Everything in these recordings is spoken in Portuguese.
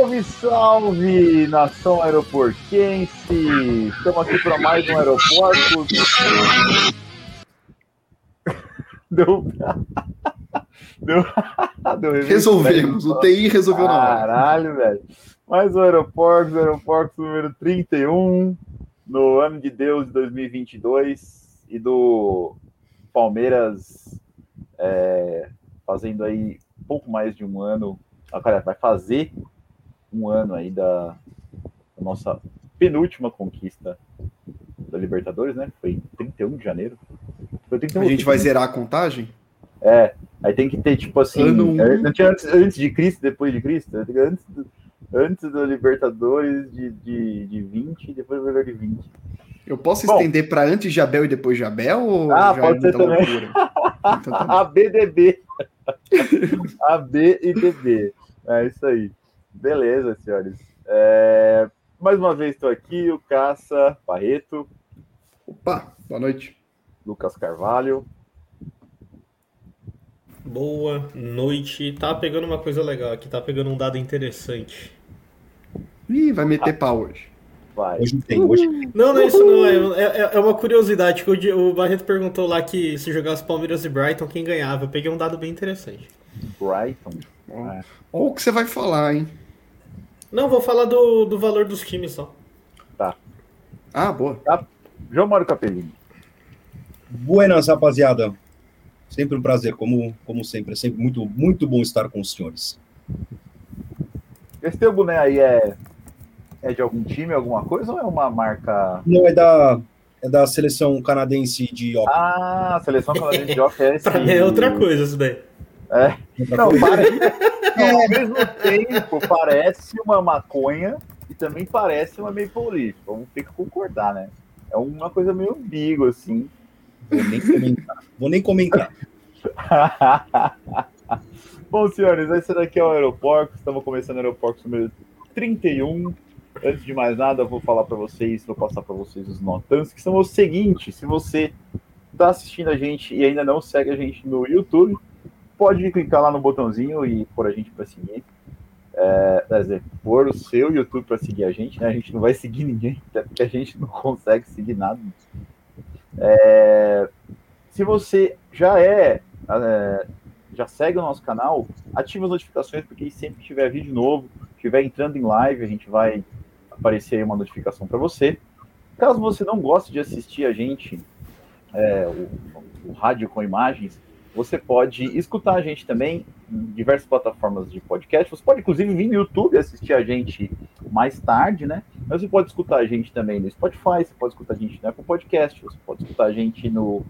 Salve, salve, nação aeroportense! Estamos aqui para mais um aeroporto. Deu. Deu. Deu Resolvemos, o TI resolveu na hora. Caralho, velho. Mais um aeroporto, aeroporto número 31, no ano de Deus de 2022 e do Palmeiras é, fazendo aí pouco mais de um ano, vai fazer um ano aí da, da nossa penúltima conquista da Libertadores, né? Foi 31 de janeiro. Foi 31 a gente vai zerar a contagem? É, aí tem que ter, tipo assim, ano... É, antes, antes de Cristo, depois de Cristo, antes, do, antes da Libertadores de, de, de 20 e depois do de 20. Eu posso Bom, estender para antes de Abel e depois de Abel? Ou ah, pode é ser também. então, tá ABDB. AB e DB. É isso aí. Beleza, senhores. É... Mais uma vez estou aqui, o Caça Barreto. Opa, boa noite. Lucas Carvalho. Boa noite. Tá pegando uma coisa legal aqui, tá pegando um dado interessante. Ih, vai meter ah. pau hoje. Vai. Hoje tem, hoje. Não, não é isso não. É, é, é uma curiosidade. que o, o Barreto perguntou lá que se jogasse Palmeiras e Brighton, quem ganhava. Eu peguei um dado bem interessante. Brighton. É. Ou o que você vai falar, hein? Não, vou falar do, do valor dos times só. Tá. Ah, boa. Tá. João Mário Capelinho. Buenas, rapaziada. Sempre um prazer, como, como sempre. É sempre muito, muito bom estar com os senhores. Esse teu boné aí é, é de algum time, alguma coisa, ou é uma marca. Não, é da, é da seleção canadense de hockey. Ah, seleção canadense de hockey é esse. é outra coisa isso daí. É. Não, parece, não, ao mesmo tempo, parece uma maconha e também parece uma Maple Leaf. Vamos ter que concordar, né? É uma coisa meio bigo, assim. Vou nem comentar. Vou nem comentar. Bom, senhores, esse daqui é o Aeroporto. Estamos começando o Aeroporto número 31. Antes de mais nada, eu vou falar para vocês, vou passar para vocês os notantes, que são o seguinte: se você está assistindo a gente e ainda não segue a gente no YouTube, pode clicar lá no botãozinho e pôr a gente para seguir. É, quer dizer, pôr o seu YouTube para seguir a gente, né? A gente não vai seguir ninguém, até porque a gente não consegue seguir nada. É, se você já é, é, já segue o nosso canal, ative as notificações, porque sempre que tiver vídeo novo, estiver entrando em live, a gente vai aparecer aí uma notificação para você. Caso você não goste de assistir a gente, é, o, o rádio com imagens, você pode escutar a gente também em diversas plataformas de podcast. Você pode, inclusive, vir no YouTube assistir a gente mais tarde, né? Mas você pode escutar a gente também no Spotify, você pode escutar a gente no Apple Podcast, você pode escutar a gente no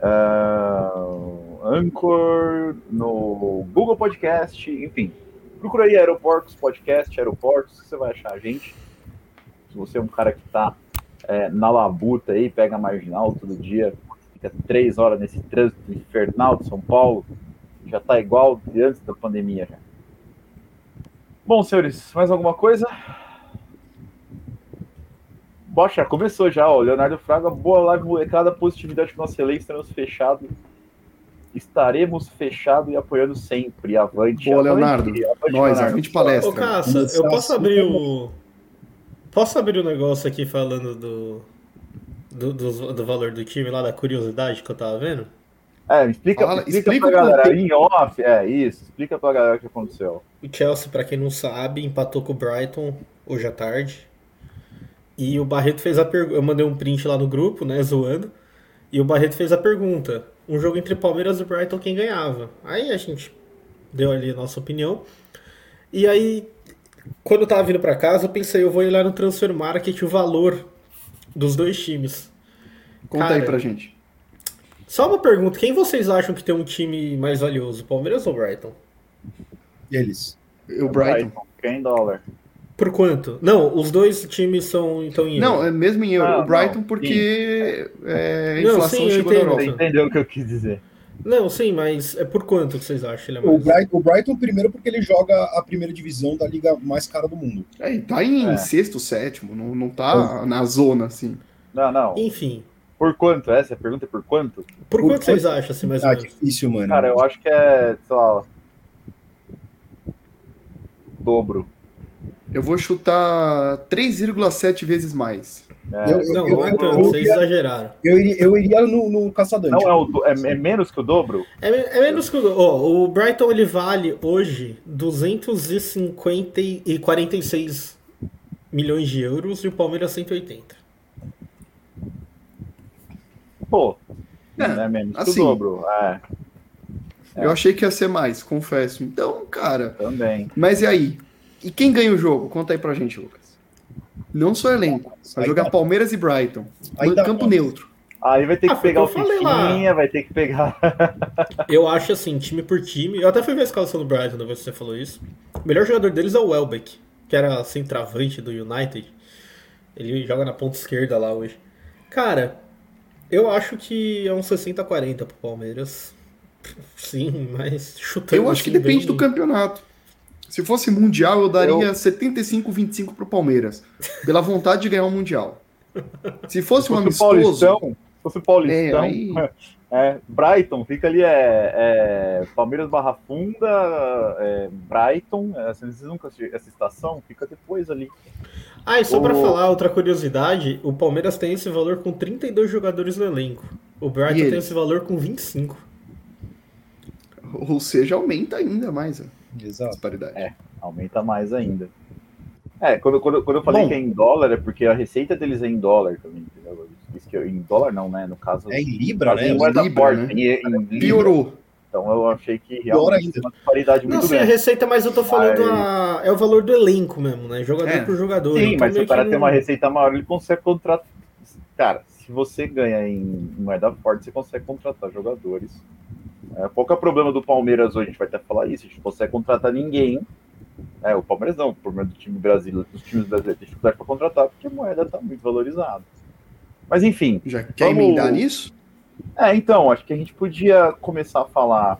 uh, Anchor, no Google Podcast, enfim. Procura aí Aeroportos Podcast, Aeroportos, você vai achar a gente. Se você é um cara que está é, na labuta aí, pega marginal todo dia, fica três horas nesse trânsito infernal de São Paulo, já está igual de antes da pandemia. Já. Bom, senhores, mais alguma coisa? Bocha, começou já, ó. Leonardo Fraga, boa live, molecada, positividade com nosso elenco, estamos fechados. Estaremos fechados e apoiando sempre. Avante. Boa, Leonardo. Avante, Nós, a gente palestra. Ô, Caça, eu posso abrir o. Posso abrir o um negócio aqui falando do do, do, do, valor do time lá, da curiosidade que eu tava vendo? É, explica, Fala, explica, explica pra galera em off, é isso, explica pra galera o que aconteceu. O Chelsea, pra quem não sabe, empatou com o Brighton hoje à tarde. E o Barreto fez a pergunta. Eu mandei um print lá no grupo, né, zoando. E o Barreto fez a pergunta: um jogo entre Palmeiras e Brighton, quem ganhava? Aí a gente deu ali a nossa opinião. E aí, quando eu tava vindo para casa, eu pensei, eu vou olhar no Transfer Market o valor dos dois times. Conta Cara, aí pra gente. Só uma pergunta: quem vocês acham que tem um time mais valioso, Palmeiras ou Brighton? Eles. O Brighton. Quem dólar? Por quanto? Não, os dois times são então em euro. Não, é mesmo em euro. Ah, o Brighton não, porque é, a inflação não, sim, chegou na Europa. Você entendeu o que eu quis dizer. Não, sim, mas é por quanto que vocês acham? É o, Brighton, o, Brighton, primeiro, porque ele joga a primeira divisão da liga mais cara do mundo. É, tá em é. sexto, sétimo, não, não tá é. na zona, assim. Não, não. Enfim. Por quanto? Essa é a pergunta é por quanto? Por, por quanto, quanto vocês acham, assim, mais ou ah, menos? difícil, mano. Cara, eu acho que é, sei lá, dobro. Eu vou chutar 3,7 vezes mais. É, eu, não, eu, não é tanto, vocês exageraram. Eu iria, eu iria no, no caçador. Não, é, o, é, é, menos que o dobro? É, é menos que o dobro. Oh, o Brighton ele vale hoje 250 e 46 milhões de euros e o Palmeiras 180. Pô, é, é menos assim, que o assim, dobro. É. Eu achei que ia ser mais, confesso. Então, cara. Também. Mas e aí? E quem ganha o jogo? Conta aí pra gente, Lucas. Não só elenco. Vai jogar Palmeiras e Brighton. Aí campo neutro. Aí vai ter que ah, pegar o fichinha, vai ter que pegar. eu acho assim, time por time. Eu até fui ver a escalação do Brighton, não você falou isso. O melhor jogador deles é o Welbeck, que era centroavante do United. Ele joga na ponta esquerda lá hoje. Cara, eu acho que é um 60-40 pro Palmeiras. Sim, mas chutando. Eu acho que depende bem... do campeonato. Se fosse Mundial, eu daria eu... 75-25 pro Palmeiras. Pela vontade de ganhar o um Mundial. Se fosse se um amistoso. Paulistão, se fosse Paulistão. É, aí... é, Brighton, fica ali, é, é Palmeiras Barra Funda, é, Brighton, é, vocês nunca essa estação, fica depois ali. Ah, e só o... para falar outra curiosidade, o Palmeiras tem esse valor com 32 jogadores no elenco. O Brighton tem esse valor com 25. Ou seja, aumenta ainda mais. Exato. disparidade. É, aumenta mais ainda. É, quando, quando, quando eu falei Bom, que é em dólar, é porque a receita deles é em dólar também, entendeu? Isso que eu, em dólar não, né? No caso. É em Libra, né? Em moeda Libra, forte, né? em, em Piorou. Então eu achei que realmente uma disparidade muito não, sim, a receita, mas eu tô falando a, é o valor do elenco mesmo, né? Jogador é. por jogador. Sim, mas se o cara tem uma receita maior, ele consegue contratar. Cara, se você ganha em moeda forte, você consegue contratar jogadores é, qual que é o problema do Palmeiras hoje? A gente vai até falar isso. A gente não consegue contratar ninguém. É, o Palmeiras não, o problema do time brasileiro, dos times brasileiros tem dificuldade para contratar porque a moeda está muito valorizada. Mas enfim. Já quer vamos... emendar nisso? É, então, acho que a gente podia começar a falar,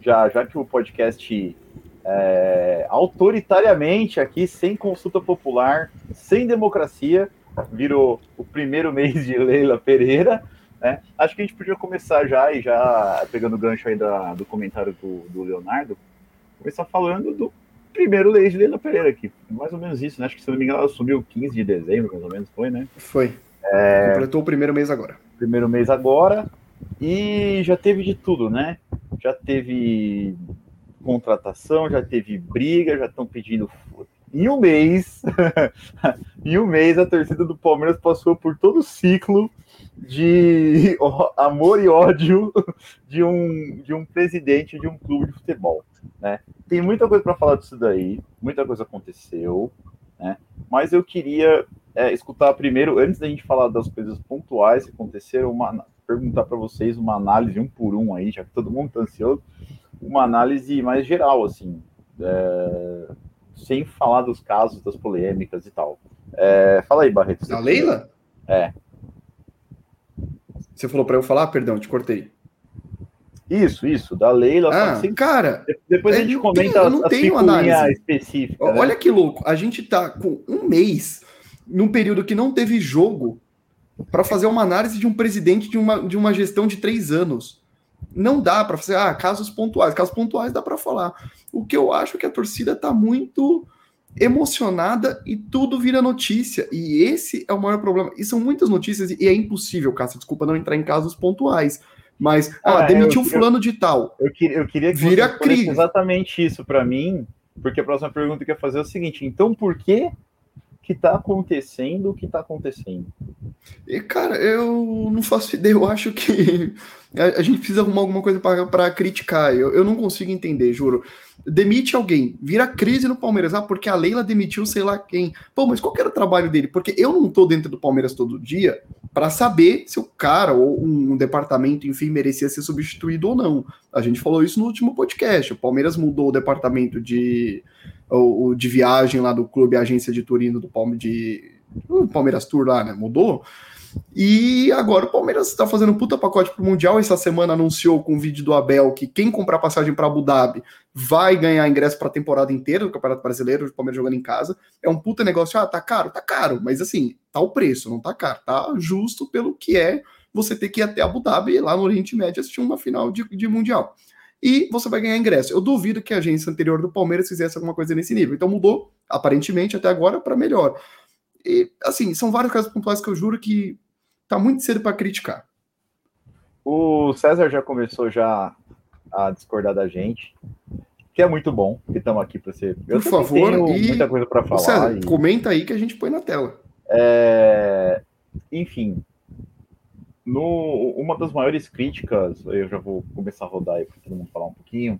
já, já que o podcast é, autoritariamente aqui, sem consulta popular, sem democracia, virou o primeiro mês de Leila Pereira. Né? Acho que a gente podia começar já, e já pegando o gancho aí da, do comentário do, do Leonardo, começar falando do primeiro lei de Leila Pereira aqui. Mais ou menos isso, né? Acho que se não me engano, ela assumiu 15 de dezembro, mais ou menos, foi, né? Foi. É... Completou o primeiro mês agora. Primeiro mês agora. E já teve de tudo, né? Já teve contratação, já teve briga, já estão pedindo. Em um mês, em um mês, a torcida do Palmeiras passou por todo o ciclo de amor e ódio de um, de um presidente de um clube de futebol. Né? Tem muita coisa para falar disso daí, muita coisa aconteceu, né? mas eu queria é, escutar primeiro, antes da gente falar das coisas pontuais que aconteceram, uma, perguntar para vocês uma análise um por um aí, já que todo mundo está ansioso, uma análise mais geral, assim, é, sem falar dos casos, das polêmicas e tal. É, fala aí, Barreto. Da Leila? É. Você falou para eu falar? Perdão, te cortei. Isso, isso, da Leila. Ah, sempre... cara, depois a gente comenta não tenho análise específica. Né? Olha que louco, a gente tá com um mês num período que não teve jogo para fazer uma análise de um presidente de uma, de uma gestão de três anos. Não dá para fazer, ah, casos pontuais. Casos pontuais dá para falar. O que eu acho é que a torcida tá muito emocionada e tudo vira notícia. E esse é o maior problema. E são muitas notícias e é impossível, Cássio, desculpa não entrar em casos pontuais. Mas, ah, ah demitiu eu, fulano eu, de tal. Eu, queria, eu queria que vira você crise. exatamente isso para mim, porque a próxima pergunta que eu ia fazer é o seguinte, então por que que tá acontecendo o que tá acontecendo? E, cara, eu não faço ideia, eu acho que a, a gente precisa arrumar alguma coisa para criticar, eu, eu não consigo entender, juro demite alguém, vira crise no Palmeiras, ah, porque a Leila demitiu sei lá quem. Pô, mas qual que era o trabalho dele? Porque eu não tô dentro do Palmeiras todo dia para saber se o cara ou um departamento, enfim, merecia ser substituído ou não. A gente falou isso no último podcast. O Palmeiras mudou o departamento de, o, de viagem lá do clube, a agência de turismo do Palmeiras, de, Palmeiras Tour lá, né? Mudou. E agora o Palmeiras está fazendo um puta pacote pro Mundial. Essa semana anunciou com o vídeo do Abel que quem comprar passagem para Abu Dhabi vai ganhar ingresso para a temporada inteira do Campeonato Brasileiro, o Palmeiras jogando em casa. É um puta negócio. Ah, tá caro? Tá caro. Mas assim, tá o preço, não tá caro. Tá justo pelo que é você ter que ir até Abu Dhabi, lá no Oriente Médio, assistir uma final de, de Mundial. e você vai ganhar ingresso. Eu duvido que a agência anterior do Palmeiras fizesse alguma coisa nesse nível. Então mudou, aparentemente, até agora, para melhor. E, assim, são vários casos pontuais que eu juro que tá muito cedo para criticar. O César já começou já a discordar da gente, que é muito bom, que estamos aqui para ser. Eu Por favor, tenho e... muita coisa para falar. César, e... comenta aí que a gente põe na tela. É... Enfim, no, uma das maiores críticas, eu já vou começar a rodar aí para todo mundo falar um pouquinho,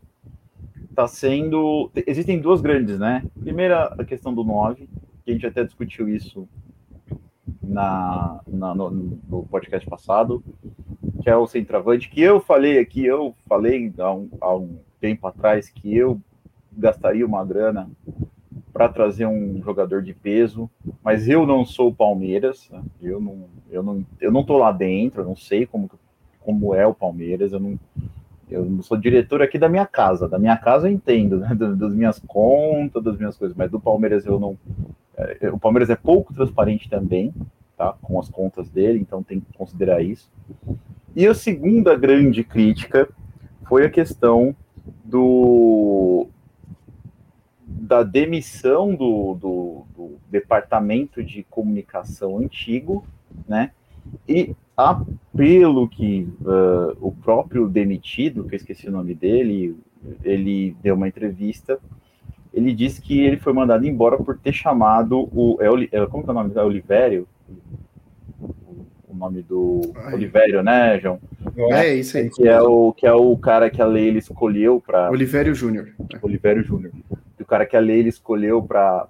está sendo. Existem duas grandes, né? Primeira, a questão do 9, que a gente até discutiu isso na, na no, no, podcast passado, que é o centroavante, que eu falei aqui, eu falei há um, há um tempo atrás que eu gastaria uma grana para trazer um jogador de peso, mas eu não sou o Palmeiras, né? eu não, eu não, eu não tô lá dentro, eu não sei como, como é o Palmeiras, eu não, eu não sou diretor aqui da minha casa, da minha casa eu entendo, né? das minhas contas, das minhas coisas, mas do Palmeiras eu não, o Palmeiras é pouco transparente também, tá, com as contas dele, então tem que considerar isso. E a segunda grande crítica foi a questão do da demissão do, do, do, departamento de comunicação antigo, né? E apelo que uh, o próprio demitido, que eu esqueci o nome dele, ele deu uma entrevista. Ele disse que ele foi mandado embora por ter chamado o. É, é como que é o nome dele? É Olivério? O nome do Ai. Olivério, né, João? É, isso aí. Que é, o, que é o cara que a Leila escolheu para. Olivério Júnior. Olivério Júnior o cara que a Leila escolheu para,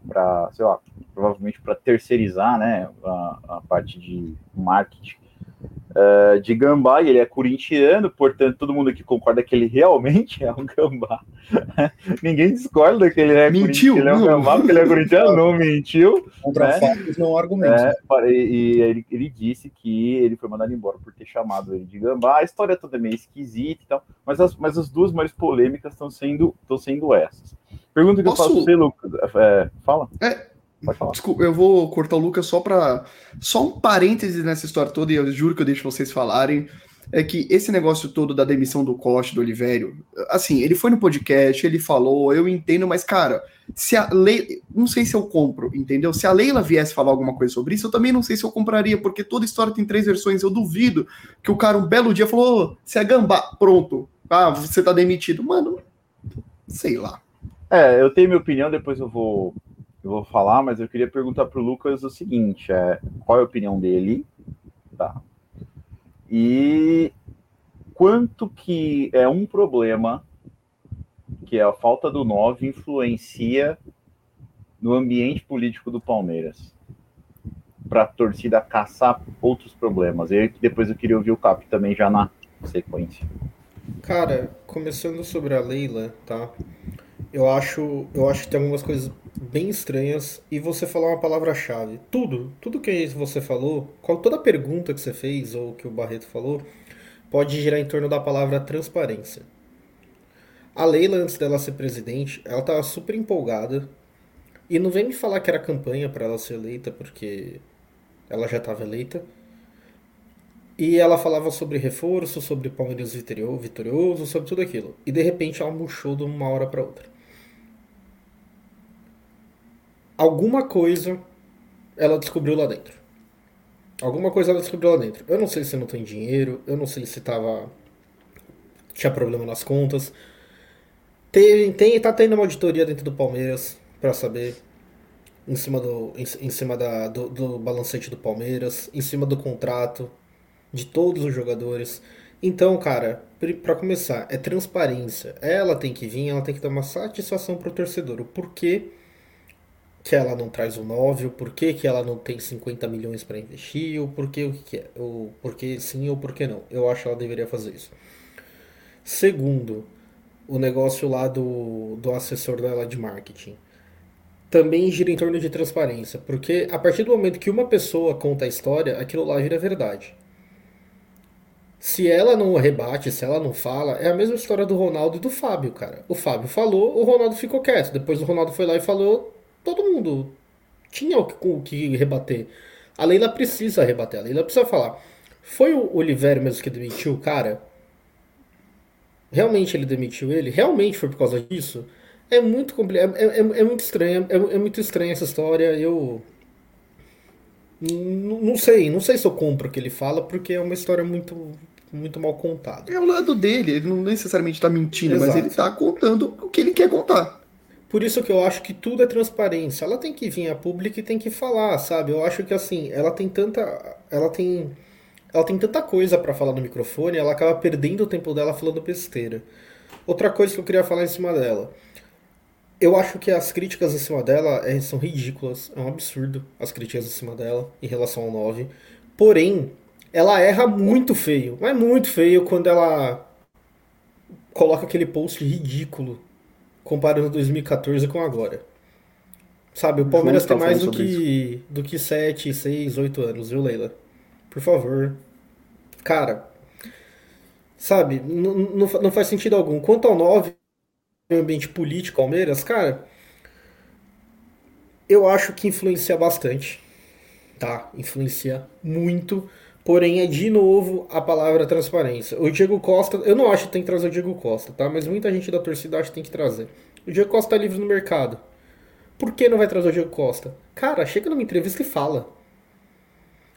sei lá, provavelmente para terceirizar, né, a, a, parte de marketing uh, de Gambá, e ele é corintiano, portanto, todo mundo aqui concorda que ele realmente é um Gambá. Ninguém discorda que ele é mentiu, ele é um Gambá, porque ele é corintiano, não mentiu. Contra né? fatos, não argumentos. É, e, e ele, ele, disse que ele foi mandado embora por ter chamado ele de Gambá. A história toda é meio esquisita e tal, mas as, mas as duas mais polêmicas estão sendo, sendo essas. Pergunta que Posso... eu faço você, Lucas. É, fala. É, Desculpa, eu vou cortar o Lucas só para só um parêntese nessa história toda e eu juro que eu deixo vocês falarem. É que esse negócio todo da demissão do Costa, do Olivério, assim, ele foi no podcast, ele falou, eu entendo, mas cara, se a Leila, não sei se eu compro, entendeu? Se a Leila viesse falar alguma coisa sobre isso, eu também não sei se eu compraria, porque toda história tem três versões. Eu duvido que o cara um belo dia falou, se é gambá, pronto, ah, você tá demitido. Mano, sei lá. É, eu tenho minha opinião, depois eu vou eu vou falar, mas eu queria perguntar para o Lucas o seguinte: é, qual é a opinião dele? Tá. E quanto que é um problema que a falta do 9 influencia no ambiente político do Palmeiras? Para a torcida caçar outros problemas. E depois eu queria ouvir o Cap também já na sequência. Cara, começando sobre a Leila, tá? Eu acho, eu acho que tem algumas coisas bem estranhas e você falar uma palavra-chave. Tudo, tudo que você falou, qual toda pergunta que você fez ou que o Barreto falou, pode girar em torno da palavra transparência. A Leila, antes dela ser presidente, ela estava super empolgada. E não vem me falar que era campanha para ela ser eleita, porque ela já estava eleita. E ela falava sobre reforço, sobre Palmeiras vitorioso, sobre tudo aquilo. E de repente ela murchou de uma hora para outra. Alguma coisa ela descobriu lá dentro. Alguma coisa ela descobriu lá dentro. Eu não sei se não tem dinheiro, eu não sei se tava. tinha problema nas contas. Tem, tem, tá tendo uma auditoria dentro do Palmeiras para saber. Em cima, do, em, em cima da, do, do balancete do Palmeiras, em cima do contrato de todos os jogadores. Então, cara, para começar, é transparência. Ela tem que vir, ela tem que dar uma satisfação pro torcedor. O porquê que ela não traz o 9, o porquê que ela não tem 50 milhões para investir, o porquê o que é, o porquê sim ou porquê não. Eu acho que ela deveria fazer isso. Segundo, o negócio lá do, do assessor dela de marketing. Também gira em torno de transparência, porque a partir do momento que uma pessoa conta a história, aquilo lá vira verdade. Se ela não rebate, se ela não fala, é a mesma história do Ronaldo e do Fábio, cara. O Fábio falou, o Ronaldo ficou quieto. Depois o Ronaldo foi lá e falou, todo mundo tinha o que, rebater. A Leila precisa rebater, a Leila precisa falar. Foi o Oliveira mesmo que demitiu o cara? realmente ele demitiu ele, realmente foi por causa disso, é muito complicado, é, é, é, muito estranho, é, é muito estranha essa história, eu não sei, não sei se eu compro o que ele fala, porque é uma história muito muito mal contada. É o lado dele, ele não necessariamente está mentindo, Exato. mas ele está contando o que ele quer contar. Por isso que eu acho que tudo é transparência. Ela tem que vir a público e tem que falar, sabe? Eu acho que assim, ela tem tanta, ela tem ela tem tanta coisa para falar no microfone, ela acaba perdendo o tempo dela falando besteira. Outra coisa que eu queria falar em cima dela. Eu acho que as críticas em cima dela é, são ridículas. É um absurdo as críticas em cima dela em relação ao 9. Porém, ela erra muito feio. Mas muito feio quando ela coloca aquele post ridículo comparando 2014 com agora. Sabe, o Palmeiras tem mais do que, do que 7, 6, 8 anos, viu, Leila? Por favor. Cara, sabe, não faz sentido algum. Quanto ao 9, ambiente político, Palmeiras, cara, eu acho que influencia bastante. Tá? Influencia muito. Porém, é de novo a palavra transparência. O Diego Costa, eu não acho que tem que trazer o Diego Costa, tá? Mas muita gente da torcida acha que tem que trazer. O Diego Costa tá livre no mercado. Por que não vai trazer o Diego Costa? Cara, chega numa entrevista e fala.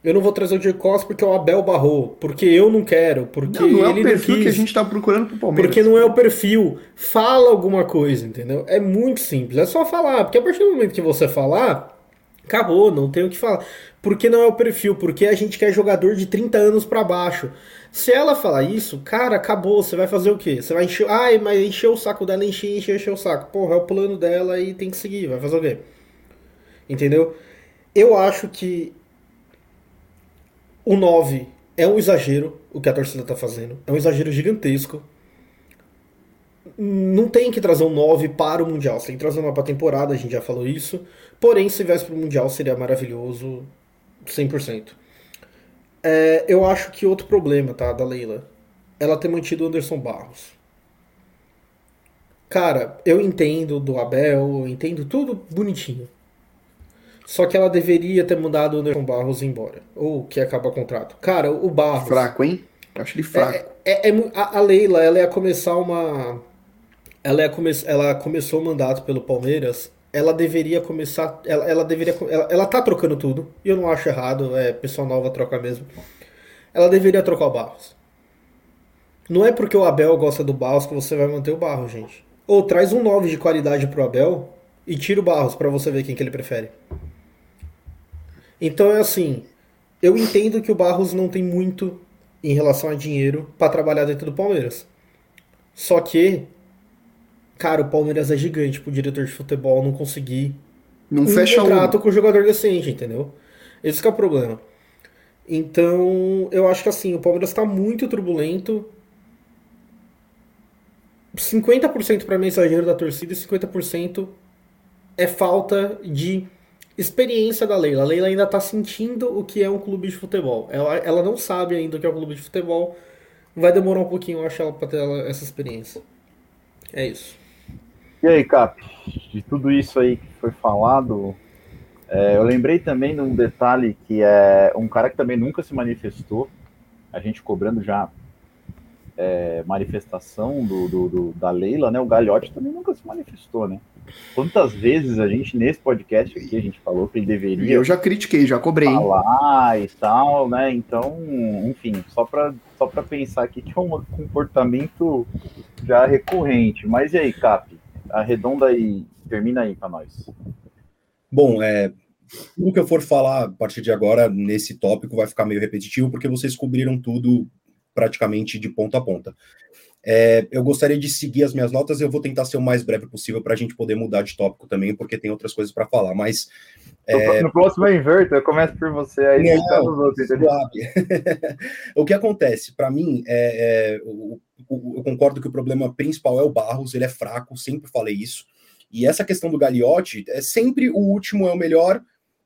Eu não vou trazer o Diego Costa porque o Abel barrou, porque eu não quero, porque não, não é o perfil que a gente tá procurando pro Palmeiras. Porque não é o perfil. Fala alguma coisa, entendeu? É muito simples, é só falar, porque a partir do momento que você falar, acabou, não tem o que falar. Porque não é o perfil, porque a gente quer jogador de 30 anos para baixo. Se ela falar isso, cara, acabou, você vai fazer o quê? Você vai encher. Ai, mas encher o saco dela, encher, encher, encher o saco. Porra, é o plano dela e tem que seguir, vai fazer o quê? Entendeu? Eu acho que o 9 é um exagero o que a torcida tá fazendo. É um exagero gigantesco. Não tem que trazer um 9 para o Mundial. Você tem que trazer uma para temporada, a gente já falou isso. Porém, se viesse para o Mundial seria maravilhoso. 100%. É, eu acho que outro problema, tá, da Leila, ela ter mantido o Anderson Barros. Cara, eu entendo do Abel, eu entendo tudo bonitinho. Só que ela deveria ter mandado o Anderson Barros embora. Ou que acaba o contrato. Cara, o Barros. Fraco, hein? Eu acho ele fraco. É, é, é, a, Leila, ela ia começar uma. Ela, ia come... ela começou o mandato pelo Palmeiras ela deveria começar. Ela, ela deveria. Ela, ela tá trocando tudo. E eu não acho errado. É pessoal nova troca mesmo. Ela deveria trocar o Barros. Não é porque o Abel gosta do Barros que você vai manter o Barros, gente. Ou traz um 9 de qualidade pro Abel e tira o Barros para você ver quem que ele prefere. Então é assim. Eu entendo que o Barros não tem muito em relação a dinheiro para trabalhar dentro do Palmeiras. Só que Cara, o Palmeiras é gigante pro diretor de futebol não conseguir não um fecha contrato um. com o jogador decente, entendeu? Esse é o problema. Então, eu acho que assim, o Palmeiras tá muito turbulento. 50% para mensageiro da torcida e 50% é falta de experiência da Leila. A Leila ainda tá sentindo o que é um clube de futebol. Ela, ela não sabe ainda o que é um clube de futebol. Vai demorar um pouquinho, eu acho, ela pra ter essa experiência. É isso. E aí, Cap, de tudo isso aí que foi falado, é, eu lembrei também de um detalhe que é um cara que também nunca se manifestou, a gente cobrando já é, manifestação do, do, do, da Leila, né? O Galhote também nunca se manifestou, né? Quantas vezes a gente, nesse podcast aqui, a gente falou que ele deveria. Eu já critiquei, já cobrei. Falar e tal, né? Então, enfim, só para só pensar aqui que é um comportamento já recorrente. Mas e aí, Cap? Arredonda e termina aí para nós. Bom, é, tudo que eu for falar a partir de agora nesse tópico vai ficar meio repetitivo, porque vocês cobriram tudo praticamente de ponta a ponta. É, eu gostaria de seguir as minhas notas, eu vou tentar ser o mais breve possível para a gente poder mudar de tópico também, porque tem outras coisas para falar, mas... É... No próximo eu inverto, eu começo por você, aí Não, os outros, o que acontece, para mim, é, é o, eu concordo que o problema principal é o Barros, ele é fraco, sempre falei isso. E essa questão do Gagliotti é sempre o último é o melhor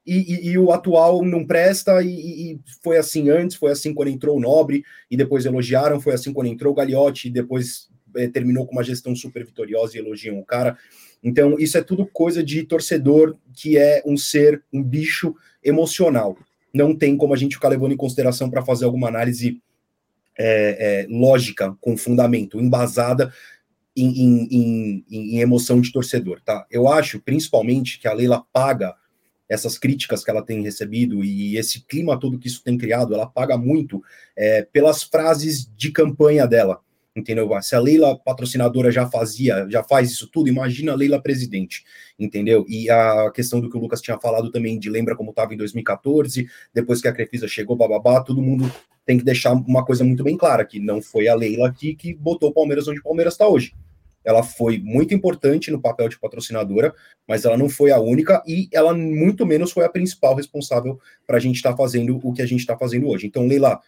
e, e, e o atual não presta. E, e, foi assim antes, foi assim quando entrou o Nobre e depois elogiaram, foi assim quando entrou o Gagliotti e depois é, terminou com uma gestão super vitoriosa e elogiam o cara. Então, isso é tudo coisa de torcedor que é um ser, um bicho emocional. Não tem como a gente ficar levando em consideração para fazer alguma análise é, é, lógica, com fundamento, embasada em, em, em, em, emoção de torcedor, tá? Eu acho, principalmente, que a Leila paga essas críticas que ela tem recebido e esse clima todo que isso tem criado, ela paga muito é, pelas frases de campanha dela entendeu? Se a Leila patrocinadora já fazia, já faz isso tudo, imagina a Leila presidente, entendeu? E a questão do que o Lucas tinha falado também de lembra como estava em 2014, depois que a Crefisa chegou, bababá, todo mundo tem que deixar uma coisa muito bem clara, que não foi a Leila aqui que botou o Palmeiras onde o Palmeiras está hoje. Ela foi muito importante no papel de patrocinadora, mas ela não foi a única e ela muito menos foi a principal responsável para a gente estar tá fazendo o que a gente está fazendo hoje. Então, Leila,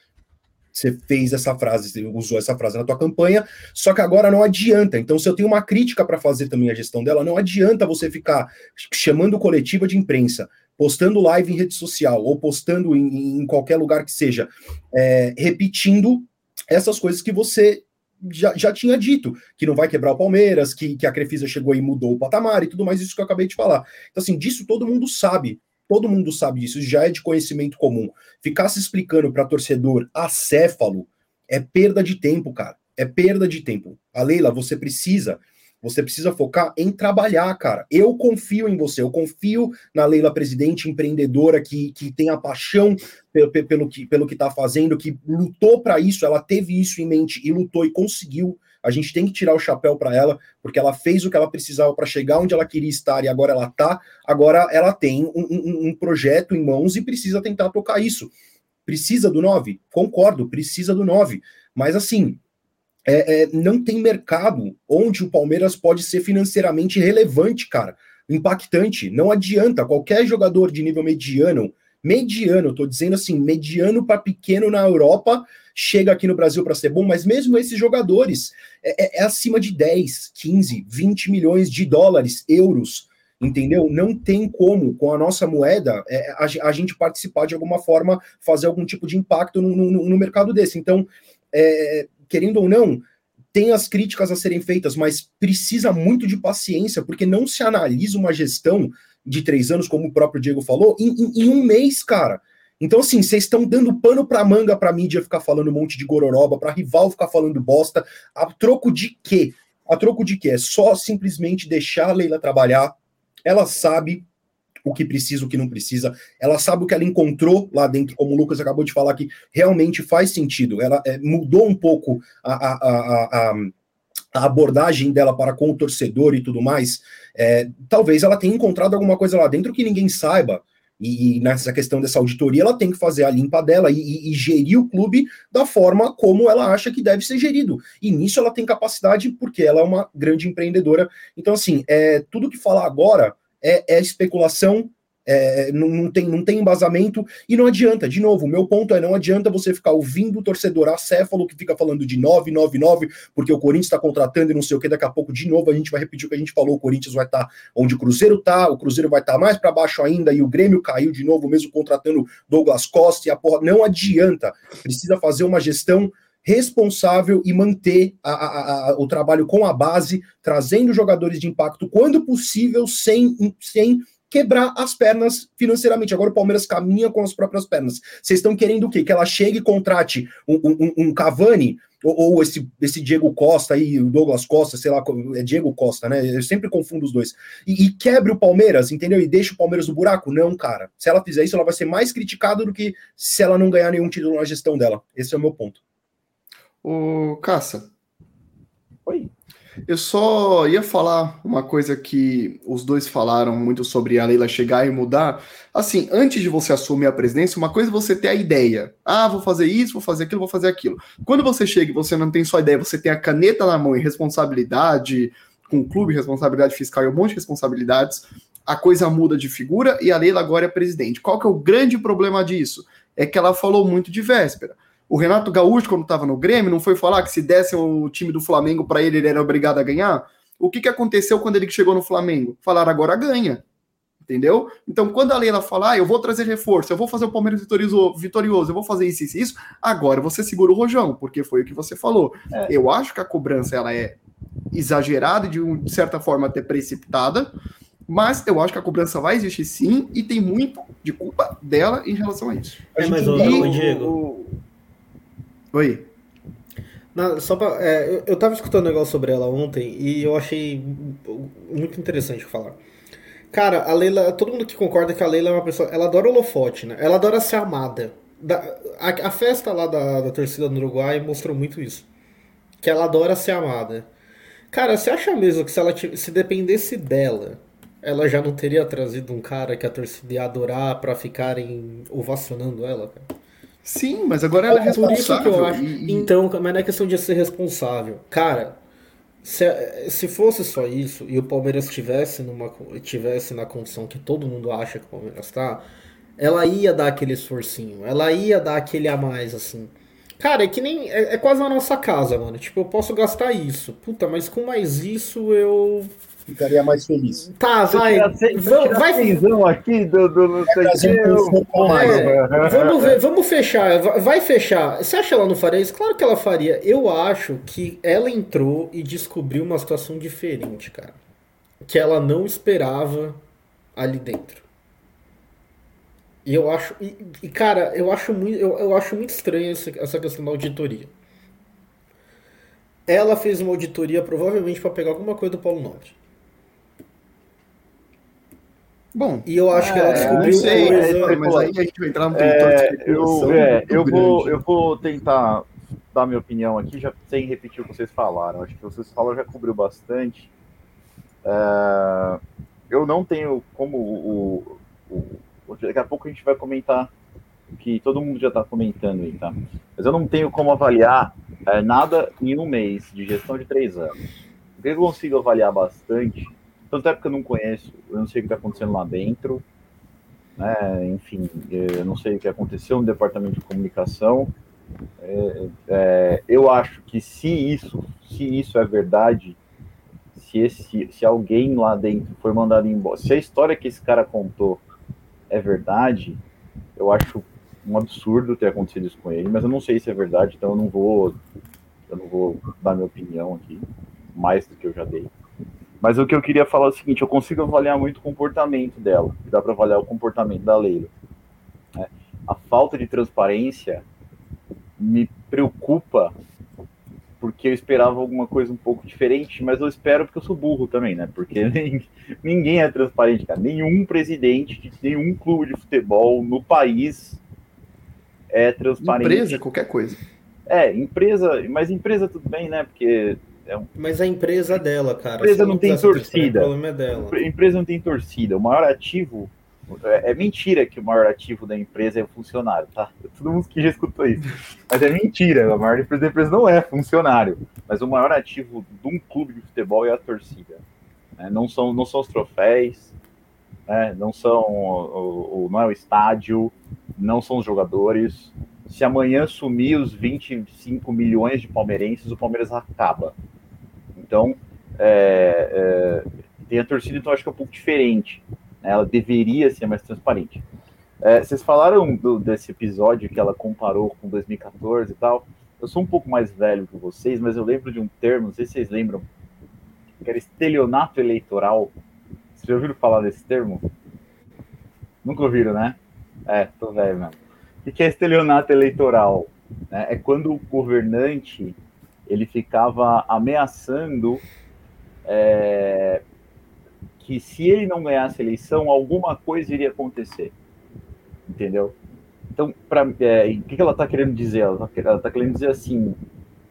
você fez essa frase, você usou essa frase na tua campanha, só que agora não adianta. Então, se eu tenho uma crítica para fazer também a gestão dela, não adianta você ficar chamando coletiva de imprensa, postando live em rede social ou postando em, em qualquer lugar que seja, é, repetindo essas coisas que você já, já tinha dito, que não vai quebrar o Palmeiras, que, que a Crefisa chegou e mudou o patamar e tudo mais, isso que eu acabei de falar. Então, assim, disso todo mundo sabe. Todo mundo sabe disso, já é de conhecimento comum. Ficar se explicando para torcedor acéfalo é perda de tempo, cara. É perda de tempo. A Leila, você precisa, você precisa focar em trabalhar, cara. Eu confio em você, eu confio na Leila presidente empreendedora que, que tem a paixão pelo, pelo que pelo que está fazendo, que lutou para isso, ela teve isso em mente e lutou e conseguiu. A gente tem que tirar o chapéu para ela, porque ela fez o que ela precisava para chegar onde ela queria estar e agora ela está. Agora ela tem um, um, um, projeto em mãos e precisa tentar tocar isso. Precisa do 9? Concordo, precisa do 9. Mas assim, é, é, não tem mercado onde o Palmeiras pode ser financeiramente relevante, cara. Impactante. Não adianta. Qualquer jogador de nível mediano mediano, tô dizendo assim, mediano para pequeno na Europa, chega aqui no Brasil para ser bom, mas mesmo esses jogadores é, é, é, acima de 10, 15, 20 milhões de dólares, euros, entendeu? Não tem como, com a nossa moeda, é, a, a, gente participar de alguma forma, fazer algum tipo de impacto no, no, no mercado desse. Então, é, querendo ou não, tem as críticas a serem feitas, mas precisa muito de paciência, porque não se analisa uma gestão de três anos, como o próprio Diego falou, em, em, em um mês, cara. Então, assim, vocês estão dando pano pra manga pra mídia ficar falando um monte de gororoba, pra rival ficar falando bosta. A troco de quê? A troco de quê? É só simplesmente deixar a Leila trabalhar. Ela sabe o que precisa, o que não precisa. Ela sabe o que ela encontrou lá dentro, como o Lucas acabou de falar, que realmente faz sentido. Ela é, mudou um pouco a, a, a, a, abordagem dela para com o torcedor e tudo mais. É, talvez ela tenha encontrado alguma coisa lá dentro que ninguém saiba. E, nessa questão dessa auditoria, ela tem que fazer a limpa dela e, e, e, gerir o clube da forma como ela acha que deve ser gerido. E nisso ela tem capacidade, porque ela é uma grande empreendedora. Então, assim, é, tudo que falar agora é, é especulação, é, não, não, tem, não tem embasamento e não adianta. De novo, o meu ponto é: não adianta você ficar ouvindo o torcedor acéfalo que fica falando de 999, porque o Corinthians está contratando e não sei o que. Daqui a pouco, de novo, a gente vai repetir o que a gente falou: o Corinthians vai estar tá onde o Cruzeiro está, o Cruzeiro vai estar tá mais para baixo ainda e o Grêmio caiu de novo, mesmo contratando Douglas Costa e a porra. Não adianta. Precisa fazer uma gestão responsável e manter a, a, a, o trabalho com a base, trazendo jogadores de impacto quando possível, sem, sem quebrar as pernas financeiramente. Agora o Palmeiras caminha com as próprias pernas. Vocês estão querendo o quê? Que ela chegue e contrate um, um, um Cavani ou, ou, esse, esse Diego Costa aí, o Douglas Costa, sei lá, é Diego Costa, né? Eu sempre confundo os dois. E, e, quebre o Palmeiras, entendeu? E deixe o Palmeiras no buraco? Não, cara. Se ela fizer isso, ela vai ser mais criticada do que se ela não ganhar nenhum título na gestão dela. Esse é o meu ponto. O Caça. Oi. Eu só ia falar uma coisa que os dois falaram muito sobre a Leila chegar e mudar. Assim, antes de você assumir a presidência, uma coisa é você ter a ideia. Ah, vou fazer isso, vou fazer aquilo, vou fazer aquilo. Quando você chega e você não tem só ideia, você tem a caneta na mão e responsabilidade, com o clube, responsabilidade fiscal e um monte de responsabilidades, a coisa muda de figura e a Leila agora é presidente. Qual que é o grande problema disso? É que ela falou muito de véspera. O Renato Gaúcho, quando estava no Grêmio, não foi falar que se desse o time do Flamengo para ele, ele era obrigado a ganhar? O que, que aconteceu quando ele chegou no Flamengo? Falaram agora ganha. Entendeu? Então, quando a Leila falar, ah, eu vou trazer reforço, eu vou fazer o Palmeiras vitorioso, vitorioso eu vou fazer isso, isso, isso, agora você segura o rojão, porque foi o que você falou. É. Eu acho que a cobrança ela é exagerada, de, de certa forma até precipitada, mas eu acho que a cobrança vai existir sim, e tem muito de culpa dela em relação a isso. É, mas o, o Diego, Oi. Na, só pra, é, eu, eu tava escutando um negócio sobre ela ontem e eu achei muito interessante falar. Cara, a Leila, todo mundo que concorda que a Leila é uma pessoa. Ela adora holofote, né? Ela adora ser amada. Da, a, a, festa lá da, da torcida no Uruguai mostrou muito isso. Que ela adora ser amada. Cara, você acha mesmo que se ela se dependesse dela, ela já não teria trazido um cara que a torcida ia adorar pra ficarem ovacionando ela, cara? Sim, mas agora ela é responsável. Por isso que eu acho. E... Então, mas não é questão de ser responsável. Cara, se, se fosse só isso e o Palmeiras tivesse, numa, tivesse na condição que todo mundo acha que o Palmeiras está, ela ia dar aquele esforcinho, ela ia dar aquele a mais, assim. Cara, é que nem. É, é, quase a nossa casa, mano. Tipo, eu posso gastar isso. Puta, mas com mais isso eu ficaria mais feliz. Tá, vai. Vamos, vai. aqui do, do não sei é, vamos ver, vamos fechar. Vai fechar. Você acha que ela não faria isso? Claro que ela faria. Eu acho que ela entrou e descobriu uma situação diferente, cara. Que ela não esperava ali dentro. E eu acho. E, e cara, eu acho muito, eu, eu acho muito estranho essa, essa questão da auditoria. Ela fez uma auditoria provavelmente para pegar alguma coisa do Paulo Nobre. Bom, e eu acho é, que ela descobriu sei, coisa, mas aí a gente vai entrar no é, eu, é, eu vou eu vou tentar dar minha opinião aqui, já sem repetir o que vocês falaram. Acho que vocês falaram já cobriu bastante. É, eu não tenho como o, o, o, daqui a pouco a gente vai comentar que todo mundo já está comentando aí, tá? Mas eu não tenho como avaliar é, nada em um mês de gestão de três anos. O que eu consigo avaliar bastante tanto é porque eu não conheço, eu não sei o que está acontecendo lá dentro, né? enfim, eu não sei o que aconteceu no departamento de comunicação. É, é, eu acho que se isso, se isso é verdade, se, esse, se alguém lá dentro foi mandado embora, se a história que esse cara contou é verdade, eu acho um absurdo ter acontecido isso com ele, mas eu não sei se é verdade, então eu não vou, eu não vou dar minha opinião aqui, mais do que eu já dei. Mas o que eu queria falar é o seguinte: eu consigo avaliar muito o comportamento dela, dá para avaliar o comportamento da Leila. Né? A falta de transparência me preocupa porque eu esperava alguma coisa um pouco diferente, mas eu espero porque eu sou burro também, né? Porque ninguém é transparente, cara. Nenhum presidente de nenhum clube de futebol no país é transparente. Empresa, qualquer coisa. É, empresa, mas empresa tudo bem, né? Porque é um... Mas a empresa dela, cara. A empresa não, tem torcida. O problema é dela. A empresa não tem torcida. O maior ativo. É, é, mentira que o maior ativo da empresa é o funcionário, tá? Todo mundo que já escutou isso. Mas é mentira. A maior empresa da empresa não é funcionário. Mas o maior ativo de um clube de futebol é a torcida. É, não, são, não são os troféus, né? não são o, o, não é o estádio, não são os jogadores. Se amanhã sumir os 25 milhões de palmeirenses, o Palmeiras acaba. Então, é, é, tem a torcida, então acho que é um pouco diferente. Né? Ela deveria ser mais transparente. É, vocês falaram do, desse episódio que ela comparou com 2014 e tal. Eu sou um pouco mais velho que vocês, mas eu lembro de um termo, não sei se vocês lembram, que era estelionato eleitoral. Vocês já ouviram falar desse termo? Nunca ouviram, né? É, tô velho mesmo. O que é estelionato eleitoral? É quando o governante ele ficava ameaçando é, que se ele não ganhasse a eleição, alguma coisa iria acontecer. Entendeu? Então, pra, é, o que, ela está querendo dizer? Ela está tá querendo dizer assim: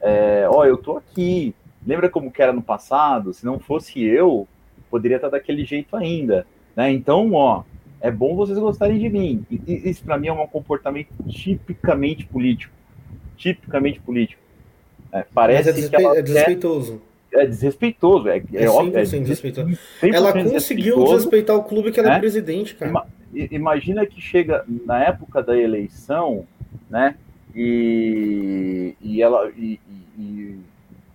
é, ó, eu tô aqui. Lembra como que era no passado? Se não fosse eu, poderia estar tá daquele jeito ainda. Né? Então, ó, é bom vocês gostarem de mim. Isso para mim é um comportamento tipicamente político. Tipicamente político. É, parece Mas é, desrespe... é desrespeitoso. É desrespeitoso, é, é, é óbvio. É desrespeitoso. Ela conseguiu desrespeitar o clube que ela é, é presidente, cara. Ima imagina que chega na época da eleição, né? E, e, ela, e, e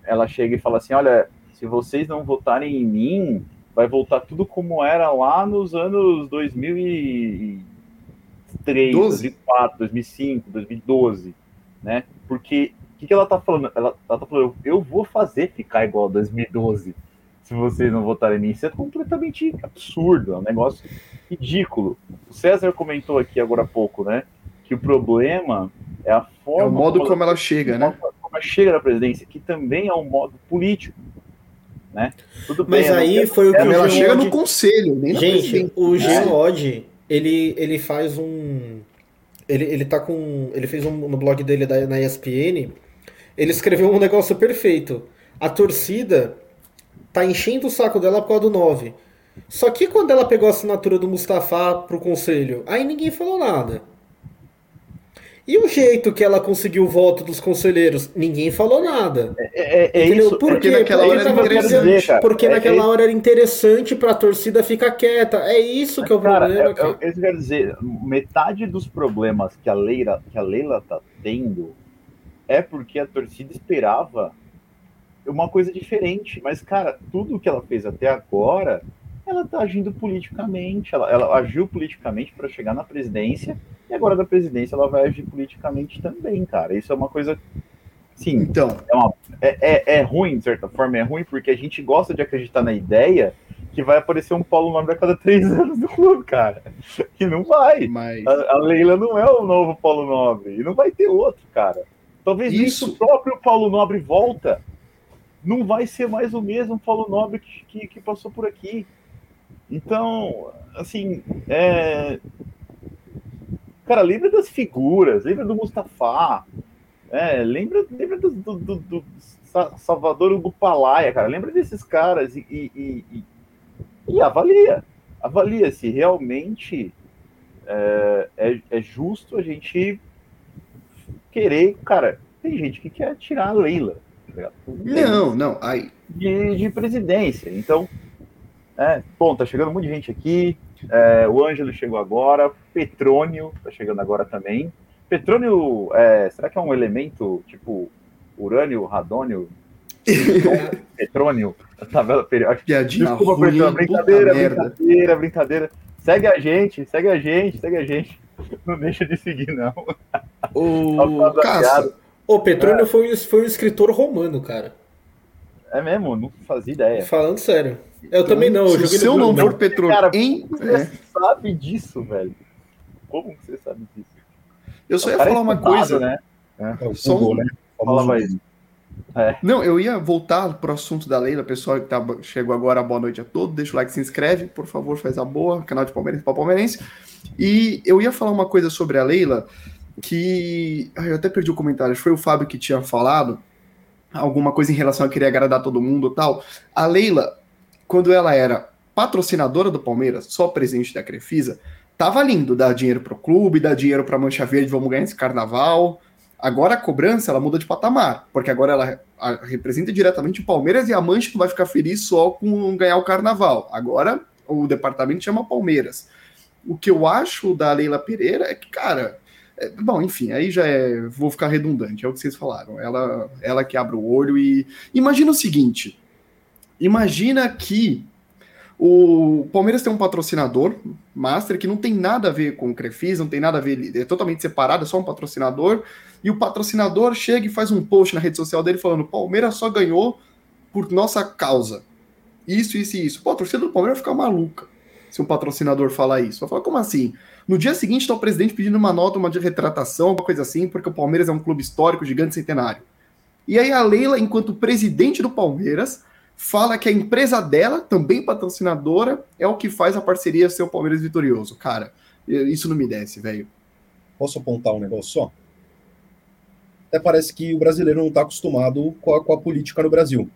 ela chega e fala assim: olha, se vocês não votarem em mim, vai voltar tudo como era lá nos anos 2003, 12. 2004, 2005, 2012, né? Porque que, que ela tá falando? Ela, ela tá falando, eu vou fazer ficar igual a 2012 se vocês não votarem em mim. Isso é completamente absurdo, é um negócio ridículo. O César comentou aqui agora há pouco, né? Que o problema é a forma. É o modo como ela, como ela chega, né? Como forma chega na presidência, que também é um modo político. Né? Tudo Mas bem, aí foi o que ela chega no conselho, nem Gente, o Geode, ele, ele faz um. Ele, ele tá com. Ele fez um no blog dele da, na ESPN. Ele escreveu um negócio perfeito. A torcida tá enchendo o saco dela por causa do 9. Só que quando ela pegou a assinatura do Mustafa pro conselho, aí ninguém falou nada. E o jeito que ela conseguiu o voto dos conselheiros? Ninguém falou nada. É, é, é isso. Por quê? Porque naquela hora era interessante. Porque é, naquela é hora era interessante para a torcida ficar quieta. É isso que é o cara, problema. Cara. É, é, quer dizer, metade dos problemas que a Leila, que a Leila tá tendo é porque a torcida esperava uma coisa diferente. Mas, cara, tudo que ela fez até agora ela está agindo politicamente, ela, ela agiu politicamente para chegar na presidência, e agora da presidência ela vai agir politicamente também, cara. Isso é uma coisa. Sim, então. É, uma, é, é, é, ruim, de certa forma, é ruim porque a gente gosta de acreditar na ideia que vai aparecer um Paulo Nobre a cada três anos no clube, cara. E não vai. Mas... A, a, Leila não é o novo Paulo Nobre. E não vai ter outro, cara. Talvez isso o próprio Paulo Nobre volta. Não vai ser mais o mesmo Paulo Nobre que, que, que passou por aqui. Então, assim, é... cara, lembra das figuras, lembra do Mustafa, é, lembra, lembra do, do, do, do Salvador cara, lembra desses caras e, e, e, e avalia, avalia se realmente é, é, é, justo a gente querer, cara, tem gente que quer tirar a Leila. Tá não, não, aí. De, de presidência, então é, bom, tá chegando muita gente aqui. É, o Ângelo chegou agora. Petrônio tá chegando agora também. Petrônio, é, será que é um elemento tipo urânio, radônio? petrônio, tabela periódica. Desculpa, Petrônio, brincadeira, brincadeira, brincadeira. Segue a gente, segue a gente, segue a gente. Não deixa de seguir, não. O Caça. O Petrônio é. foi, foi um escritor romano, cara. É mesmo? Não fazia ideia. Falando sério. Eu então, também não. Eu se eu não for petróleo Cara, em... Você é. sabe disso, velho? Como você sabe disso? Eu só ia falar uma coisa. Né? É, é só um... né? Falava isso. É. Não, eu ia voltar para o assunto da Leila, pessoal que tá, chegou agora, boa noite a todos, deixa o like, se inscreve, por favor, faz a boa, canal de Palmeiras para Palmeirense. E eu ia falar uma coisa sobre a Leila, que ai, eu até perdi o comentário, foi o Fábio que tinha falado, alguma coisa em relação a querer agradar todo mundo tal. A Leila, quando ela era patrocinadora do Palmeiras, só presidente da Crefisa, tava lindo dar dinheiro pro clube, dar dinheiro pra Mancha Verde, vamos ganhar esse carnaval. Agora a cobrança ela muda de patamar, porque agora ela representa diretamente o Palmeiras e a Mancha não vai ficar feliz só com ganhar o carnaval. Agora o departamento chama Palmeiras. O que eu acho da Leila Pereira é que, cara, é, bom, enfim, aí já é. Vou ficar redundante, é o que vocês falaram. Ela, ela que abre o olho e. Imagina o seguinte: imagina que o Palmeiras tem um patrocinador, Master, que não tem nada a ver com o Crefis, não tem nada a ver, é totalmente separado, é só um patrocinador, e o patrocinador chega e faz um post na rede social dele falando: Palmeiras só ganhou por nossa causa. Isso, isso e isso. Pô, a torcida do Palmeiras vai ficar maluca se um patrocinador falar isso. Vai falar, como assim? No dia seguinte está o presidente pedindo uma nota, uma de retratação, alguma coisa assim, porque o Palmeiras é um clube histórico, gigante, centenário. E aí a Leila, enquanto presidente do Palmeiras, fala que a empresa dela, também patrocinadora, é o que faz a parceria ser o Palmeiras vitorioso. Cara, isso não me desce, velho. Posso apontar um negócio só? Até parece que o brasileiro não está acostumado com a, com a, política no Brasil.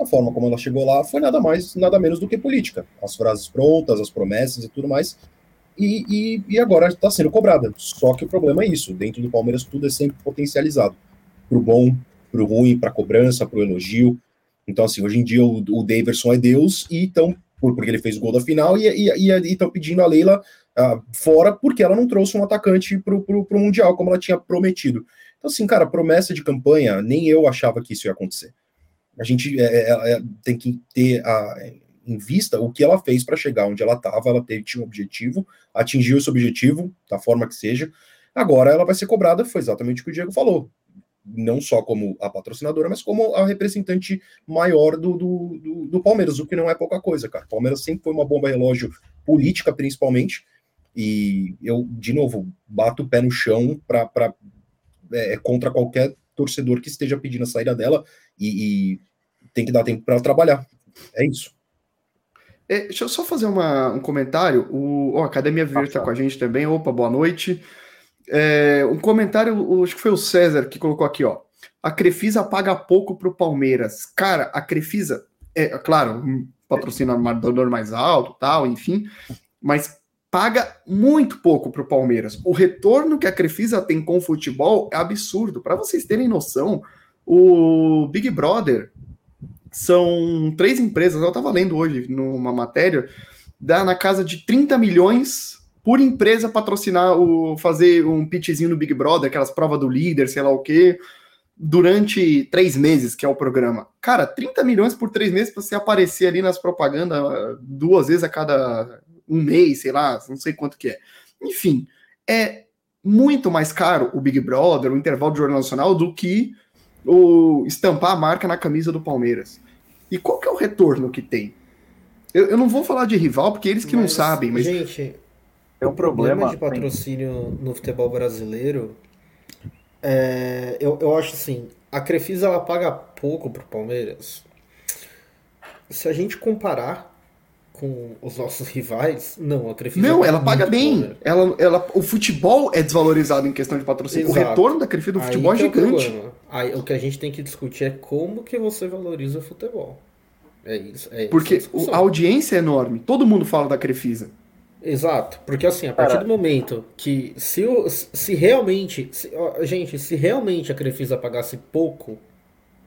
A forma como ela chegou lá foi nada mais, nada menos do que política. As frases prontas, as promessas e tudo mais. E, e, e agora está sendo cobrada. Só que o problema é isso. Dentro do Palmeiras tudo é sempre potencializado. Pro bom, pro ruim, pra cobrança, pro elogio. Então, assim, hoje em dia o, o Daverson é Deus e estão, porque ele fez o gol da final, e estão pedindo a Leila uh, fora porque ela não trouxe um atacante pro, pro Mundial, como ela tinha prometido. Então, assim, cara, promessa de campanha, nem eu achava que isso ia acontecer. A gente é, é, é, tem que ter a, em vista o que ela fez para chegar onde ela estava. Ela teve, tinha um objetivo, atingiu esse objetivo, da forma que seja. Agora ela vai ser cobrada, foi exatamente o que o Diego falou. Não só como a patrocinadora, mas como a representante maior do, do, do, do Palmeiras, o que não é pouca coisa, cara. O Palmeiras sempre foi uma bomba relógio política, principalmente. E eu, de novo, bato o pé no chão para é, contra qualquer torcedor que esteja pedindo a saída dela e, e tem que dar tempo para ela trabalhar. É isso. É, deixa eu só fazer uma, um comentário. O, Academia Verde está com a gente também. Opa, boa noite. É, um comentário, acho que foi o César que colocou aqui, ó. A Crefisa paga pouco para o Palmeiras. Cara, a Crefisa, é claro, um patrocinador mais alto, tal, enfim, mas paga muito pouco para o Palmeiras. O retorno que a Crefisa tem com o futebol é absurdo. Para vocês terem noção, o Big Brother são três empresas, eu estava lendo hoje numa matéria, dá na casa de 30 milhões por empresa patrocinar o fazer um pitchzinho no Big Brother, aquelas provas do líder, sei lá o quê, durante três meses, que é o programa. Cara, 30 milhões por três meses para você aparecer ali nas propagandas duas vezes a cada um mês, sei lá, não sei quanto que é. Enfim, é muito mais caro o Big Brother, o intervalo de Jornal Nacional, do que o estampar a marca na camisa do Palmeiras. E qual que é o retorno que tem? Eu, eu não vou falar de rival, porque eles que mas, não sabem, mas. Gente, é um o problema, problema de patrocínio no futebol brasileiro. É, eu, eu acho assim, a Crefisa ela paga pouco pro Palmeiras. Se a gente comparar com os nossos rivais, não, a Crefisa Não, ela paga bem. Ela, ela, o futebol é desvalorizado em questão de patrocínio. Exato. O retorno da Crefisa do futebol é, é gigante. O Aí, o que a gente tem que discutir é como que você valoriza o futebol. É isso. É Porque a audiência é enorme. Todo mundo fala da Crefisa. Exato, porque assim, a partir Cara. do momento que se, se realmente, se, gente, se realmente a Crefisa pagasse pouco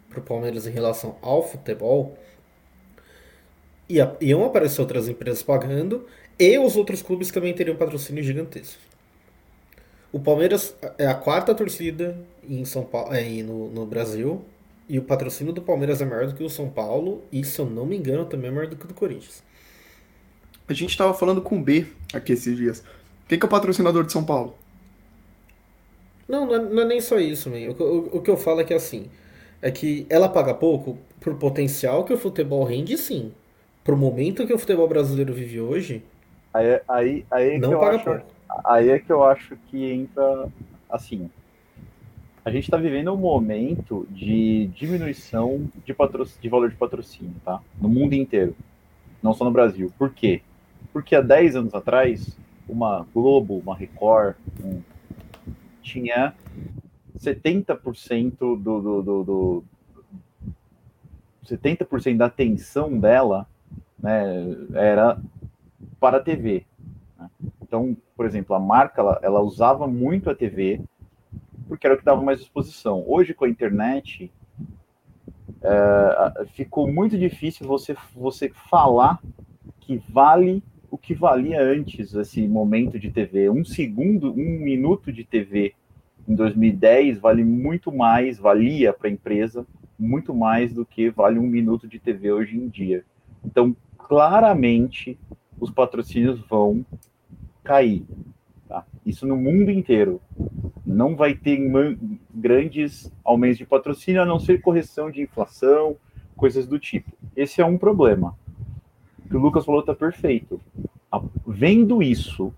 pro Palmeiras em relação ao futebol, ia, iam aparecer outras empresas pagando e os outros clubes também teriam patrocínio gigantesco. O Palmeiras é a quarta torcida em São Paulo, é, no, no Brasil e o patrocínio do Palmeiras é maior do que o São Paulo e, se eu não me engano, também é maior do que o do Corinthians. A gente estava falando com o B aqui esses dias. Quem que é o patrocinador de São Paulo? Não, não é, não é nem só isso, man. O, o, o, que eu falo é que assim, é que ela paga pouco pro potencial que o futebol rende, sim pro momento que o futebol brasileiro vive hoje, aí, aí, aí é não paga acho, pouco. Aí é que eu acho que entra assim. A gente está vivendo um momento de diminuição de, de valor de patrocínio, tá? No mundo inteiro. Não só no Brasil. Por quê? Porque há 10 anos atrás, uma Globo, uma Record, um, tinha 70% do, do, do, do 70% da atenção dela né, era para a TV. Né? Então, por exemplo, a marca ela, ela, usava muito a TV porque era o que dava mais exposição. Hoje, com a internet, é, ficou muito difícil você, você falar que vale o que valia antes esse momento de TV. Um segundo, um minuto de TV em 2010 vale muito mais, valia para a empresa muito mais do que vale um minuto de TV hoje em dia. Então, claramente os patrocínios vão cair. Tá? Isso no mundo inteiro. Não vai ter grandes aumentos de patrocínio, a não ser correção de inflação, coisas do tipo. Esse é um problema. O que o Lucas falou está perfeito. Vendo isso,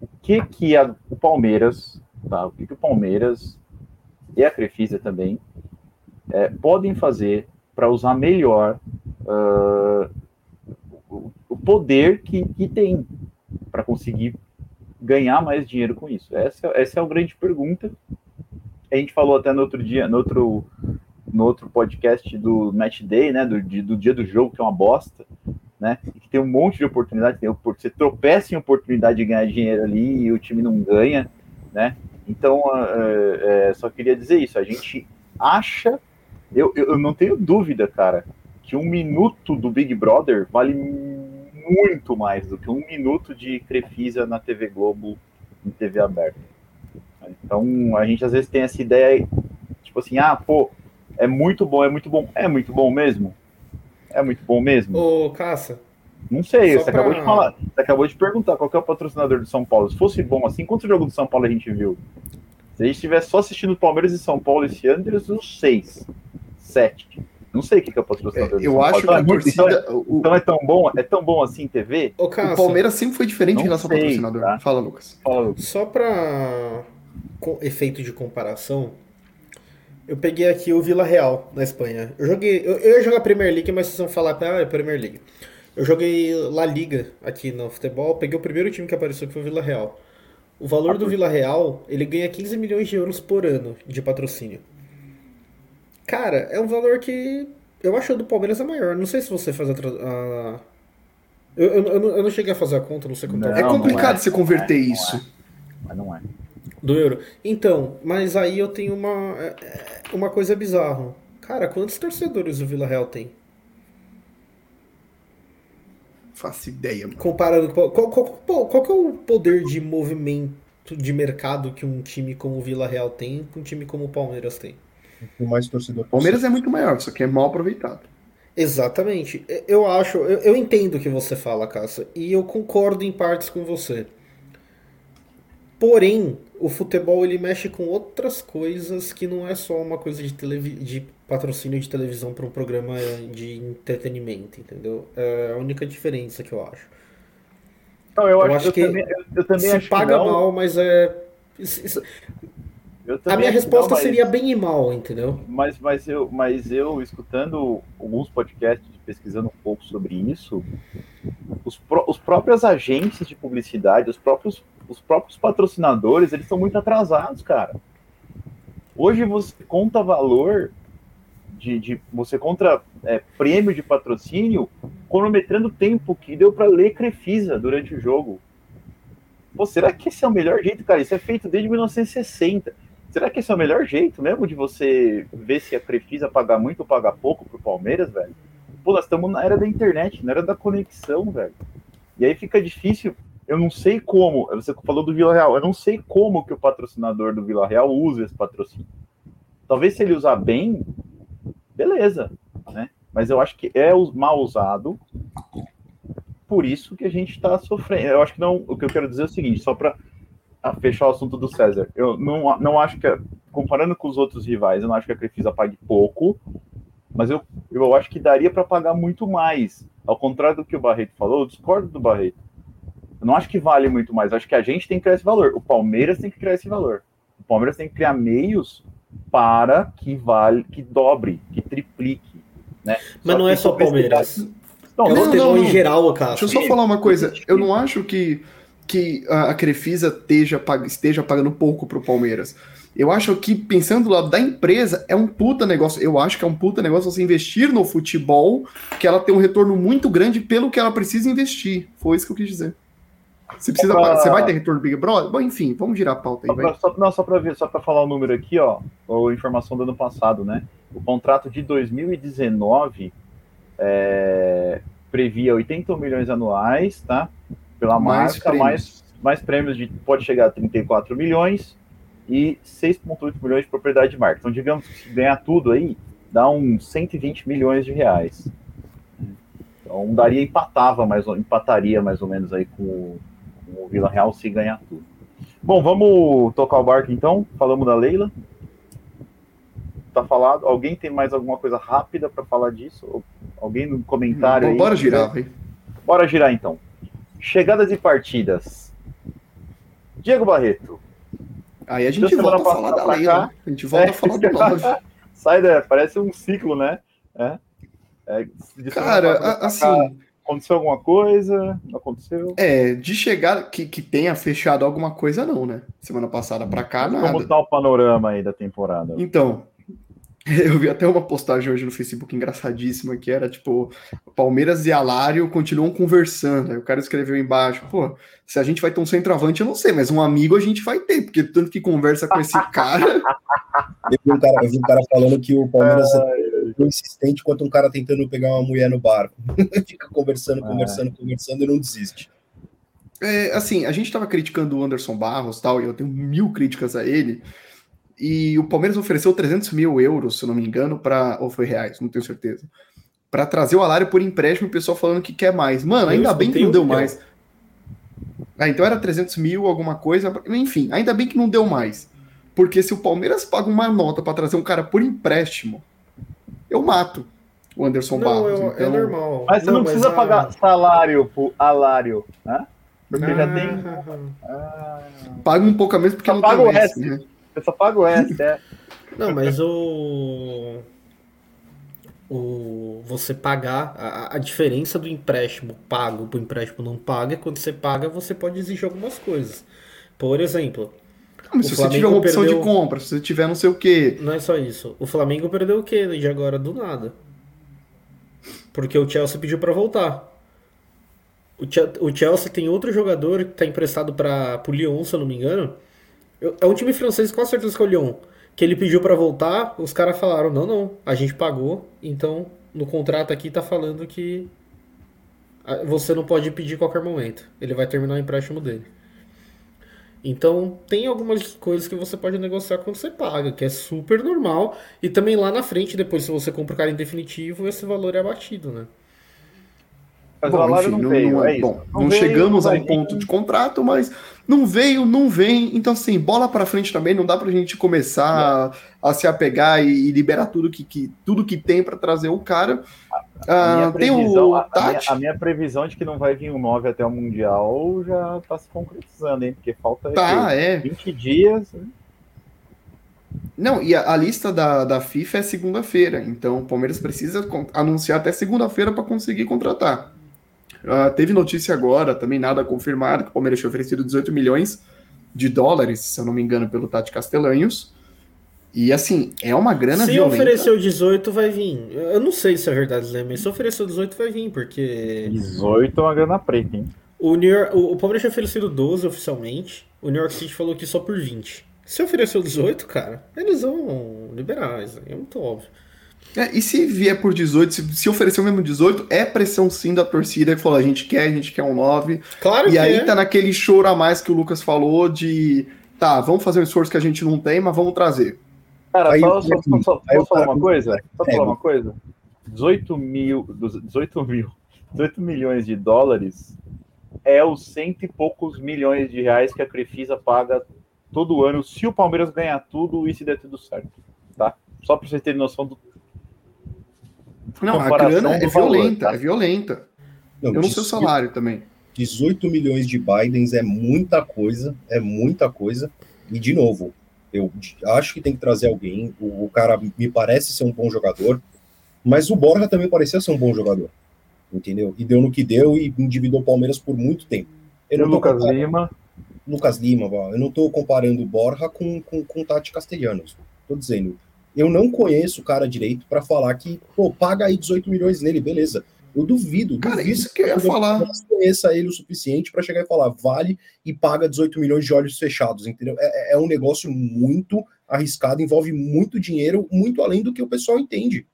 o que que a, o Palmeiras, tá? o que, que o Palmeiras e a Crefisa também é, podem fazer para usar melhor uh, o poder que, que tem para conseguir ganhar mais dinheiro com isso? Essa, essa é a grande pergunta. A gente falou até no outro dia, no outro, no outro podcast do Match Day, né, do, do dia do jogo, que é uma bosta, né, que tem um monte de oportunidade, tem, você tropeça em oportunidade de ganhar dinheiro ali e o time não ganha, né, então é, é, só queria dizer isso, a gente acha, eu, eu não tenho dúvida, cara, que um minuto do Big Brother vale muito mais do que um minuto de Crefisa na TV Globo em TV aberta. Então a gente às vezes tem essa ideia, tipo assim, ah, pô, é muito bom, é muito bom. É muito bom mesmo? É muito bom mesmo? Ô, Caça. Não sei, você pra... acabou de falar, você acabou de perguntar qual é o patrocinador do São Paulo. Se fosse bom assim, quantos jogos do São Paulo a gente viu? Se a gente estivesse só assistindo Palmeiras e São Paulo esse ano, eles uns seis, sete. Não sei o que, é o patrocinador. É, eu acho que a então, torcida. Então, o... então é tão bom, é tão bom assim TV? o Palmeiras sempre foi diferente em relação ao patrocinador. Tá? Fala, Lucas. Fala, Lucas. Só para efeito de comparação, Eu peguei aqui o Vila Real, na Espanha. Eu joguei. Eu, eu ia jogar Premier League, mas vocês vão falar, ah, é Premier League. Eu joguei La Liga aqui no futebol, peguei o primeiro time que apareceu que foi o Vila Real. O valor do Vila Real, ele ganha 15 milhões de euros por ano de patrocínio. Cara, é um valor que eu acho do Palmeiras é maior. Não sei se você faz a. a... Eu, eu, eu, não, eu, não cheguei a fazer a conta, não sei quanto não, É complicado é, você converter é, isso. É. Mas não é. Do euro. Então, mas aí eu tenho uma, é, uma coisa bizarra. Cara, quantos torcedores o Vila Real tem? Faço ideia. Mano. Comparando com. Qual, qual, qual, qual é o poder de movimento de mercado que um time como o Vila Real tem com um time como o Palmeiras tem? Com mais torcedor. Palmeiras é muito maior, só que é mal aproveitado. Exatamente. Eu acho, eu, eu entendo o que você fala, Caça, e eu concordo em partes com você. Porém, o futebol ele mexe com outras coisas que não é só uma coisa de, televi de patrocínio de televisão para um programa de entretenimento, entendeu? É a única diferença que eu acho. Não, eu, eu acho, acho, que eu também, eu também se paga mal, mas é. Isso, a minha resposta não, mas, seria bem e mal, entendeu? Mas, mas, eu, mas eu, escutando alguns podcasts, pesquisando um pouco sobre isso, os, pró os próprios agentes de publicidade, os próprios os próprios patrocinadores, eles estão muito atrasados, cara. Hoje você conta valor de, de você conta é, prêmio de patrocínio cronometrando o tempo que deu para ler Crefisa durante o jogo. Pô, será que esse é o melhor jeito, cara? Isso é feito desde 1960. Será que esse é o melhor jeito mesmo de você ver se a Crefisa paga muito ou paga pouco pro Palmeiras, velho? Pô, nós estamos na era da internet, na era da conexão, velho. E aí fica difícil eu não sei como, você falou do Vila Real, eu não sei como que o patrocinador do Vila Real usa esse patrocínio. Talvez se ele usar bem, beleza, né? Mas eu acho que é mal usado, por isso que a gente está sofrendo. Eu acho que não, o que eu quero dizer é o seguinte, só para fechar o assunto do César, eu não, não acho que, comparando com os outros rivais, eu não acho que a Crefisa pague pouco, mas eu, eu acho que daria para pagar muito mais. Ao contrário do que o Barreto falou, eu discordo do Barreto. Eu não acho que vale muito mais. Eu acho que a gente tem que criar esse valor. O Palmeiras tem que criar esse valor. O Palmeiras tem que criar meios para que vale, que dobre, que triplique. Né? Mas só não é só Palmeiras. Não, não, não, não, em geral, cara. Deixa eu só falar uma coisa. Eu não acho que, que a Crefisa esteja, esteja pagando pouco para o Palmeiras. Eu acho que, pensando do lado da empresa, é um puta negócio. Eu acho que é um puta negócio você investir no futebol, que ela tem um retorno muito grande pelo que ela precisa investir. Foi isso que eu quis dizer. Você precisa. Pra... Você vai ter retorno do Big Brother? Bom, enfim, vamos girar a pauta aí. Só pra, só, não, só para ver, só para falar o número aqui, ó, a informação do ano passado, né? O contrato de 2019 é, previa 80 milhões anuais, tá? Pela mais marca, prêmios. mais, mais prêmios de pode chegar a 34 milhões e 6,8 milhões de propriedade de marca. Então, digamos que se ganhar tudo aí, dá uns 120 milhões de reais. Então daria empatava mais empataria mais ou menos aí com o Vila Real se ganhar tudo. Bom, vamos tocar o barco então. Falamos da Leila. Tá falado. Alguém tem mais alguma coisa rápida para falar disso? Alguém no comentário Bom, aí? Bora girar, velho. Bora girar então. Chegadas e partidas. Diego Barreto. Aí a gente volta a falar da Leila. A gente volta é, a falar do nove. Sai, né? Parece um ciclo, né? É. É, Cara, assim. Aconteceu alguma coisa? Não aconteceu? É, de chegar que, que tenha fechado alguma coisa, não, né? Semana passada pra cá, nada. Como tá o panorama aí da temporada? Então, eu vi até uma postagem hoje no Facebook engraçadíssima que era tipo: Palmeiras e Alário continuam conversando. Aí o cara escreveu embaixo: pô, se a gente vai ter um centroavante, eu não sei, mas um amigo a gente vai ter, porque tanto que conversa com esse cara. Eu vi um cara, vi um cara falando que o Palmeiras é tão insistente quanto um cara tentando pegar uma mulher no barco. Fica conversando, conversando, é. conversando e não desiste. É, assim, a gente estava criticando o Anderson Barros tal, e eu tenho mil críticas a ele. E o Palmeiras ofereceu 300 mil euros, se eu não me engano, para ou foi reais, não tenho certeza, para trazer o Alário por empréstimo. O pessoal falando que quer mais. Mano, ainda bem que não deu mais. Ah, então era 300 mil, alguma coisa. Enfim, ainda bem que não deu mais. Porque se o Palmeiras paga uma nota para trazer um cara por empréstimo, eu mato o Anderson não, Barros. É, então... é normal. Mas você não, não precisa a... pagar salário pro Alário, né? Porque ah, já tem. Ah, paga um pouco a menos porque não paga o S. Né? Eu só pago essa, é. Não, mas o. O, você pagar a, a diferença do empréstimo pago para o empréstimo não pago é quando você paga você pode exigir algumas coisas. Por exemplo, mas se você tiver uma opção perdeu... de compra, se você tiver não sei o quê. Não é só isso. O Flamengo perdeu o quê de agora do nada? Porque o Chelsea pediu para voltar. O Chelsea tem outro jogador que está emprestado para o Lyon, se eu não me engano. É um time francês, com certeza que é o Lyon. Que ele pediu para voltar, os caras falaram: não, não, a gente pagou, então no contrato aqui tá falando que você não pode pedir a qualquer momento. Ele vai terminar o empréstimo dele. Então, tem algumas coisas que você pode negociar quando você paga, que é super normal. E também lá na frente, depois, se você compra o cara em definitivo, esse valor é abatido, né? Mas bom, o enfim, não, veio, não, é bom, não, não veio, chegamos a um ponto de contrato, mas não veio, não vem. Então, assim, bola para frente também. Não dá para a gente começar a, a, se apegar e, e, liberar tudo que, que, tudo que tem para trazer o cara. A, ah, tem o a, Tati. Minha, a, minha, previsão de que não vai vir um 9 até o Mundial já está se concretizando, hein? Porque falta tá, é. 20 dias. Né? Não, e a, a, lista da, da FIFA é segunda-feira, então o Palmeiras precisa anunciar até segunda-feira para conseguir contratar. Uh, teve notícia agora, também nada confirmado, que o Palmeiras tinha oferecido 18 milhões de dólares, se eu não me engano, pelo Tati Castelanhos. E assim, é uma grana se violenta. Se ofereceu 18, vai vir. Eu não sei se é verdade, né? Mas se ofereceu 18, vai vir, porque. 18 é uma grana preta, hein? O, New York, o, o Palmeiras tinha oferecido 12 oficialmente. O New York City falou que só por 20. Se ofereceu 18, cara, eles vão liberar, isso é muito óbvio. É, e se vier por 18, se, se oferecer o mesmo 18, é pressão sim da torcida que falou: a gente quer, a gente quer um 9. Claro e que aí é. tá naquele choro a mais que o Lucas falou de tá, vamos fazer um esforço que a gente não tem, mas vamos trazer. Cara, aí, só, só, só, só posso falar uma coisa? Posso falar uma coisa? 18 mil, 18 mil, 18 milhões de dólares é os cento e poucos milhões de reais que a Crefisa paga todo ano se o Palmeiras ganhar tudo e se der tudo certo, tá? Só para vocês terem noção do não, a grana é violenta, tá? é violenta. Não, eu não sei o salário também. 18 milhões de Bidens é muita coisa, é muita coisa. E, de novo, eu acho que tem que trazer alguém. O, o cara me parece ser um bom jogador, mas o Borja também parecia ser um bom jogador. Entendeu? E deu no que deu e endividou o Palmeiras por muito tempo. Eu o Lucas Lima. Lucas Lima, eu não estou comparando o Borja com, com, com Tati Castellanos. Estou dizendo, eu não conheço o cara direito para falar que, pô, paga aí 18 milhões nele, beleza. Eu duvido. Cara, duvido isso que eu ia falar. Conheça ele o suficiente para chegar e falar, vale e paga 18 milhões de olhos fechados, entendeu? É, é um negócio muito arriscado, envolve muito dinheiro, muito além do que o pessoal entende.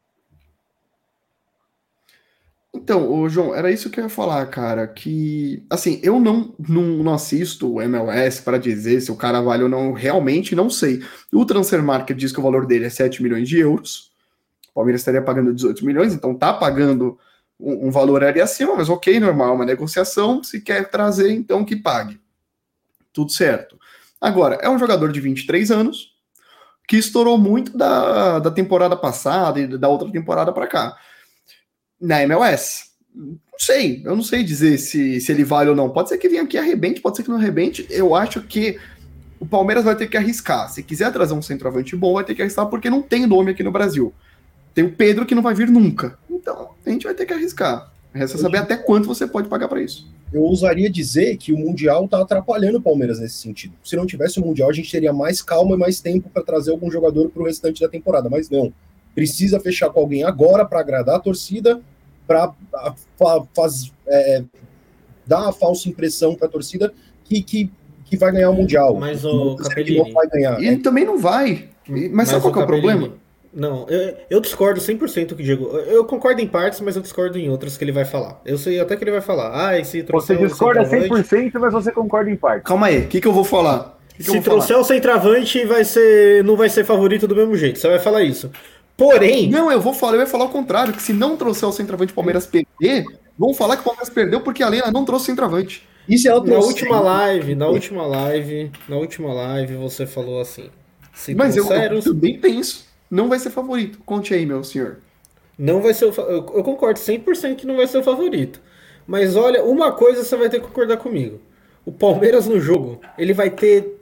Então, ô João, era isso que eu ia falar, cara, que, assim, eu não, não, não assisto o MLS para dizer se o cara vale ou não, realmente não sei. O Transfer Market diz que o valor dele é 7 milhões de euros, o Palmeiras estaria pagando 18 milhões, então tá pagando um, um valor ali acima, mas ok, normal, uma negociação, se quer trazer, então que pague. Tudo certo. Agora, é um jogador de 23 anos, que estourou muito da, da temporada passada e da outra temporada para cá na MLS. Não sei, eu não sei dizer se, se ele vale ou não. Pode ser que venha aqui e arrebente, pode ser que não arrebente. Eu acho que o Palmeiras vai ter que arriscar. Se quiser trazer um centroavante bom, vai ter que arriscar, porque não tem nome aqui no Brasil. Tem o Pedro que não vai vir nunca. Então, a gente vai ter que arriscar. Resta saber até quanto você pode pagar para isso. Eu ousaria dizer que o Mundial está atrapalhando o Palmeiras nesse sentido. Se não tivesse o Mundial, a gente teria mais calma e mais tempo para trazer algum jogador para o restante da temporada. Mas não precisa fechar com alguém agora para agradar a torcida, para é, dar a falsa impressão para a torcida que, que, que vai ganhar o Mundial. Mas o Capellini... não vai ganhar. E ele também não vai. Mas, mas sabe qual é o problema? Não, eu, eu discordo 100% que o Diego. Eu concordo em partes, mas eu discordo em outras que ele vai falar. Eu sei até que ele vai falar. Ah, esse Você discorda 100%, mas você concorda em partes. Calma aí, o que, que eu vou falar? Que que Se trouxer falar? o centroavante, vai ser, não vai ser favorito do mesmo jeito. Você vai falar isso. Porém. Não, eu vou falar, eu ia falar o contrário, que se não trouxer o centroavante Palmeiras perder, vão falar que o Palmeiras perdeu porque a Lena não trouxe centroavante. Isso é Na última live, na última live, na última live, você falou assim. Se Mas eu, eu também penso. Não vai ser favorito. Conte aí, meu senhor. Não vai ser o, eu, eu concordo 100% que não vai ser o favorito. Mas olha, uma coisa você vai ter que concordar comigo. O Palmeiras no jogo, ele vai ter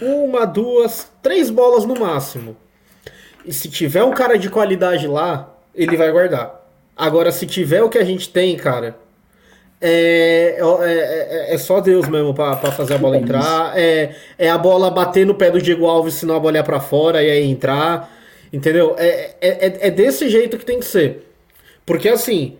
uma, duas, três bolas no máximo. E se tiver um cara de qualidade lá, ele vai guardar. Agora, se tiver o que a gente tem, cara, é, é, é, é só Deus mesmo pra, pra fazer a bola entrar. É, é a bola bater no pé do Diego Alves, senão a bola ia pra fora e aí entrar. Entendeu? É, é, é desse jeito que tem que ser. Porque assim,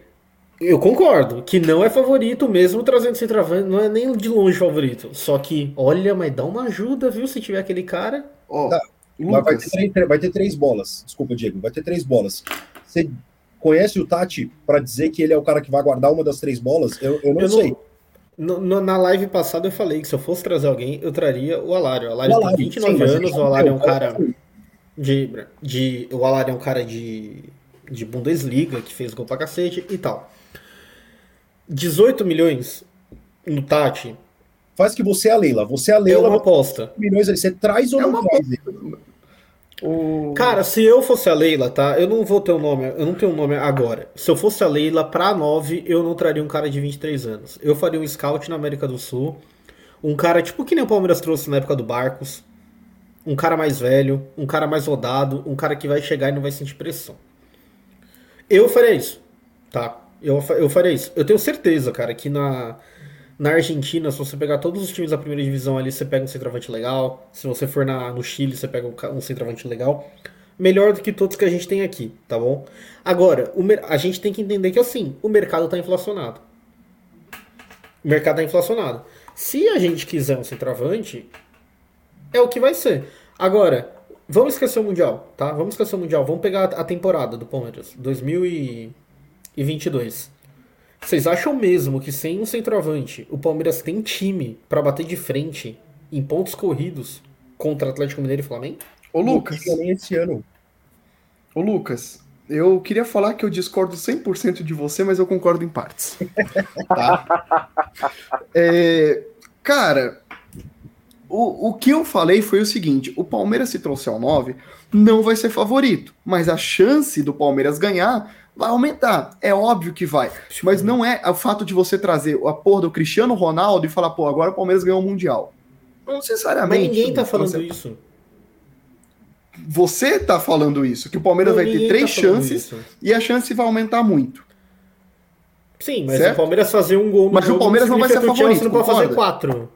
eu concordo que não é favorito mesmo trazendo centroavante, não é nem de longe favorito. Só que, olha, mas dá uma ajuda, viu? Se tiver aquele cara. Ó, tá. Vai, ter três, vai ter três bolas. Desculpa, Diego. Vai ter três bolas. Você conhece o Tati para dizer que ele é o cara que vai guardar uma das três bolas? Eu, eu não eu sei. Não, no, na live passada eu falei que se eu fosse trazer alguém, eu traria o Alário. O Alário, o Alário tem 29 sim, anos, o Alário é um cara de, de. O Alário é um cara de, de Bundesliga, que fez gol pra cacete e tal. 18 milhões no Tati. Faz que você é a Leila. Você é a Leila. É uma aposta. Milhões, você traz ou é não traz? O... Cara, se eu fosse a Leila, tá? Eu não vou ter um nome, eu não tenho um nome agora. Se eu fosse a Leila, pra 9, eu não traria um cara de 23 anos. Eu faria um scout na América do Sul. Um cara tipo que nem o Palmeiras trouxe na época do Barcos. Um cara mais velho, um cara mais rodado, um cara que vai chegar e não vai sentir pressão. Eu faria isso, tá? Eu, eu faria isso. Eu tenho certeza, cara, que na, na Argentina, se você pegar todos os times da primeira divisão ali, você pega um centroavante legal. Se você for na, no Chile, você pega um, um centroavante legal. Melhor do que todos que a gente tem aqui, tá bom? Agora, o, a gente tem que entender que assim, o mercado está inflacionado. O mercado está inflacionado. Se a gente quiser um centroavante, é o que vai ser. Agora, vamos esquecer o Mundial, tá? Vamos esquecer o Mundial. Vamos pegar a temporada do Palmeiras, 2022. Vocês acham mesmo que sem um centroavante o Palmeiras tem time para bater de frente em pontos corridos contra Atlético Mineiro e Flamengo? Ô Lucas, nem esse ano. Ô Lucas, eu queria falar que eu discordo 100% de você, mas eu concordo em partes. tá? é, cara, o, o que eu falei foi o seguinte: o Palmeiras se trouxer ao 9 não vai ser favorito, mas a chance do Palmeiras ganhar vai aumentar. É óbvio que vai. Mas não é o fato de você trazer a porra do Cristiano Ronaldo e falar, pô, agora o Palmeiras ganhou o Mundial. Não necessariamente. Mas ninguém tá falando você... isso. Você tá falando isso, que o Palmeiras não, vai ter três tá chances isso. e a chance vai aumentar muito. Sim, mas certo? o Palmeiras fazer um gol no Mas jogo, o Palmeiras não vai ser favorito. não pode fazer quatro.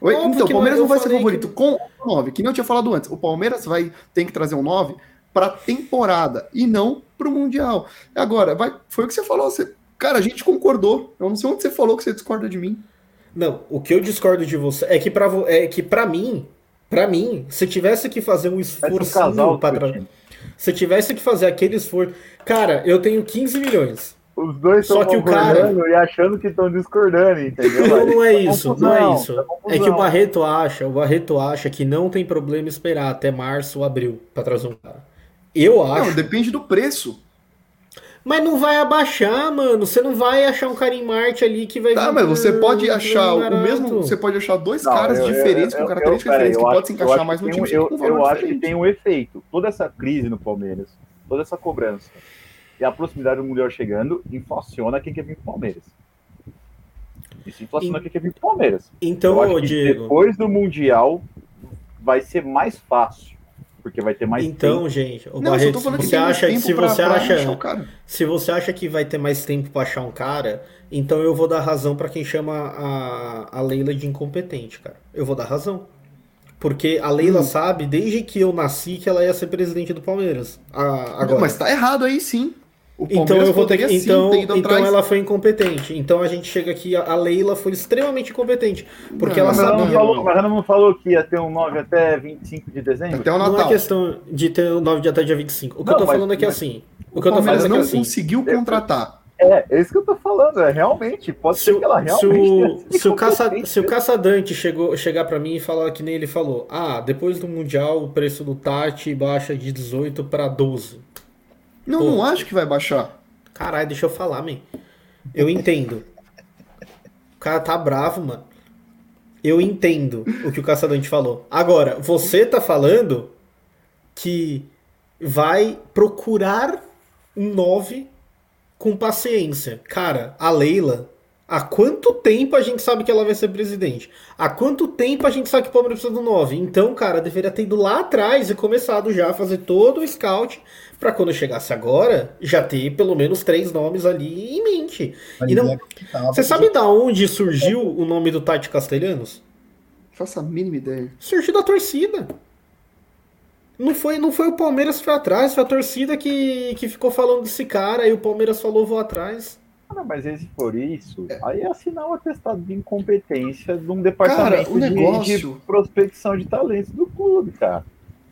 Oi? então, o Palmeiras não vai ser favorito que... com o 9, que nem eu tinha falado antes. O Palmeiras vai ter que trazer um 9 para temporada e não para o Mundial. Agora, vai, foi o que você falou. Você, cara, a gente concordou. Eu não sei onde você falou que você discorda de mim. Não, o que eu discordo de você é que para é que para mim, para mim, se tivesse que fazer um esforço para se tivesse que fazer aquele esforço, cara, eu tenho 15 milhões. Os dois estão que o cara e achando que estão discordando, entendeu? Não, não é isso, não é isso. É que o Barreto acha, o Barreto acha que não tem problema esperar até março ou abril para trazer um cara. Eu acho. Não, depende do preço. Mas não vai abaixar, mano. Você não vai achar um cara em Marte ali que vai. Tá, mas você pode achar o mesmo. Você pode achar dois não, caras eu, diferentes eu, eu, com características diferentes que podem se encaixar mais no time. Eu, eu acho que tem um efeito. Toda essa crise no Palmeiras, toda essa cobrança e a proximidade do Mundial chegando inflaciona quem quer vir pro Palmeiras. Isso inflaciona quem quer vir pro Palmeiras. Então, Diego. Depois do Mundial vai ser mais fácil porque vai ter mais então, tempo. gente, o não, Barreto, se você acha se você pra, acha pra se você acha que vai ter mais tempo para achar um cara, então eu vou dar razão para quem chama a, a Leila de incompetente, cara. Eu vou dar razão. Porque a Leila hum. sabe, desde que eu nasci, que ela ia ser presidente do Palmeiras. A, agora. Não, mas tá errado aí sim então eu vou ter que. Então, então ela foi incompetente. Então a gente chega aqui, a Leila foi extremamente incompetente. Porque não, ela sabia. Não falou, mas ela não falou que ia ter um 9 até 25 de dezembro? Até o Natal. Não é questão de ter um 9 de até dia 25. O que não, eu tô falando é que assim. O que eu tô falando é que não assim, conseguiu contratar. É, é isso que eu tô falando, é realmente, pode se, ser que ela realmente se o, se o, caça, se o caçadante chegou, chegar para mim e falar que nem ele falou, ah, depois do Mundial o preço do Tati baixa de 18 para 12. Não, Pô, não acho que vai baixar. Caralho, deixa eu falar, man. Eu entendo. O cara tá bravo, mano. Eu entendo o que o caçadante falou. Agora, você tá falando que vai procurar um 9 com paciência. Cara, a Leila, Há quanto tempo a gente sabe que ela vai ser presidente? Há quanto tempo a gente sabe que o Palmeiras precisa do 9? Então, cara, deveria ter ido lá atrás e começado já a fazer todo o scout para quando chegasse agora, já ter pelo menos três nomes ali em mente. Mas e não... É Você sabe da onde surgiu o nome do Tati Castelhanos? Faça a mínima ideia. Surgiu da torcida. Não foi, não foi o Palmeiras que foi atrás, foi a torcida que, que ficou falando desse cara e o Palmeiras falou vou atrás. Ah, mas se for isso, é. aí é assinar o um atestado de incompetência de um departamento cara, o negócio... de, de prospecção de talentos do clube, cara.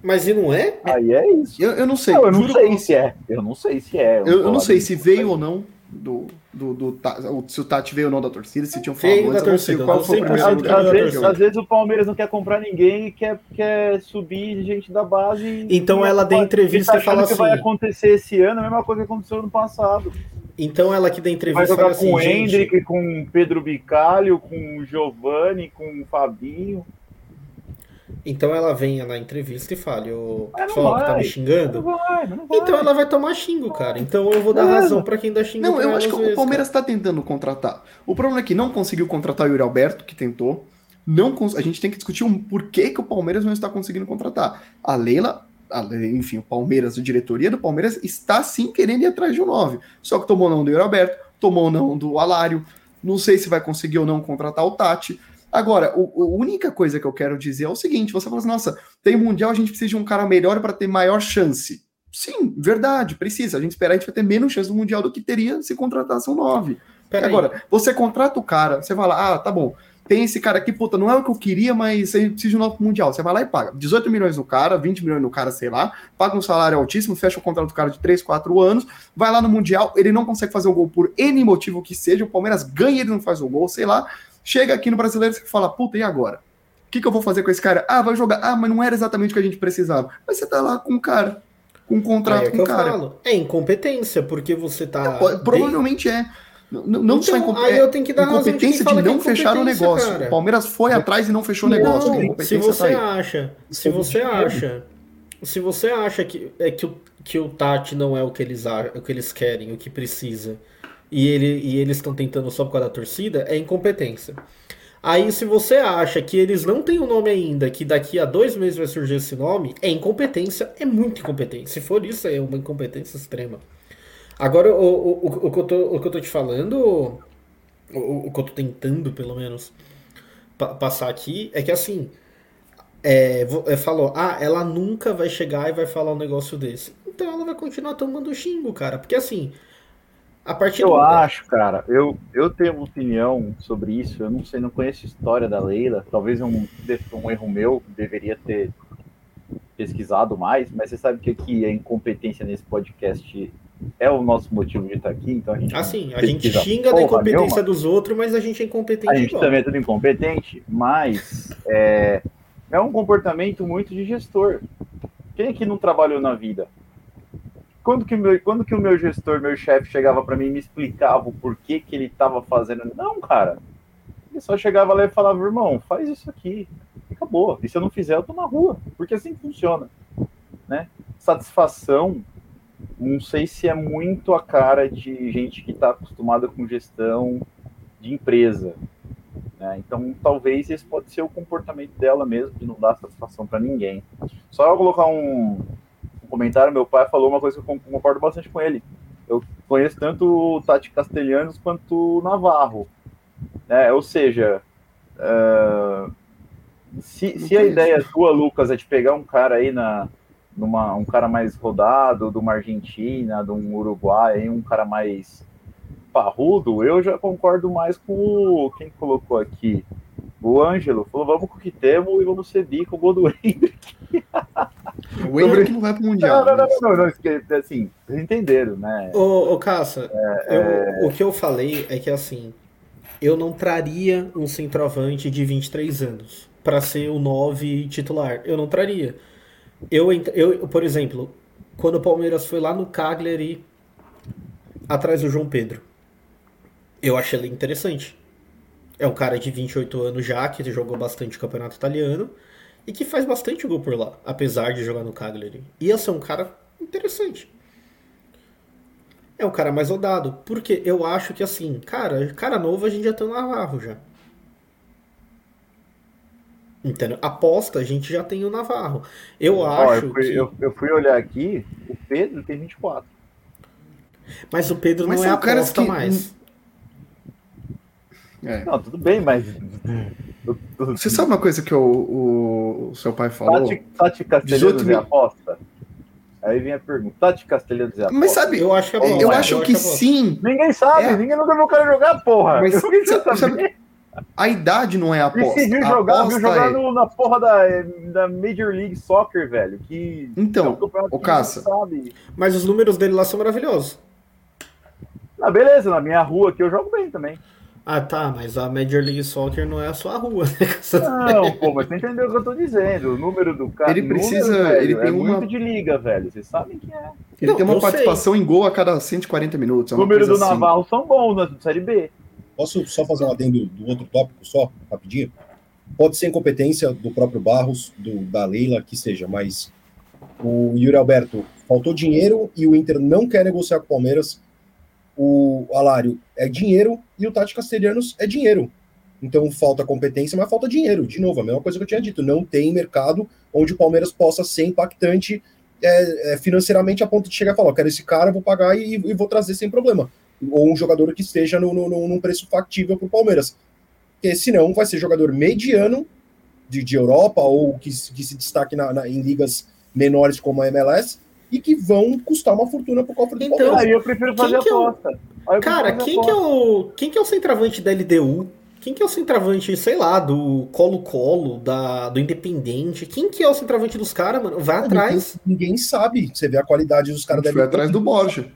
Mas e não é? Aí é isso. Eu, eu não sei. Não, eu não sei se é. Eu não sei se é. Eu, eu não sei se veio ou não do, do, do, do, se o Tati veio ou não da torcida, se tinham falado antes, torcida, qual foi o primeiro lugar. Às, vezes, às vezes o Palmeiras não quer comprar ninguém e quer, quer subir gente da base. Então ela deu entrevista e fala assim. que vai acontecer esse ano, a mesma coisa que aconteceu no passado. Então ela que dá entrevista vai jogar assim, com o Hendrick, com o Pedro Bicalho, com o Giovanni, com o Fabinho. Então ela venha na entrevista e fale, o pessoal que tá me xingando. Não vai, não vai. Então ela vai tomar xingo, cara. Então eu vou dar razão para quem dá xingo. Não, eu acho que vezes, o Palmeiras cara. tá tentando contratar. O problema é que não conseguiu contratar o Yuri Alberto, que tentou. Não A gente tem que discutir um porquê que o Palmeiras não está conseguindo contratar. A Leila, a, enfim, o Palmeiras, a diretoria do Palmeiras está sim querendo ir atrás de um 9. Só que tomou não do Yuri Alberto, tomou não do Alário. Não sei se vai conseguir ou não contratar o Tati. Agora, a única coisa que eu quero dizer é o seguinte: você fala assim, nossa, tem mundial, a gente precisa de um cara melhor para ter maior chance. Sim, verdade, precisa. A gente esperar, a gente vai ter menos chance no Mundial do que teria se contratasse um 9. Agora, você contrata o cara, você fala, ah, tá bom, tem esse cara aqui, puta, não é o que eu queria, mas a gente precisa de um novo Mundial. Você vai lá e paga 18 milhões no cara, 20 milhões no cara, sei lá, paga um salário altíssimo, fecha o contrato do cara de 3, 4 anos, vai lá no Mundial, ele não consegue fazer o gol por N motivo que seja, o Palmeiras ganha ele não faz o gol, sei lá. Chega aqui no brasileiro e fala, puta, e agora? O que, que eu vou fazer com esse cara? Ah, vai jogar. Ah, mas não era exatamente o que a gente precisava. Mas você tá lá com o cara, com um contrato é com o cara. Falo. É incompetência, porque você tá. É, provavelmente é. Não, não então, incom... aí eu tenho que dar incompetência de, de não fechar o negócio. Cara. O Palmeiras foi atrás e não fechou o negócio. se você tá acha, se você acha, se você acha que é que o, que o Tati não é o que eles o que eles querem, o que precisa e, ele, e eles estão tentando só por causa da torcida, é incompetência. Aí, se você acha que eles não têm o um nome ainda, que daqui a dois meses vai surgir esse nome, é incompetência, é muito incompetência. Se for isso, é uma incompetência extrema. Agora, o, o, o, o, que, eu tô, o que eu tô te falando, o, o, que eu tô tentando, pelo menos, pa passar aqui, é que assim, é, é, falou, ah, ela nunca vai chegar e vai falar um negócio desse. Então ela vai continuar tomando xingo, cara. Porque assim, a partir eu do... acho, cara, eu, eu tenho uma opinião sobre isso. Eu não sei, não conheço a história da Leila. Talvez um, um erro meu, deveria ter pesquisado mais, mas você sabe que aqui a incompetência nesse podcast é o nosso motivo de estar aqui, então a gente. Assim, a gente xinga da incompetência dos outros, mas a gente é incompetente. A gente igual. também é tudo incompetente, mas é, é um comportamento muito de gestor. Quem é que não trabalhou na vida? Quando que, meu, quando que o meu gestor, meu chefe, chegava para mim e me explicava o porquê que ele estava fazendo. Não, cara. Ele só chegava lá e falava, irmão, faz isso aqui. Acabou. E se eu não fizer, eu tô na rua. Porque assim funciona. Né? Satisfação, não sei se é muito a cara de gente que está acostumada com gestão de empresa. Né? Então, talvez esse pode ser o comportamento dela mesmo, de não dar satisfação para ninguém. Só eu colocar um, comentário, meu pai falou uma coisa que eu concordo bastante com ele. Eu conheço tanto o Tati Castelhanos quanto o Navarro. Né? Ou seja, uh, se, se a ideia tua, Lucas, é de pegar um cara aí na, numa, um cara mais rodado, de uma Argentina, de um Uruguai, um cara mais parrudo, eu já concordo mais com o, quem colocou aqui, o Ângelo, falou, vamos com o que temos e vamos seguir com o gol do Hendrick. O Hendrick não vai pro Mundial. Não, não, não, não, não, assim, vocês entenderam, né? Ô, ô Caça, é, eu, é... o que eu falei é que, assim, eu não traria um centroavante de 23 anos para ser o 9 titular. Eu não traria. Eu, eu, por exemplo, quando o Palmeiras foi lá no Cagliari atrás do João Pedro, eu achei ele interessante. É um cara de 28 anos já, que jogou bastante o campeonato italiano e que faz bastante gol por lá, apesar de jogar no Cagliari. Ia ser um cara interessante. é um cara mais rodado. Porque eu acho que assim, cara, cara novo a gente já tem o Navarro já. Entendeu? Aposta, a gente já tem o Navarro. Eu Ó, acho eu, fui, que. eu, eu fui olhar aqui, o Pedro tem 24. Mas o Pedro Mas não é aposta que- mais. É. Não, tudo bem, mas. Você sabe uma coisa que o, o- o seu pai falou? Tati, Tati Castelhanos 18 é mil. aposta? Aí vem a pergunta: Tati Castelhanos é aposta? Mas sabe, Eu acho que é eu, aposta. acho que aposta. sim. Ninguém sabe, É. ninguém nunca viu o cara jogar, porra. Mas Eu sabe- saber. A idade não é E aposta. se viu A jogar, viu aposta jogar é- no- na porra da, da Major League Soccer, velho. Que é Então, ô, que Caça. sabe. Mas os números dele lá são maravilhosos. Ah, beleza, na minha rua aqui eu jogo bem também. Ah, tá, mas a Major League Soccer não é a sua rua, né? Não, pô, mas você entendeu o que eu tô dizendo. O número do cara. Ele número, precisa- velho, ele tem é uma- muito de liga, velho. Vocês sabem que é. Ele Não, tem uma eu sei. participação em gol a cada 140 minutos. é O número do assim. Navarro são bons na Série B. Posso só fazer um adendo do outro tópico, só, rapidinho? Pode ser incompetência do próprio Barros, do, da Leila, que seja, mas o Yuri Alberto faltou dinheiro e o Inter não quer negociar com o Palmeiras. O Alário é dinheiro e o Tati Castelhanos é dinheiro. Então falta competência, mas falta dinheiro. De novo, a mesma coisa que eu tinha dito. Não tem mercado onde o Palmeiras possa ser impactante é, é, financeiramente a ponto de chegar e falar: quero esse cara, vou pagar e, e vou trazer sem problema ou um jogador que esteja no, no, num preço factível para o Palmeiras. Porque senão vai ser jogador mediano de, de Europa ou que, que se destaque na- na- em ligas menores como a MLS e que vão custar uma fortuna para o cofre do Então, Palmeiras. Aí eu prefiro Quem fazer que é o- aposta. Eu Cara, quem que, é o, quem que é o centroavante da LDU? Quem que é o centroavante, sei lá, do Colo-Colo, da, do Independente? Quem que é o centroavante dos caras, mano? Vai atrás. Ninguém, ninguém sabe. Você vê a qualidade dos caras gente foi atrás do Borja.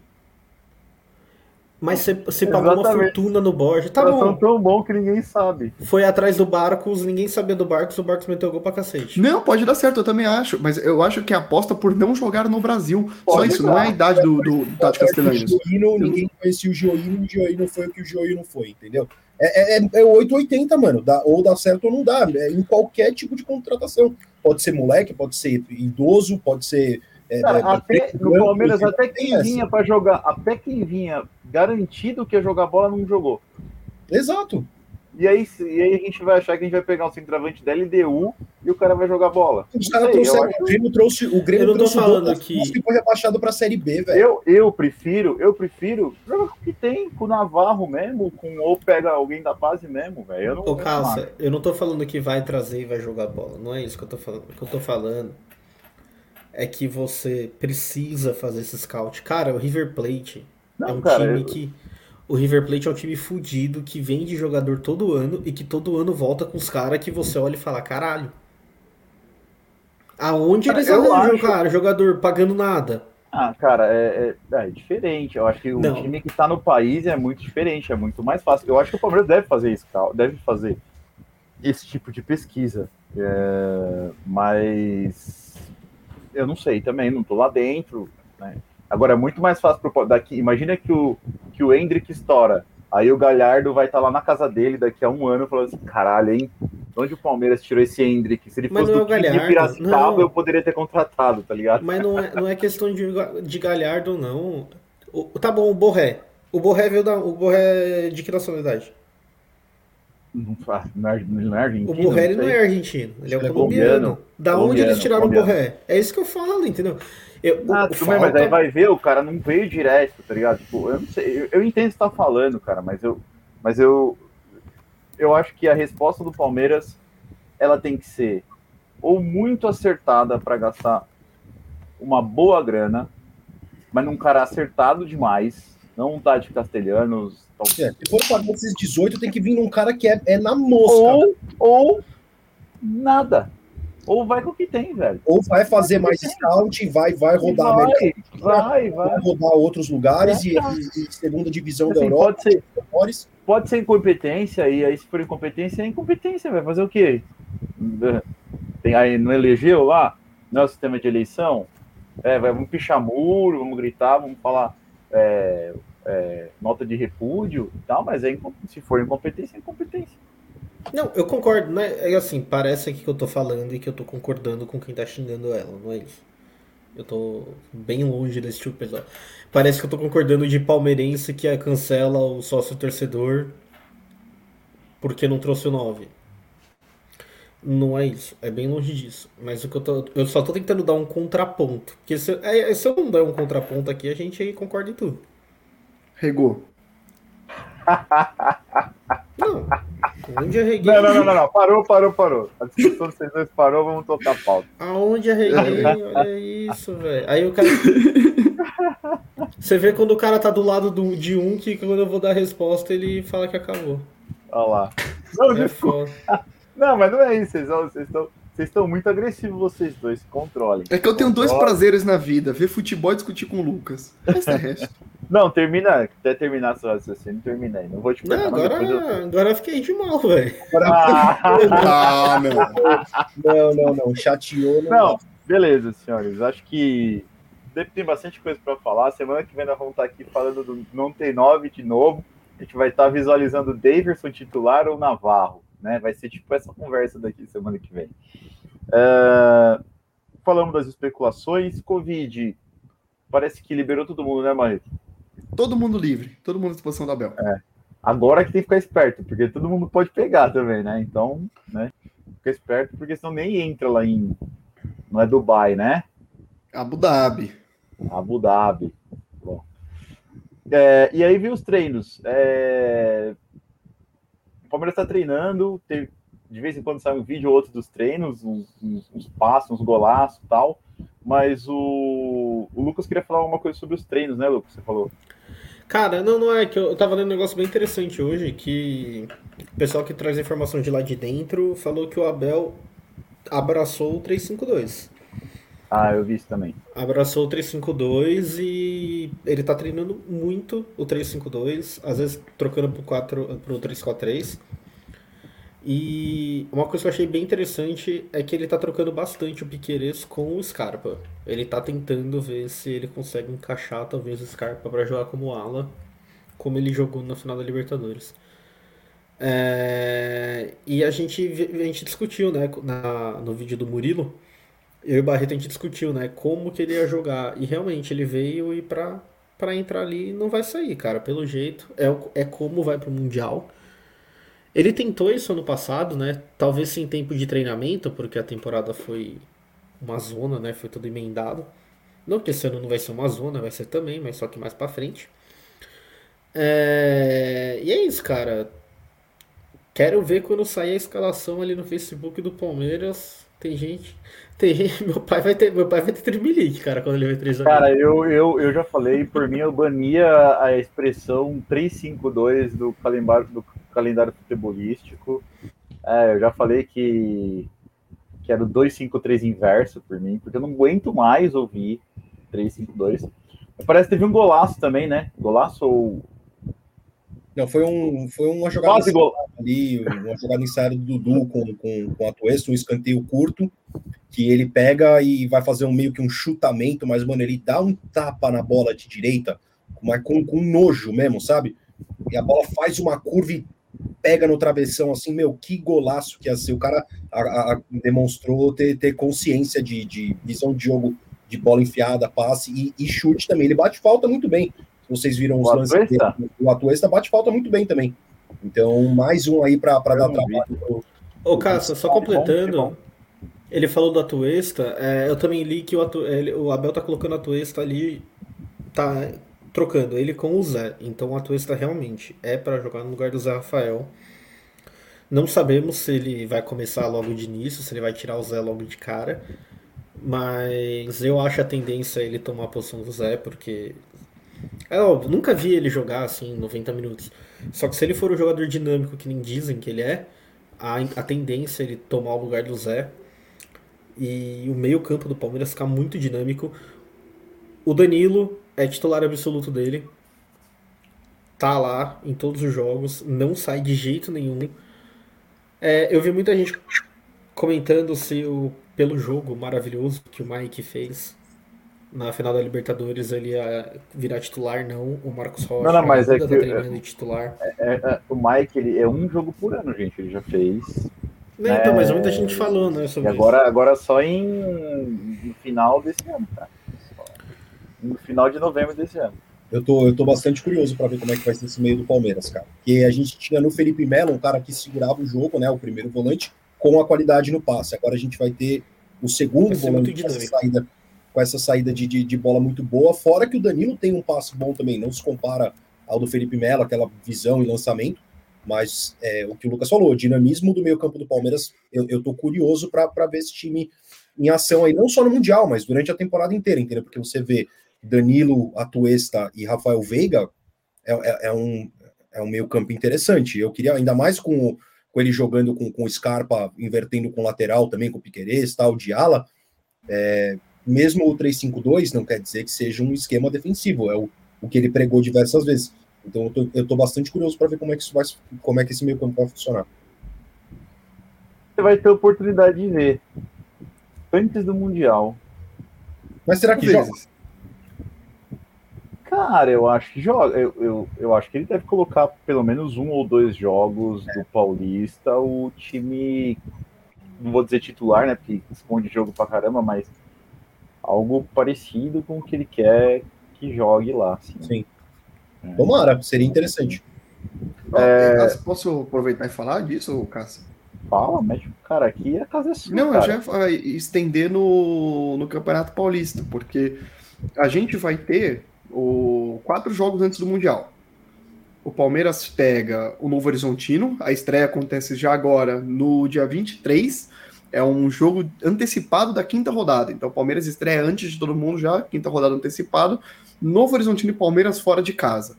Mas você, você pagou uma fortuna no Borja. Tá são bom. tão bom que ninguém sabe. Foi atrás do Barcos, ninguém sabia do Barcos, o Barcos meteu gol pra cacete. Não, pode dar certo, eu também acho. Mas eu acho que é aposta por não jogar no Brasil. Só Pode isso, dar. não é a idade do, do Tati Castellanos. Ninguém conhecia o Gioino, o Gioino foi o que o Gioino foi, entendeu? É, é, é 880, mano. Dá, ou dá certo ou não dá. É em qualquer tipo de contratação. Pode ser moleque, pode ser idoso, pode ser. É, Cara, é, até no Palmeiras, até quem essa. vinha pra jogar, até quem vinha garantido que ia jogar bola não jogou. Exato. E aí, e aí a gente vai achar que a gente vai pegar um centroavante da LDU e o cara vai jogar bola. Os caras trouxeram. acho- O Grêmio trouxe. O Grêmio Eu não tô trouxe falando Douglas que- foi rebaixado pra Série B, velho. Eu, eu prefiro, eu prefiro jogar com o que tem, com o Navarro mesmo, com, ou pega alguém da base mesmo, velho. Eu não Ô, eu não acho. Calça, eu não tô falando que vai trazer e vai jogar bola. Não é isso que eu tô falando. O que eu tô falando é que você precisa fazer esse scout. Cara, o River Plate é Não, um cara, time eu- que. O River Plate é um time fudido que vende jogador todo ano e que todo ano volta com os caras que você olha e fala, caralho. Aonde Cara, eles arranjam, acho- cara, jogador pagando nada? Ah, cara, é, é- é diferente. Eu acho que o Não. time que tá no país é muito diferente, é muito mais fácil. Eu acho que o Palmeiras deve fazer isso, deve fazer esse tipo de pesquisa. É, mas eu não sei também, não tô lá dentro. né? Agora é muito mais fácil pro, daqui. Imagina que o, que o Hendrick estoura. Aí o Galhardo vai estar lá na casa dele daqui a um ano falando assim: caralho, hein? Onde o Palmeiras tirou esse Hendrick? Se ele Mas fosse é do de Galhardo, Piracicaba, não. eu poderia ter contratado, tá ligado? Mas não é, não é questão de, de Galhardo, não. O, tá bom, o Borré. O Borré veio da. O Borré é de que nacionalidade? Não, fa- não é, não é argentino. O Borré sei. não é argentino, ele é é colombiano. colombiano. Da onde Colombiano, eles tiraram o colombiano. Borré? É isso que eu falo, entendeu? Eu, o- Ah, o tudo bem, mas falta- aí vai ver, o cara não veio direto, tá ligado? Tipo, eu não sei, eu, eu entendo o que você tá falando, cara, mas eu, mas eu, eu acho que a resposta do Palmeiras, ela tem que ser ou muito acertada para gastar uma boa grana, mas num cara acertado demais, não um Tade Castelhanos, É, se for pagar esses 18, tem que vir num cara que é, é na mosca. ou, ou nada. Ou vai com o que tem, velho. Ou vai fazer mais scout, vai, vai rodar vai, mercado, vai, vai. vai rodar outros lugares e, e- e segunda divisão da Assim, Europa. pode ser, pode ser incompetência, e aí se for incompetência, é incompetência, vai fazer o quê? Tem aí, não elegeu lá? Não é o sistema de eleição? É, vai, vamos pichar muro, vamos gritar, vamos falar é, é, nota de repúdio e tal, mas é, se for incompetência, é incompetência. Não, eu concordo, né? É assim, parece aqui que eu tô falando e que eu tô concordando com quem tá xingando ela, não é isso. Eu tô bem longe desse tipo de pessoa. Parece que eu tô concordando de palmeirense que cancela o sócio torcedor porque não trouxe o 9. Não é isso, é bem longe disso. Mas o que eu tô. Eu só tô tentando dar um contraponto. Porque se, é, se eu não der um contraponto aqui, a gente concorda em tudo. Regou. Não. Onde? Não, não, não, não, não. Parou, parou, parou. A discussão de vocês dois parou, vamos tocar a pauta. Aonde arreguei? Olha isso, velho. Aí o cara. Você vê quando o cara tá do lado do, de um que quando eu vou dar a resposta ele fala que acabou. Olha lá. Não, É desculpa. foda. Não, mas não é isso. Vocês estão vocês estão muito agressivos, vocês dois. Se controlem. É que eu tenho dois Controle. prazeres na vida: ver futebol e discutir com o Lucas. Resto é resto. Não, termina. Até terminar seu raciocínio, termina aí. Não vou te Não, perguntar, agora, eu- agora eu fiquei de mal, velho. Ah, Ah, não. Não, não, não. Chateou. Não. não, beleza, senhores. Acho que tem bastante coisa para falar. Semana que vem nós vamos estar aqui falando do Não Tem Nove de novo. A gente vai estar visualizando Davidson titular ou Navarro. Né? Vai ser tipo essa conversa daqui semana que vem. É, Falamos das especulações. Covid parece que liberou todo mundo, né, Marito? Todo mundo livre, todo mundo à disposição da Bel. Agora que tem que ficar esperto, porque todo mundo pode pegar também, né? Então, né? Fica esperto, porque senão nem entra lá em. Não é Dubai, né? Abu Dhabi. Abu Dhabi. Bom. É, e aí vi os treinos. É, O Palmeiras está treinando, teve- de vez em quando sai um vídeo ou outro dos treinos, uns, uns, uns passos, uns golaços tal. Mas o, o Lucas queria falar alguma coisa sobre os treinos, né, Lucas? Você falou. Cara, não, não é que eu, eu tava lendo um negócio bem interessante hoje, que o pessoal que traz informação de lá de dentro falou que o Abel abraçou o 352. Ah, eu vi isso também. Abraçou o 352 e ele tá treinando muito o 352, às vezes trocando pro, 4, pro 343. E uma coisa que eu achei bem interessante é que ele tá trocando bastante o Piqueires com o Scarpa. Ele tá tentando ver se ele consegue encaixar talvez o Scarpa pra jogar como ala, como ele jogou na final da Libertadores. É, E a gente, a gente discutiu, né, na, no vídeo do Murilo, eu e o Barreto a gente discutiu, né, como que ele ia jogar. E realmente ele veio e pra, pra entrar ali não vai sair, cara, pelo jeito. É, é como vai pro Mundial. Ele tentou isso ano passado, né? Talvez sem tempo de treinamento, porque a temporada foi uma zona, né? Foi tudo emendado. Não que esse ano não vai ser uma zona, vai ser também, mas só que mais pra frente. É, E é isso, cara. Quero ver quando sair a escalação ali no Facebook do Palmeiras. Tem gente. Tem gente. Meu pai vai ter, meu pai vai ter tremelique, cara, quando ele vê três Cara, eu, eu, eu já falei, por mim eu bania a expressão 352 do calendário, do calendário futebolístico. É, eu já falei que, que era o 253 inverso por mim, porque eu não aguento mais ouvir 352. Parece que teve um golaço também, né? Golaço ou. Não, foi, um, foi uma jogada Quase gol. ali, uma jogada ensaiada do Dudu com, com, com a Tuesta, um escanteio curto, que ele pega e vai fazer um meio que um chutamento, mas, mano, ele dá um tapa na bola de direita, mas com, com nojo mesmo, sabe? E a bola faz uma curva e pega no travessão, assim, meu, que golaço que ia ser. O cara a- a- a- demonstrou ter, ter consciência de, de visão de jogo de bola enfiada, passe e, e chute também. Ele bate falta muito bem. Vocês viram os O lances Atuesta? dele, o Atuesta bate falta muito bem também. Então, mais um aí para dar trabalho. pro- Ô, Cássio, só completando, ele falou do Atuesta, é, eu também li que o, Atu- ele- o Abel tá colocando o Atuesta ali, tá trocando ele com o Zé. Então o Atuesta realmente é pra jogar no lugar do Zé Rafael. Não sabemos se ele vai começar logo de início, se ele vai tirar o Zé logo de cara. Mas eu acho a tendência ele tomar a posição do Zé, porque. É óbvio, nunca vi ele jogar assim 90 minutos. Só que se ele for um jogador dinâmico que nem dizem que ele é, a, a tendência é ele tomar o lugar do Zé. E o meio-campo do Palmeiras ficar muito dinâmico. O Danilo é titular absoluto dele. Tá lá em todos os jogos, não sai de jeito nenhum. É, eu vi muita gente comentando se o, pelo jogo maravilhoso que o Mike fez na final da Libertadores ele ia virar titular, não. O Marcos Rocha Não, não, mas é ainda tá que- treinando de titular. É, é, o Mike, ele é um jogo por ano, gente. Ele já fez. Né, então, mas muita gente falou, né, E sobre agora, agora só em no final desse ano, tá? no final de novembro desse ano. Eu tô, eu tô bastante curioso para ver como é que vai ser esse meio do Palmeiras, cara. Porque a gente tinha no Felipe Melo um cara que segurava o jogo, né? O primeiro volante, com a qualidade no passe. Agora a gente vai ter o segundo volante com essa saída, com essa saída de, de, de, bola muito boa. Fora que o Danilo tem um passe bom também, não se compara ao do Felipe Melo, aquela visão e lançamento. Mas é, o que o Lucas falou, o dinamismo do meio-campo do Palmeiras, eu, eu tô curioso para ver esse time em ação aí, não só no Mundial, mas durante a temporada inteira, entendeu? Porque você vê Danilo, Atuesta e Rafael Veiga é, é, é um, é um meio campo interessante. Eu queria, ainda mais com, com ele jogando com, com Scarpa, invertendo com lateral também, com o Piquerez, tal, de ala, é, mesmo o 3-5-2 não quer dizer que seja um esquema defensivo, é o, o que ele pregou diversas vezes. Então eu tô, eu tô bastante curioso para ver como é que isso vai, como é que esse meio campo vai funcionar. Você vai ter oportunidade de ver antes do Mundial. Mas será que joga? Cara, eu acho que joga. Eu, eu, eu acho que ele deve colocar pelo menos um ou dois jogos do Paulista, o time. Não vou dizer titular, né? Porque esconde jogo pra caramba, mas algo parecido com o que ele quer que jogue lá. Assim. Sim. É. Tomara, seria interessante. É... Posso aproveitar e falar disso, Cássio? Fala, mas, cara, aqui a casa é sua. Não, cara. eu já ia estender no, no Campeonato Paulista, porque a gente vai ter o, quatro jogos antes do Mundial. O Palmeiras pega o Novo Horizontino, a estreia acontece já agora no dia 23. É um jogo antecipado da quinta rodada. Então o Palmeiras estreia antes de todo mundo já, quinta rodada antecipado. Novo Horizontino e Palmeiras fora de casa.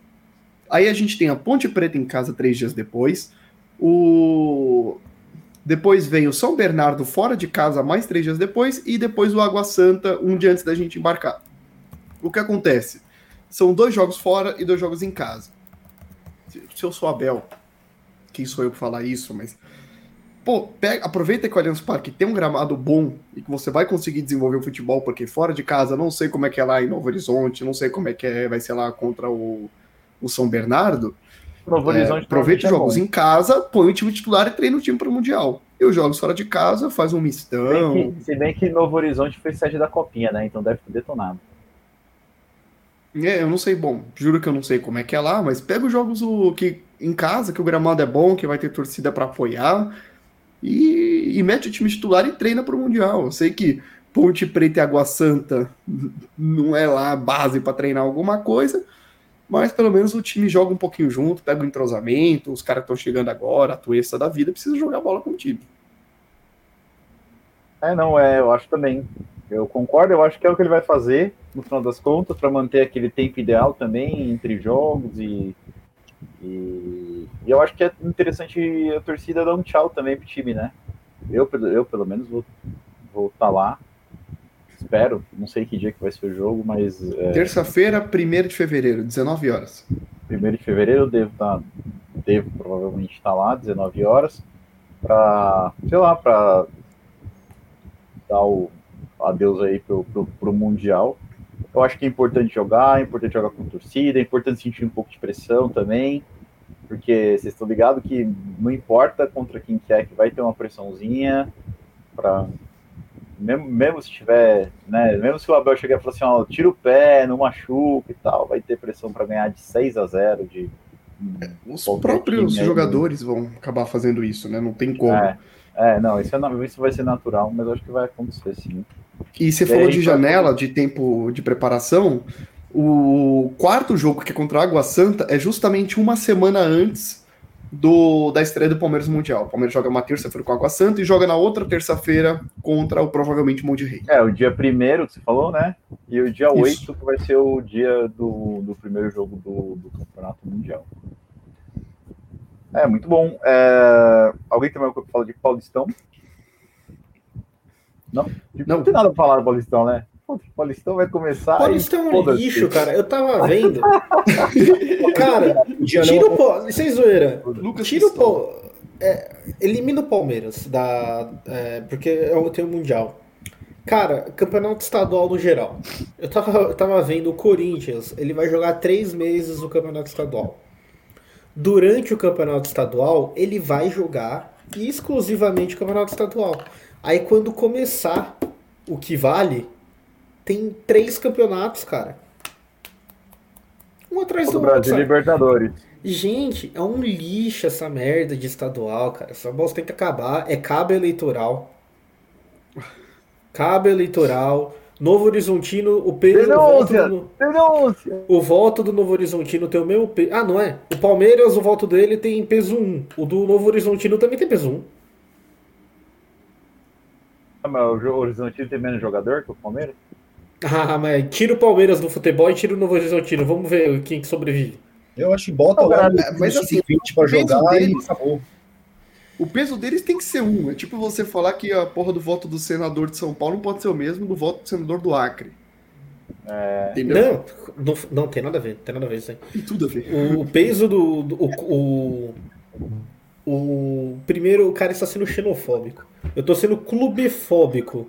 Aí a gente tem a Ponte Preta em casa três dias depois. O depois vem o São Bernardo fora de casa mais três dias depois e depois o Água Santa um dia antes da gente embarcar. O que acontece? São dois jogos fora e dois jogos em casa. Se eu sou Abel, quem sou eu para falar isso, mas. Pô, pega, aproveita que o Allianz Parque tem um gramado bom e que você vai conseguir desenvolver o futebol, porque fora de casa, não sei como é que é lá em Novo Horizonte, não sei como é que é, vai ser lá contra o, o São Bernardo. Novo é, Horizonte. Aproveita os jogos é em casa, põe o time titular e treina o time para o Mundial. E os jogos fora de casa, faz um mistão. Se bem, que, se bem que Novo Horizonte foi sede da Copinha, né? Então deve ter detonado. É, eu não sei, bom, juro que eu não sei como é que é lá, mas pega os jogos o, que em casa, que o gramado é bom, que vai ter torcida para apoiar, e, e, mete o time titular e treina para o Mundial. Eu sei que Ponte Preta e Água Santa não é lá a base para treinar alguma coisa, mas pelo menos o time joga um pouquinho junto, pega o entrosamento, os caras estão chegando agora, a tuesta da vida, precisa jogar bola com o time. É, não, é, eu acho também. Eu concordo, eu acho que é o que ele vai fazer, no final das contas, para manter aquele tempo ideal também entre jogos e, e, e, eu acho que é interessante a torcida dar um tchau também pro time, né? Eu, eu pelo menos, vou estar vou tá lá. Espero, não sei que dia que vai ser o jogo, mas. É... Terça-feira, 1 de fevereiro, 19 horas. 1 de fevereiro eu devo estar. Tá, devo provavelmente estar tá lá, 19 horas, para, sei lá, para dar o adeus aí pro, pro, pro Mundial. Eu acho que é importante jogar, é importante jogar com torcida, é importante sentir um pouco de pressão também, porque vocês estão ligados que não importa contra quem quer, que vai ter uma pressãozinha para mesmo, mesmo se tiver, né, mesmo se o Abel chegar e falar assim, ó, tira o pé, não machuca e tal, vai ter pressão para ganhar de 6 a 0 de é, os próprios jogadores aí, vão acabar fazendo isso, né? Não tem como. É, é não, isso, é, isso vai ser natural, mas acho que vai acontecer sim. E você falou de janela, de tempo de preparação. O quarto jogo, que é contra a Água Santa, é justamente uma semana antes do, da estreia do Palmeiras Mundial. O Palmeiras joga uma terça-feira com a Água Santa e joga na outra terça-feira contra o provavelmente Monte Rei. É, o dia primeiro que você falou, né? E o dia Isso. 8 que vai ser o dia do, do primeiro jogo do, do Campeonato Mundial. É, muito bom. É... Alguém tem mais para falar de Paulistão? Não? Não, não tem nada pra falar do Paulistão, né? O Paulistão vai começar. Paulistão é um lixo, cara. Eu tava vendo. cara, tira o pó. Sem zoeira. Lucas tira o. É, elimina o Palmeiras, da, é, porque eu tenho o Mundial. Cara, campeonato estadual no geral. Eu tava, eu tava vendo o Corinthians, ele vai jogar três meses no campeonato estadual. Durante o campeonato estadual, ele vai jogar exclusivamente o campeonato estadual. Aí quando começar o que vale, tem três campeonatos, cara. Um atrás do, do Brasil outro. Libertadores. Gente, é um lixo essa merda de estadual, cara. Essa bosta tem que acabar. É cabo eleitoral. Cabo eleitoral. Novo Horizontino, o peso. Denúncia! Do, denúncia! O voto do Novo Horizontino tem o mesmo peso. Ah, não é? O Palmeiras, o voto dele tem peso 1. O do Novo Horizontino também tem peso 1. Ah, mas o Horizontino tem menos jogador que o Palmeiras? Ah, mas tira o Palmeiras do futebol e tira o Novo Horizontino. Vamos ver quem que sobrevive. Eu acho que bota o cara, mas assim, 20 pra jogar dele, e acabou. O peso deles tem que ser um. É tipo você falar que a porra do voto do senador de São Paulo não pode ser o mesmo do voto do senador do Acre. É... Não, não, não, tem nada a ver, tem nada a ver isso aí. Tem tudo a ver. O, peso do. do o, o, o, primeiro, o cara está sendo xenofóbico. Eu tô sendo clubefóbico.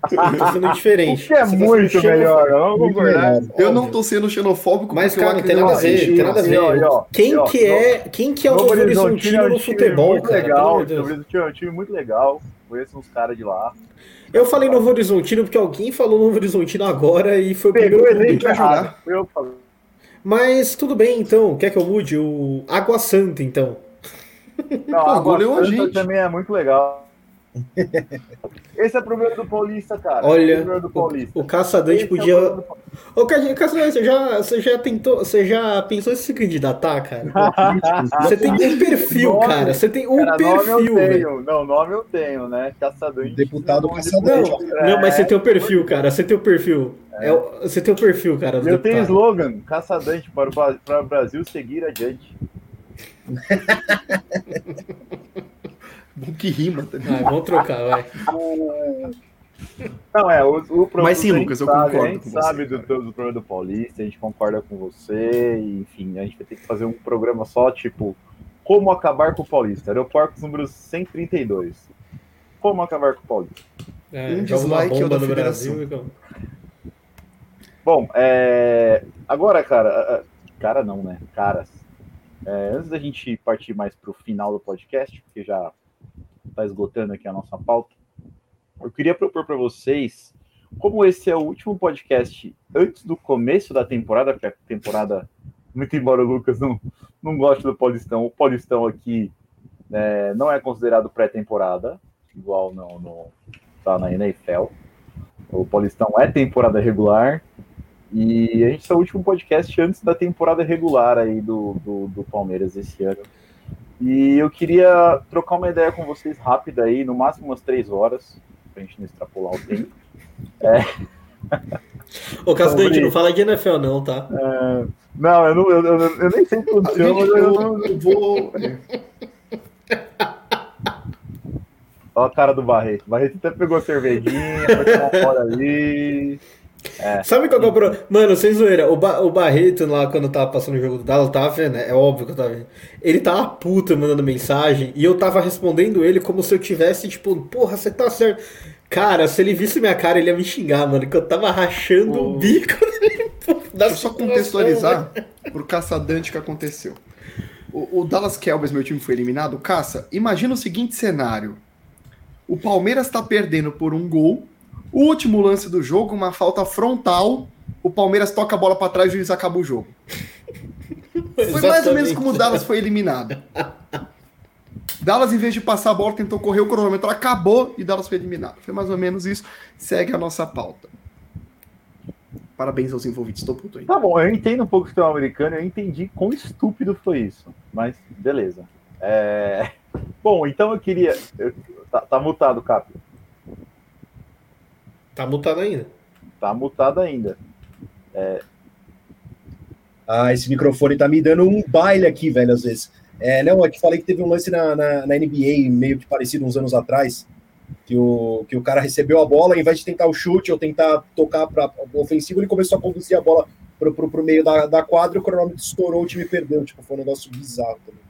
Tá sendo diferente. O que é Você muito tá melhor, vamos concordar. Eu não tô sendo xenofóbico, mas cara, não tem nada a ver, tem nada a ver. Quem que é, quem que é o Novo Horizontino no futebol, cara? Legal, é um time muito legal. Conheço uns caras de lá. Eu falei Novo Horizontino porque alguém falou Novo Horizontino agora e foi o Pegou primeiro clube jogar. Eu falei. Mas tudo bem, então. Quer que eu mude? O Água Santa, então. Não, Água Santa também é muito legal. Esse é o problema do Paulista, cara. Olha, é o, Paulista. o, o Caçadante podia. É o Ô, Caçadante, você já, você já tentou. Você já pensou em se candidatar, cara? você tem um perfil, nome, cara. Você tem um cara, perfil. Nome eu tenho. Não, nome eu tenho, né? Caçadante. Deputado Caçadante. Não, não, mas você tem o perfil, cara. Você tem o perfil. É. É, você tem o perfil, cara. Eu tenho slogan: Caçadante para o Brasil seguir adiante. Bom que rima também. Ah, vamos trocar, vai. Não, é, o, o Mas sim, Lucas, eu sabe, concordo. A gente sabe do, do, problema do Paulista, a gente concorda com você, e, enfim, a gente vai ter que fazer um programa só, tipo, como acabar com o Paulista. Aeroportos número 132. Como acabar com o Paulista. É, um dislike bomba no Brasil. Então. Bom, é... agora, cara, cara não, né? Caras, é, antes da gente partir mais para o final do podcast, porque já está esgotando aqui a nossa pauta, eu queria propor para vocês, como esse é o último podcast antes do começo da temporada, porque a temporada, muito embora o Lucas não, não goste do Paulistão, o Paulistão aqui é, não é considerado pré-temporada, igual no, tá na NFL. O Paulistão é temporada regular. E a gente é o último podcast antes da temporada regular aí do, do, do Palmeiras esse ano. E eu queria trocar uma ideia com vocês rápida aí, no máximo umas três horas, pra gente não extrapolar o tempo. É. Ô, Cascante, Sobre... não fala de NFL não, tá? É... Não, eu, não eu, eu, eu, nem sei tudo, mas eu, eu, não, eu vou... Olha a cara do Barreto. O Barreto até pegou a cervejinha, foi tomar fora ali... É. Sabe qual é o problema? Mano, sem zoeira, o, ba o Barreto lá, quando tava passando o jogo do Dallas, tava vendo, né? É óbvio que eu tava vendo. Ele tava puta mandando mensagem e eu tava respondendo ele como se eu tivesse, tipo, porra, você tá certo. Cara, se ele visse minha cara, ele ia me xingar, mano, que eu tava rachando o, o bico dele. Deixa eu só contextualizar pro caçadante que aconteceu. O, o Dallas Cowboys, meu time, foi eliminado. Caça, imagina o seguinte cenário. O Palmeiras tá perdendo por um gol o último lance do jogo, uma falta frontal. O Palmeiras toca a bola para trás e o juiz acaba o jogo. Foi mais ou menos como o Dallas foi eliminado. Dallas, em vez de passar a bola, tentou correr o cronômetro, acabou e Dallas foi eliminado. Foi mais ou menos isso. Segue a nossa pauta. Parabéns aos envolvidos, estou puto aí. Tá bom, eu entendo um pouco o sistema americano, eu entendi quão estúpido foi isso. Mas beleza. É... Bom, então eu queria. Eu... Tá, tá mutado, Cap. Tá mutado ainda. Tá mutado ainda. É... Ah, esse microfone tá me dando um baile aqui, velho, às vezes. É, não, é que falei que teve um lance na, na, na, NBA, meio que parecido uns anos atrás, que o, que o cara recebeu a bola, ao invés de tentar o chute ou tentar tocar para ofensivo, ele começou a conduzir a bola pro, pro, pro meio da, da quadra, o cronômetro estourou, o time perdeu. Tipo, foi um negócio bizarro também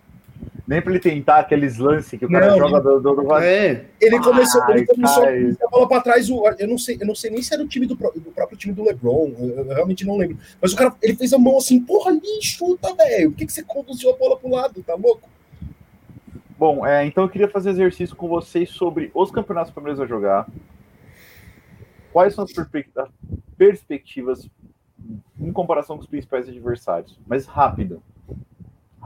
nem para ele tentar aqueles lances que o cara não, joga do, do, do... É. Ele começou, Ai, ele começou a a bola para trás. Eu não sei, eu não sei nem se era o time do, do próprio time do LeBron. Eu, eu, realmente não lembro. Mas o cara, ele fez a mão assim, porra, ali, chuta, velho. Por que, que você conduziu a bola pro lado? Tá louco? Bom, é, então eu queria fazer exercício com vocês sobre os campeonatos Palmeiras a jogar. Quais são as perspectivas em comparação com os principais adversários, mas rápido.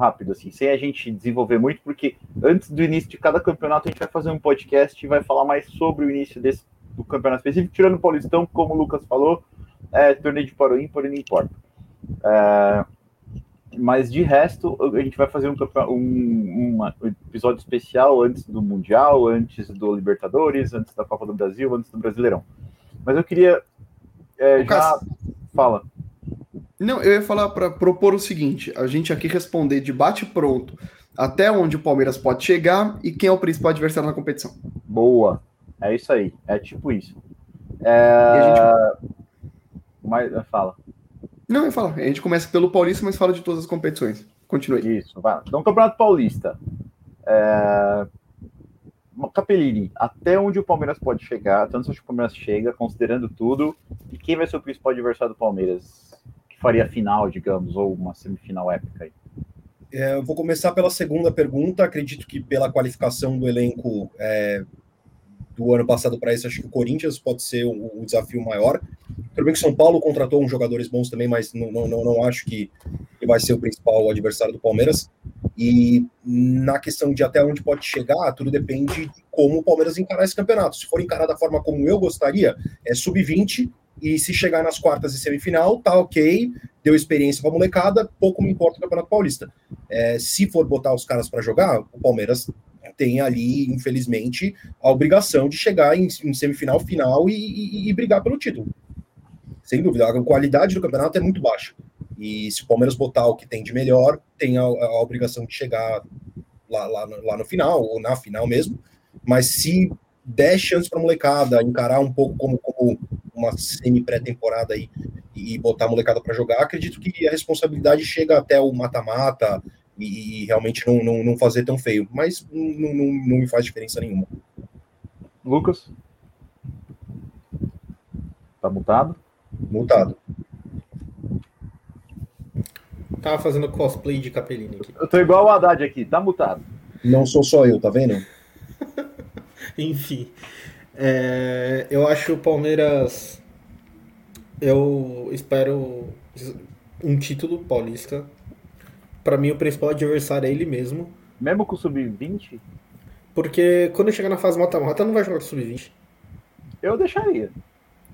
Rápido, assim, sem a gente desenvolver muito, porque antes do início de cada campeonato a gente vai fazer um podcast e vai falar mais sobre o início desse, do campeonato específico, tirando o Paulistão, como o Lucas falou, é, torneio de para o ímpar, não importa. É, mas de resto, a gente vai fazer um, um, um, episódio especial antes do Mundial, antes do Libertadores, antes da Copa do Brasil, antes do Brasileirão. Mas eu queria é, já. Fala. Não, eu ia falar para propor o seguinte: a gente aqui responder de bate-pronto até onde o Palmeiras pode chegar e quem é o principal adversário na competição. Boa. É isso aí. É tipo isso. É... Gente... Mas, fala. Não, eu falo. A gente começa pelo Paulista, mas fala de todas as competições. Continue. Isso, vai. Então, Campeonato Paulista. É... Capelini, até onde o Palmeiras pode chegar, tanto onde o Palmeiras chega, considerando tudo, e quem vai ser o principal adversário do Palmeiras? Faria final, digamos, ou uma semifinal épica aí? É, eu vou começar pela segunda pergunta. Acredito que pela qualificação do elenco é, do ano passado para esse, acho que o Corinthians pode ser o, o desafio maior. Tudo bem que São Paulo contratou uns jogadores bons também, mas não, não, não acho que vai ser o principal adversário do Palmeiras. E na questão de até onde pode chegar, tudo depende de como o Palmeiras encarar esse campeonato. Se for encarar da forma como eu gostaria, é sub-20, e se chegar nas quartas e semifinal, tá ok, deu experiência para molecada, pouco me importa o Campeonato Paulista. É, se for botar os caras para jogar, o Palmeiras tem ali, infelizmente, a obrigação de chegar em, em semifinal, final e, e, e, brigar pelo título. Sem dúvida, a qualidade do campeonato é muito baixa. E se o Palmeiras botar o que tem de melhor, tem a, a obrigação de chegar lá, lá, lá no final, ou na final mesmo. Mas se der chance para a molecada encarar um pouco como, como uma semi-pré-temporada aí e botar a molecada para jogar, acredito que a responsabilidade chega até o mata-mata, e, realmente não, não, não, fazer tão feio. Mas não, não, não me faz diferença nenhuma. Lucas? Tá mutado? Mutado. Tava fazendo cosplay de Capelini aqui. Eu tô igual o Haddad aqui, tá mutado. Não sou só eu, tá vendo? Enfim. É, eu acho o Palmeiras. Eu espero um título paulista para mim o principal adversário é ele mesmo. Mesmo com o sub-20? Porque quando chegar na fase mata-mata, não vai jogar com o sub-20. Eu deixaria.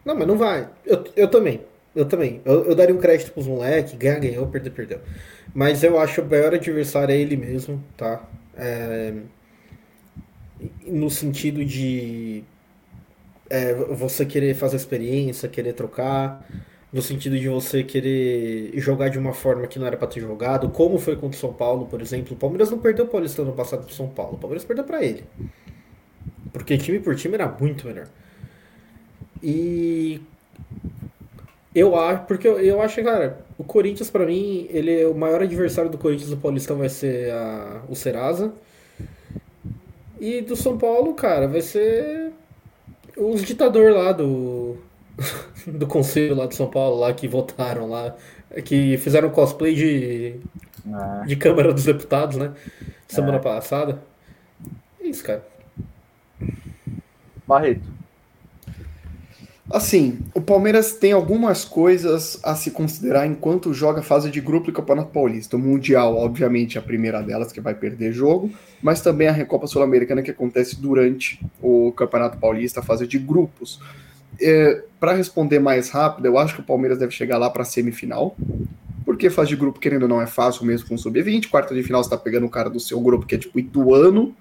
Não, mas não vai. Eu, eu também. Eu também. Eu, eu daria um crédito pros moleques, ganhar, ganhou, perder, perdeu. Mas eu acho o maior adversário é ele mesmo, tá? É... No sentido de é, você querer fazer experiência, querer trocar no sentido de você querer jogar de uma forma que não era para ter jogado, como foi contra o São Paulo, por exemplo. O Palmeiras não perdeu o Paulistão no passado pro São Paulo, o Palmeiras perdeu para ele. Porque time por time era muito melhor. E eu acho, porque eu, eu acho, cara, o Corinthians para mim, ele é o maior adversário do Corinthians do Paulistão vai ser a, o Serasa. E do São Paulo, cara, vai ser os ditador lá do do conselho lá de São Paulo, lá que votaram lá, que fizeram cosplay de, é. de Câmara dos Deputados, né? Semana é. passada. É isso, cara. Barreto. Assim, o Palmeiras tem algumas coisas a se considerar enquanto joga a fase de grupo do Campeonato Paulista. O Mundial, obviamente, é a primeira delas, que vai perder jogo, mas também a Recopa Sul-Americana, que acontece durante o Campeonato Paulista, a fase de grupos. É, para responder mais rápido, eu acho que o Palmeiras deve chegar lá para semifinal. Porque fase de grupo, querendo ou não, é fácil mesmo com o sub-20. Quarta de final, você tá pegando o cara do seu grupo, que é tipo Ituano.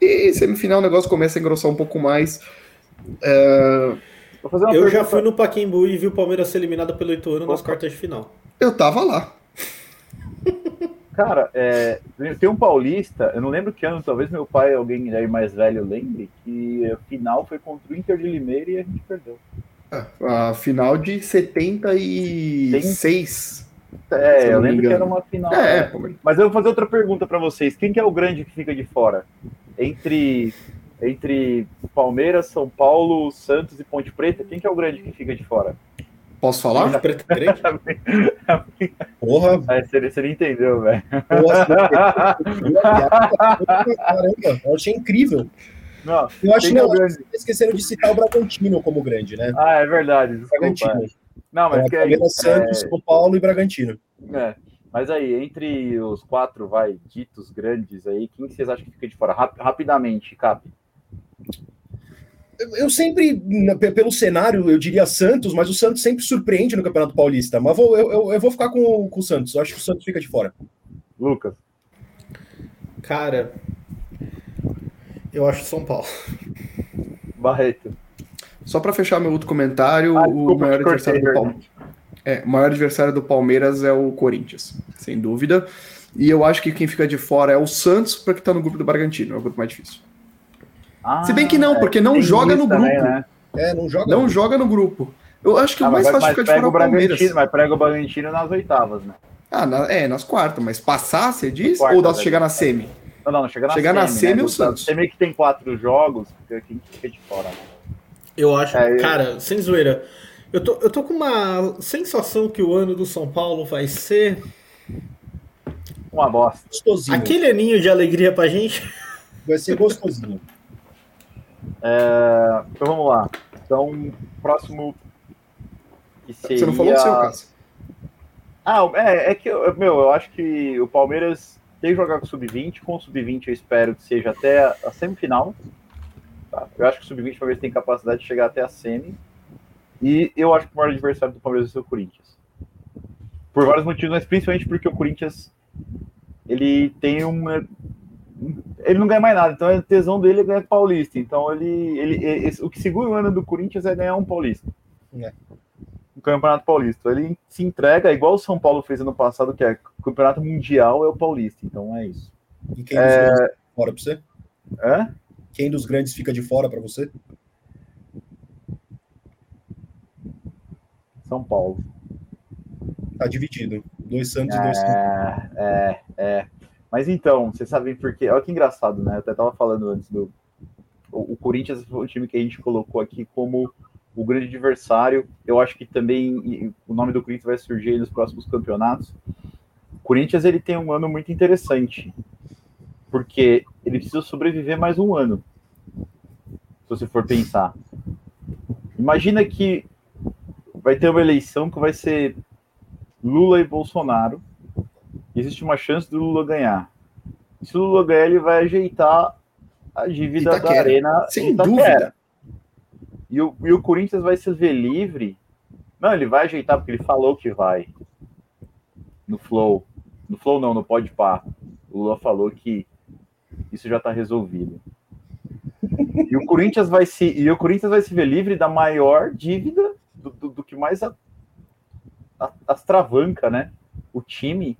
E semifinal o negócio começa a engrossar um pouco mais. É... eu pergunta... já fui no Paquembu e vi o Palmeiras ser eliminado pelo Ituano Opa. nas quartas de final. Eu tava lá. Cara, é, tem um paulista, eu não lembro que ano, talvez meu pai, alguém aí mais velho, lembre, que a final foi contra o Inter de Limeira e a gente perdeu. É, a final de 76. É, eu lembro que era uma final. É, né? Mas eu vou fazer outra pergunta para vocês. Quem que é o grande que fica de fora? Entre entre Palmeiras, São Paulo, Santos e Ponte Preta, quem que é o grande que fica de fora? Posso falar? Preto grande? Porra! É, você, você não entendeu, velho. Caramba, eu achei incrível. Não, eu acho que não, grande. esqueceram de citar o Bragantino como grande, né? Ah, é verdade. Bragantino. Não, mas Então, que aí, Palmeiras, Santos, São Paulo e Bragantino. é, mas aí, entre os quatro, vai, ditos grandes aí, quem vocês acham que fica de fora? Rap- rapidamente, Cap. Eu- sempre, pelo cenário, eu diria Santos, mas o Santos sempre surpreende no Campeonato Paulista. Mas vou- eu, eu- vou ficar com, o- com o Santos. Eu acho que o Santos fica de fora. Lucas. Cara, eu acho São Paulo. Barreto. Só para fechar meu outro comentário, Ah, o maior adversário do Palmeiras. É, o maior adversário do Palmeiras é o Corinthians, sem dúvida. E eu acho que quem fica de fora é o Santos, porque tá no grupo do Bragantino, é o grupo mais difícil. Ah, Se bem que não, porque não joga no também, grupo. né? É, não joga. Não joga no grupo. Eu acho que Ah, o mais mas, fácil mas ficar de fora é o o Palmeiras. Bragantino, mas prega o Bragantino nas oitavas, né? Ah, na- é, nas quartas, mas passar, você diz? quartas, Ou dá né? chegar na semi? Não, não, chega na Chegar na semi, semi, né? o Do- Santos. Semi que tem quatro jogos, fica- quem fica de fora. né? Eu acho, É, eu- cara, sem zoeira. Eu tô, eu tô com uma sensação que o ano do São Paulo vai ser Uma bosta. Gostosinho. aquele aninho de alegria pra gente. Vai ser gostosinho. É, então vamos lá. Então, próximo. Seria... Você não falou do seu caso. Ah, é, é que, eu- meu, eu acho que o Palmeiras tem que jogar com o Sub-20. Com o Sub-20 eu espero que seja até a, semifinal. Tá? Eu acho que o Sub-20 talvez tem capacidade de chegar até a semi. E eu acho que o maior adversário do Palmeiras vai ser o Corinthians. Por vários motivos, mas principalmente porque o Corinthians ele tem uma. Ele não ganha mais nada, então a tesão dele é ganhar paulista. Então ele, ele, esse- o que segura o ano do Corinthians é ganhar um paulista. É. Um campeonato paulista. Ele se entrega, igual o São Paulo fez ano passado, que é o campeonato mundial é o paulista. Então é isso. E quem dos grandes fica de fora pra você? É? Quem dos grandes fica de fora pra você? São Paulo. Tá dividido. Dois Santos e dois Santos. É, é, é. Mas então, vocês sabem por quê? Olha que engraçado, né? Eu até tava falando antes do. O, Corinthians foi o time que a gente colocou aqui como o grande adversário. Eu acho que também o nome do Corinthians vai surgir nos próximos campeonatos. O Corinthians ele tem um ano muito interessante, porque ele precisa sobreviver mais um ano. Se você for pensar. Imagina que vai ter uma eleição que vai ser Lula e Bolsonaro. Existe uma chance do Lula ganhar. Se o Lula ganhar, ele vai ajeitar a dívida da Itaquera. Arena Sem Itaquera. dúvida. E o, e o Corinthians vai se ver livre. Não, ele vai ajeitar porque ele falou que vai. No Flow. No Flow não, no Pode Pá. O Lula falou que isso já está resolvido. E o Corinthians vai se e o Corinthians vai se ver livre da maior dívida do, do- do que mais a, a, astravanca, né? O time.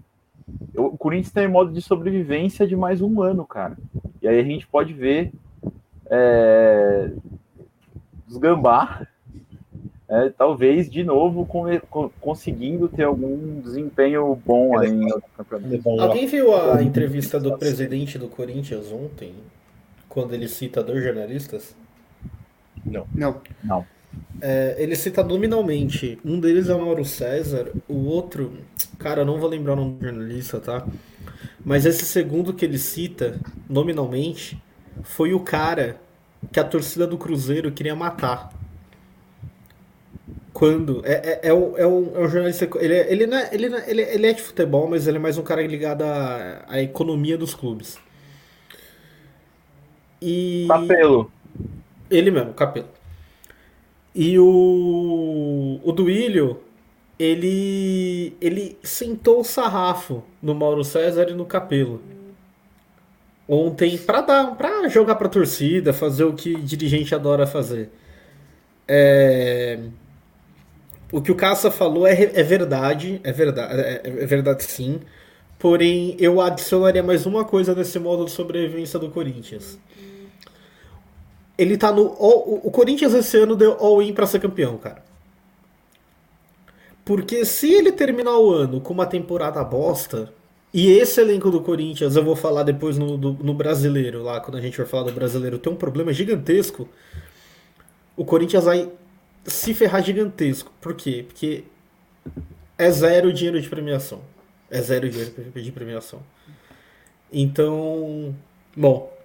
O Corinthians está em modo de sobrevivência de mais um ano, cara. E aí a gente pode ver é, os gambá, é, talvez de novo com- com- conseguindo ter algum desempenho bom aí no campeonato. Alguém viu a entrevista do presidente do Corinthians ontem, quando ele cita dois jornalistas? Não. É, ele cita nominalmente. Um deles é o Mauro César, o outro, cara, eu não vou lembrar o nome do jornalista, tá? Mas esse segundo que ele cita, nominalmente, foi o cara que a torcida do Cruzeiro queria matar. Quando? É, é, é, um, é, um, é um jornalista. Ele é, ele, não é, ele, não é- ele, é- ele é de futebol, mas ele é mais um cara ligado à, à economia dos clubes. E. Capelo. Ele mesmo, Capelo. E o, o Duílio, ele, ele sentou o sarrafo no Mauro César e no Capelo. Ontem, pra, dar, pra jogar pra torcida, fazer o que dirigente adora fazer. É, o que o Caça falou é, é verdade, é verdade, é, é verdade sim. Porém, eu adicionaria mais uma coisa nesse modo de sobrevivência do Corinthians ele tá no. o Corinthians esse ano deu all-in pra ser campeão, cara. Porque se ele terminar o ano com uma temporada bosta, e esse elenco do Corinthians, eu vou falar depois no, do- no brasileiro, lá, quando a gente for falar do brasileiro, tem um problema gigantesco. O Corinthians vai se ferrar gigantesco. Por quê? Porque é zero dinheiro de premiação. É zero dinheiro de premiação. Então. Bom.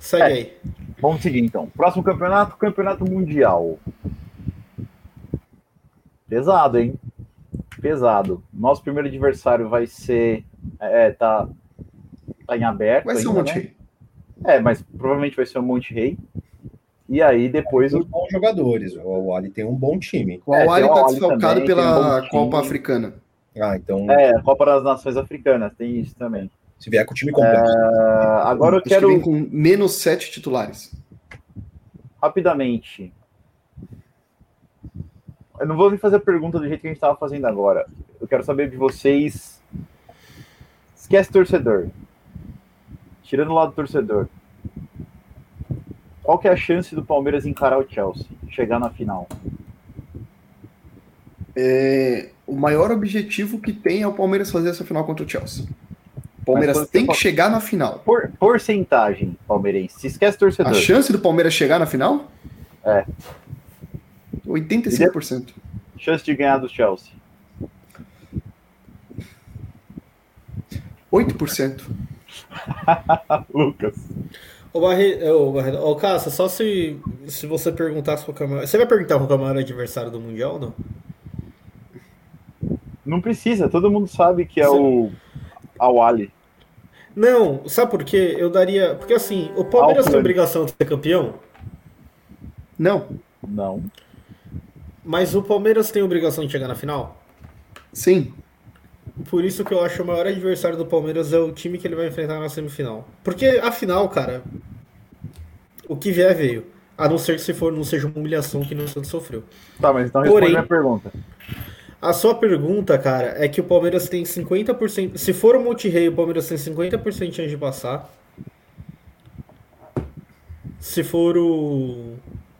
Segue É. aí. Vamos seguir então. Próximo campeonato, campeonato mundial. Pesado, hein? Pesado. Nosso primeiro adversário vai ser. É, tá, tá em aberto. Vai ser o ainda, Monte né? Rei. É, mas provavelmente vai ser o Monte Rei. E aí depois Tem o. bons jogadores. O Ali tem um bom time. O É, tem o tá desfalcado um pela bom Copa. Africana. Ah, então É, a Copa das Nações Africanas, tem isso também. Se vier com o time completo. Ah, agora eu Acho que quero vem com menos sete titulares. rapidamente. Eu não vou nem fazer a pergunta do jeito que a gente estava fazendo agora. Eu quero saber de vocês. Esquece torcedor. Tirando o lado do torcedor. Qual que é a chance do Palmeiras encarar o Chelsea? Chegar na final? É, o maior objetivo que tem é o Palmeiras fazer essa final contra o Chelsea. O Palmeiras quando tem você que chegar na final. Por, porcentagem palmeirense. Se esquece torcedor. A chance do Palmeiras chegar na final? É. 85%. Chance de ganhar do Chelsea. 8%. Lucas. Ô, Barre... Ô, Barre... Ô, Cássio, só se, se você perguntasse qual é o maior... Você vai perguntar qual é o maior adversário do Mundial ou não? Não precisa, todo mundo sabe que é o Awali. Não, sabe por quê? Eu daria... Porque assim, o Palmeiras tem obrigação de ser campeão, Não. Não. mas o Palmeiras tem obrigação de chegar na final? Sim. Por isso que eu acho que o maior adversário do Palmeiras é o time que ele vai enfrentar na semifinal. Porque a final, cara, o que vier veio. A não ser que se for, não seja uma humilhação que o Santos sofreu. Tá, mas então responde Porém- minha pergunta. A sua pergunta, cara, é que o Palmeiras tem 50%. Se for o Monterrey, o Palmeiras tem 50% de chance de passar. Se for o.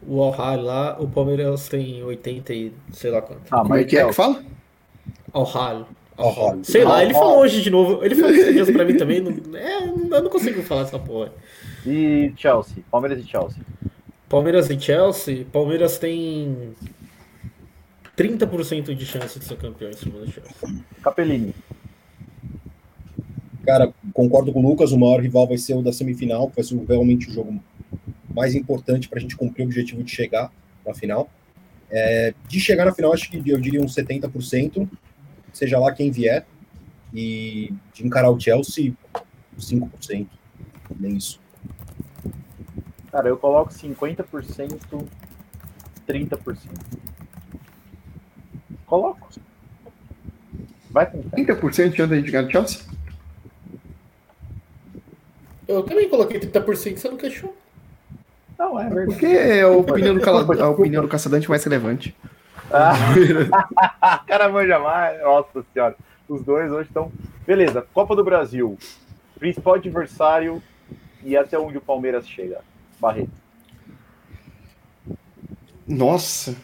O Al-Hali lá, o Palmeiras tem 80 e sei lá quanto. Ah, Como é que é que fala? Al-Ahly. Sei lá, ele falou hoje de novo. Ele falou esses dias pra mim também. Não, é, eu não consigo falar essa porra. E Chelsea, Palmeiras e Chelsea. Palmeiras e Chelsea. Palmeiras tem 30% de chance de ser campeão em cima do Chelsea. Capellini. Cara, concordo com o Lucas, o maior rival vai ser o da semifinal, que vai ser realmente o jogo mais importante para a gente cumprir o objetivo de chegar na final. É, de chegar na final, acho que eu diria uns 70%, seja lá quem vier, e de encarar o Chelsea, 5%, nem isso. Cara, eu coloco 50%, 30%. Coloco. Vai fé. 30% de chance de a gente ganhar do Chelsea? Eu também coloquei 30%, você não queixou. Não, é verdade. Porque é a opinião do, cala- a opinião do caçadante mais relevante. Ah, cara manja mais. Nossa senhora. Os dois hoje estão. Beleza, Copa do Brasil. Principal adversário e até onde o Palmeiras chega. Barreto. Nossa.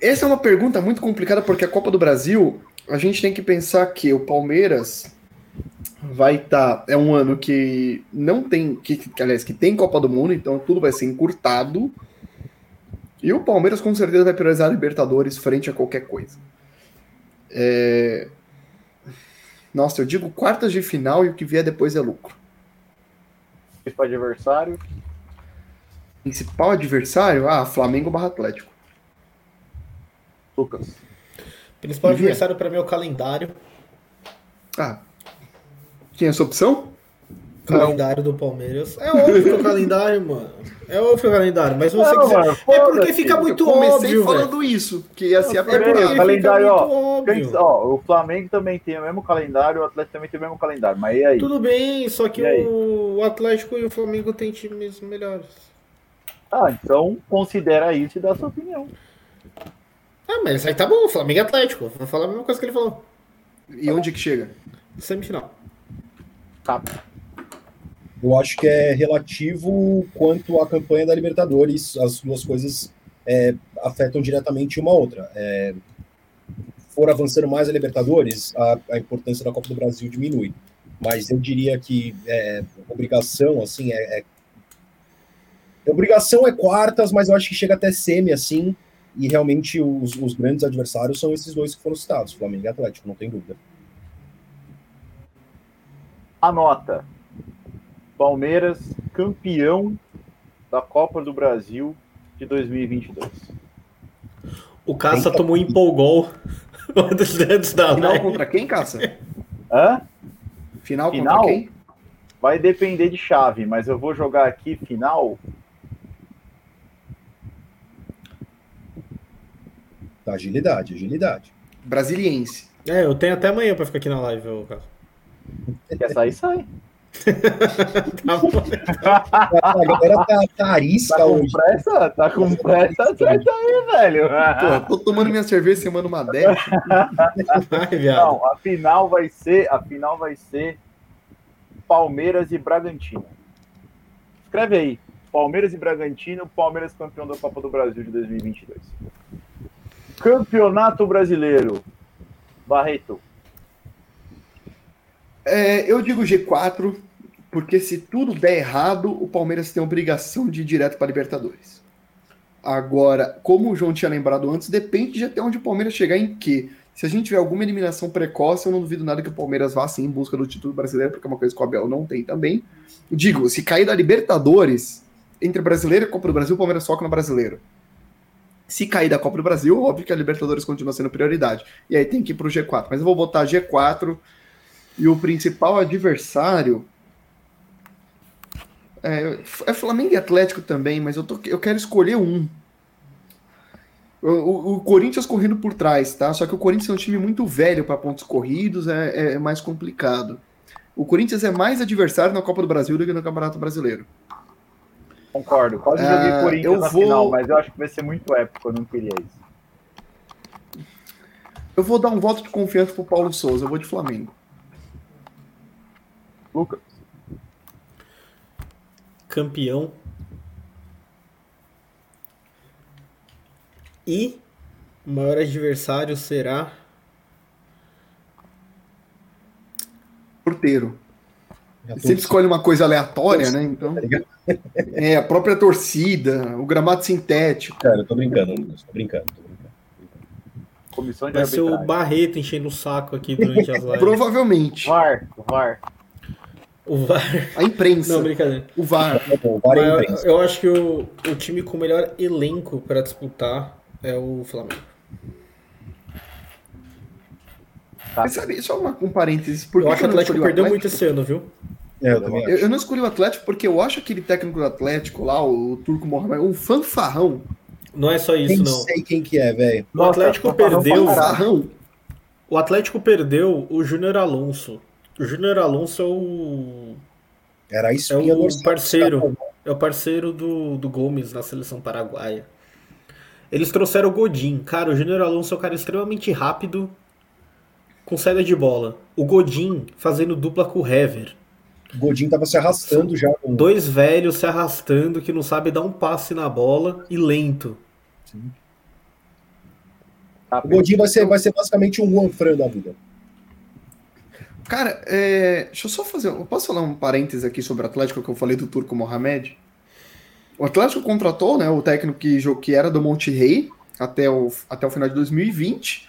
Essa é uma pergunta muito complicada porque a Copa do Brasil, a gente tem que pensar que o Palmeiras vai estar. é um ano que não tem. Que, que, aliás, que tem Copa do Mundo, então tudo vai ser encurtado. E o Palmeiras com certeza vai priorizar a Libertadores frente a qualquer coisa. É, Nossa, eu digo quartas de final e o que vier depois é lucro. Principal adversário. Principal adversário? Ah, Flamengo barra Atlético. Lucas. Principal E vier? adversário pra mim é o calendário. Ah. Tinha essa opção? Calendário do Palmeiras. É óbvio é o calendário, mano. É óbvio é o calendário, mas você Não, quiser. mano, É porque fica muito eu comecei óbvio, falando isso, que ia ser a É pergunta. fica calendário, muito ó. óbvio. Ó, o Flamengo também tem o mesmo calendário, o Atlético também tem o mesmo calendário. Mas e aí? Tudo bem, só que o Atlético e o Flamengo têm times melhores. Ah, então considera isso e dá sua opinião. Ah, mas aí tá bom, Flamengo e Atlético. Vou falar a mesma coisa que ele falou. E onde que chega? Semifinal. Tá. Eu acho que é relativo quanto à campanha da Libertadores, as duas coisas é, afetam diretamente uma a outra. É, for avançando mais a Libertadores, a, a importância da Copa do Brasil diminui. Mas eu diria que é, obrigação, assim, é, é- Obrigação é quartas, mas eu acho que chega até semi, assim, e realmente os, os grandes adversários são esses dois que foram citados, Flamengo e Atlético, não tem dúvida. Anota. Palmeiras, campeão da Copa do Brasil de 2022. O Caça tomou empolgol antes da Final contra quem, Caça? Hã? Final, Final? contra quem? Vai depender de chave, mas eu vou jogar aqui final. Agilidade, agilidade. Brasiliense. É, eu tenho até amanhã pra ficar aqui na live, ô Caça. Quer sair, sai. Tá bom. A galera tá, tá arisca Tá com hoje. pressa? Tá com pressa? Acerta aí, velho. Pô, tô tomando minha cerveja semana uma dessa. Vai, viado. Não, a final vai ser, a final vai ser Palmeiras e Bragantino. Escreve aí. Palmeiras e Bragantino, Palmeiras campeão da Copa do Brasil de 2022. Campeonato Brasileiro. Barreto. É, eu digo G4, porque se tudo der errado, o Palmeiras tem a obrigação de ir direto para Libertadores. Agora, como o João tinha lembrado antes, depende de até onde o Palmeiras chegar em quê. Se a gente tiver alguma eliminação precoce, eu não duvido nada que o Palmeiras vá sim em busca do título brasileiro, porque é uma coisa que o Abel não tem também. Digo, se cair da Libertadores, entre brasileiro e Copa do Brasil, o Palmeiras foca no brasileiro. Se cair da Copa do Brasil, óbvio que a Libertadores continua sendo prioridade. E aí tem que ir pro G4. Mas eu vou botar G4 e o principal adversário. É, é Flamengo e Atlético também, mas eu, tô, eu quero escolher um. O, o- o Corinthians correndo por trás, tá? Só que o Corinthians é um time muito velho para pontos corridos, é, é mais complicado. O Corinthians é mais adversário na Copa do Brasil do que no Campeonato Brasileiro. Concordo. Quase joguei Corinthians eu na vou- final, mas eu acho que vai ser muito épico. Eu não queria isso. Eu vou dar um voto de confiança pro Paulo Souza, eu vou de Flamengo. Lucas. Campeão. E o maior adversário será. Porteiro. Sempre escolhe uma coisa aleatória, né? Então. Tá? É, a própria torcida, o gramado sintético. Cara, eu tô brincando, Lucas. Tô brincando, tô brincando. Comissão de Vai ser o. Barreto enchendo o saco aqui durante as lives. Provavelmente. VAR. VAR. O VAR. A imprensa. Não, brincadeira. o VAR. Tá bom, VAR é Mas imprensa. eu, acho que o, o time com o melhor elenco para disputar é o Flamengo. Tá. Mas sabe, só uma, um parênteses. Por eu que acho que o Atlético perdeu Atlético? muito esse ano, viu? É, eu Eu, eu não escolhi o Atlético porque eu acho aquele técnico do Atlético lá, o Turco Mohamed, um fanfarrão. Não é só isso, Nem não. sei quem que é, velho. O Atlético Nossa, perdeu. Fanfarrão. O Atlético perdeu o Júnior Alonso. O Júnior Alonso é o. Era a É espinha o parceiro. caras. É o parceiro do, do Gomes na seleção paraguaia. Eles trouxeram o Godin. Cara, o Júnior Alonso é um cara extremamente rápido com saída de bola. O Godin fazendo dupla com o Hever. O Godinho tava se arrastando já. com- Dois velhos se arrastando que não sabe dar um passe na bola e lento. Tá, O Godinho vai ser, vai ser basicamente um Juan Fran da vida. Cara, é, deixa eu só fazer. Eu posso falar um parênteses aqui sobre o Atlético que eu falei do Turco Mohamed? O Atlético contratou né, o técnico que, que era do Monte Rei até o, até o final de 2020.